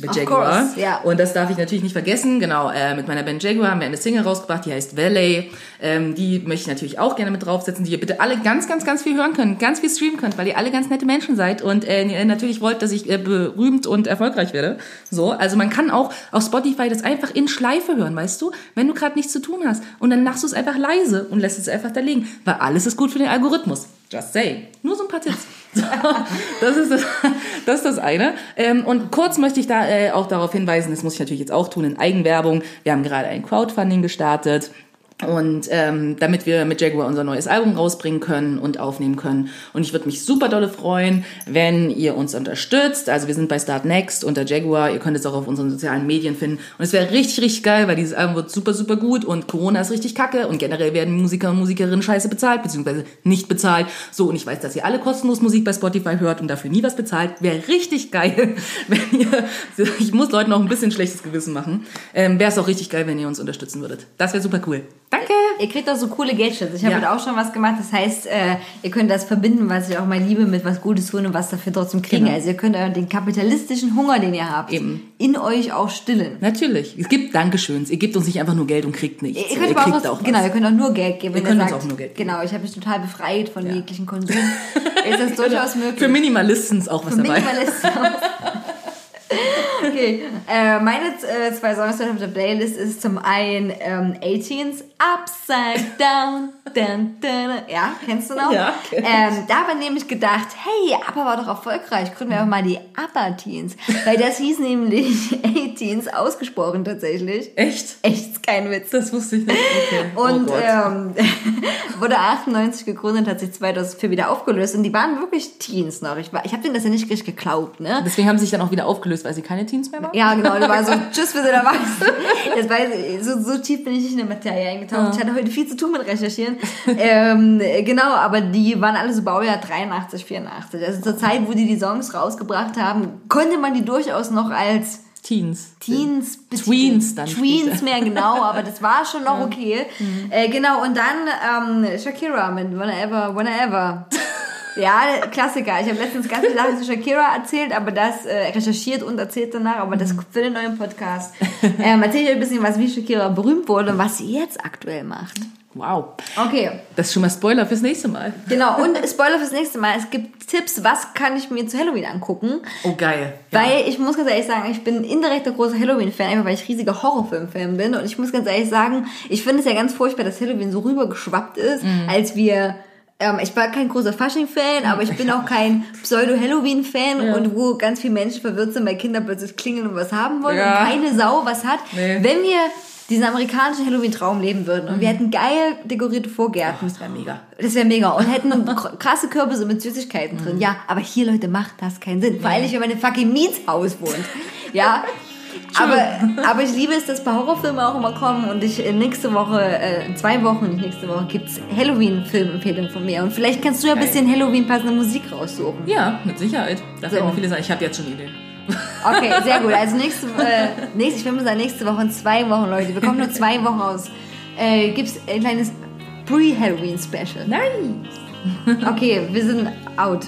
Mit Jaguar. course, ja. Und das darf ich natürlich nicht vergessen. Genau, äh, mit meiner Band Jaguar haben wir eine Single rausgebracht, die heißt Valley. Ähm, die möchte ich natürlich auch gerne mit draufsetzen, die ihr bitte alle ganz, ganz, ganz viel hören könnt, ganz viel streamen könnt, weil ihr alle ganz nette Menschen seid und äh, ihr natürlich wollt, dass ich äh, berühmt und erfolgreich werde. So, also man kann auch auf Spotify das einfach in Schleife hören, weißt du? Wenn du gerade nichts zu tun hast. Und dann machst du es einfach leise und lässt es einfach da liegen. Weil alles ist gut für den Algorithmus. Just say. Nur so ein paar Tipps. Das, ist das, das ist das eine. Ähm, und kurz möchte ich da äh, auch darauf hinweisen, das muss ich natürlich jetzt auch tun in Eigenwerbung. Wir haben gerade ein Crowdfunding gestartet. Und ähm, damit wir mit Jaguar unser neues Album rausbringen können und aufnehmen können. Und ich würde mich super dolle freuen, wenn ihr uns unterstützt. Also wir sind bei Start Next unter Jaguar. Ihr könnt es auch auf unseren sozialen Medien finden. Und es wäre richtig, richtig geil, weil dieses Album wird super, super gut und Corona ist richtig kacke und generell werden Musiker und Musikerinnen scheiße bezahlt, beziehungsweise nicht bezahlt. So, und ich weiß, dass ihr alle kostenlos Musik bei Spotify hört und dafür nie was bezahlt. Wäre richtig geil, wenn ihr, ich muss Leuten auch ein bisschen schlechtes Gewissen machen. Ähm, wäre es auch richtig geil, wenn ihr uns unterstützen würdet. Das wäre super cool. Danke! Ihr kriegt auch so coole Gadgets. Ich habe Ja. heute auch schon was gemacht. Das heißt, äh, ihr könnt das verbinden, was ich auch mal liebe, mit was Gutes tun und was dafür trotzdem kriegen. Genau. Also ihr könnt den kapitalistischen Hunger, den ihr habt, Eben. in euch auch stillen. Natürlich. Es gibt Dankeschöns. Ihr gebt uns nicht einfach nur Geld und kriegt nichts. Ihr könnt aber auch, was, auch was. genau, ihr könnt auch nur Geld geben. Ihr könnt ihr uns sagt, auch nur Geld geben. Genau, ich habe mich total befreit von jeglichen Konsum. Ist das durchaus möglich. Für Minimalisten ist auch was Für dabei. Minimalisten. okay, äh, meine äh, zwei Songs auf der Playlist ist zum einen ähm, 18s Upside Down. Dun, dun. Ja, kennst du noch? Ja, kenn ähm, Da habe ich nämlich gedacht, hey, ABBA war doch erfolgreich, gründen wir einfach mal die ABBA-Teens. Weil das hieß nämlich 18s ausgesprochen tatsächlich. Echt? Echt, kein Witz. Das wusste ich nicht. Okay. Und oh ähm, wurde 98 gegründet, hat sich 2004 wieder aufgelöst und die waren wirklich Teens noch. Ich, war- ich habe denen das ja nicht richtig geglaubt, ne? Deswegen haben sie sich dann auch wieder aufgelöst, weil sie keine Teens mehr waren? Ja, genau, da war so, tschüss, wir sind erwachsen. Weiß ich, so, so tief bin ich nicht in der Materie eingetaucht. Ich hatte heute viel zu tun mit Recherchieren. ähm, genau, aber die waren alle so Baujahr 83, 84. Also zur Zeit, wo die die Songs rausgebracht haben, konnte man die durchaus noch als Teens. Teens. Tweens dann Tweens später. mehr genau, aber das war schon noch okay. Äh, genau, und dann ähm, Shakira mit Whenever, Whenever. Ja, Klassiker. Ich habe letztens ganz viele Sachen zu Shakira erzählt, aber das äh, recherchiert und erzählt danach, aber das für den neuen Podcast. Ähm, erzähle ich euch ein bisschen was, wie Shakira berühmt wurde und was sie jetzt aktuell macht. Wow. Okay, Das ist schon mal Spoiler fürs nächste Mal. genau. Und Spoiler fürs nächste Mal. Es gibt Tipps, was kann ich mir zu Halloween angucken. Oh, geil. Weil ich muss ganz ehrlich sagen, ich bin indirekter großer Halloween-Fan, einfach weil ich riesiger Horrorfilm-Fan bin. Und ich muss ganz ehrlich sagen, ich finde es ja ganz furchtbar, dass Halloween so rübergeschwappt ist, Mhm. als wir. Ähm, ich war kein großer Fasching-Fan, aber ich bin auch kein Pseudo-Halloween-Fan und wo ganz viele Menschen verwirrt sind, weil Kinder plötzlich klingeln und was haben wollen Ja. und keine Sau was hat. Nee. Wenn wir diesen amerikanischen Halloween-Traum leben würden und wir hätten geil dekorierte Vorgärten. Das wäre mega. Das wäre mega. Und hätten kr- krasse Kürbisse mit Süßigkeiten drin. Ja, aber hier, Leute, macht das keinen Sinn. Vor allem wenn man in fucking Mietshaus wohnt. Ja. Aber, aber ich liebe es, dass bei Horrorfilmen auch immer kommen und ich äh, nächste Woche, äh, in zwei Wochen, nicht nächste Woche, gibt's Halloween-Filmempfehlungen von mir. Und vielleicht kannst du ja ein bisschen Halloween-passende Musik raussuchen. Ja, mit Sicherheit. Da So. viele sagen. Ich habe jetzt schon Ideen. Okay, sehr gut. Also nächste, äh, nächste ich will mal sagen, nächste Woche in zwei Wochen, Leute. Wir kommen nur zwei Wochen aus. Äh, gibt's ein kleines Pre-Halloween-Special. Nein. Okay, wir sind out.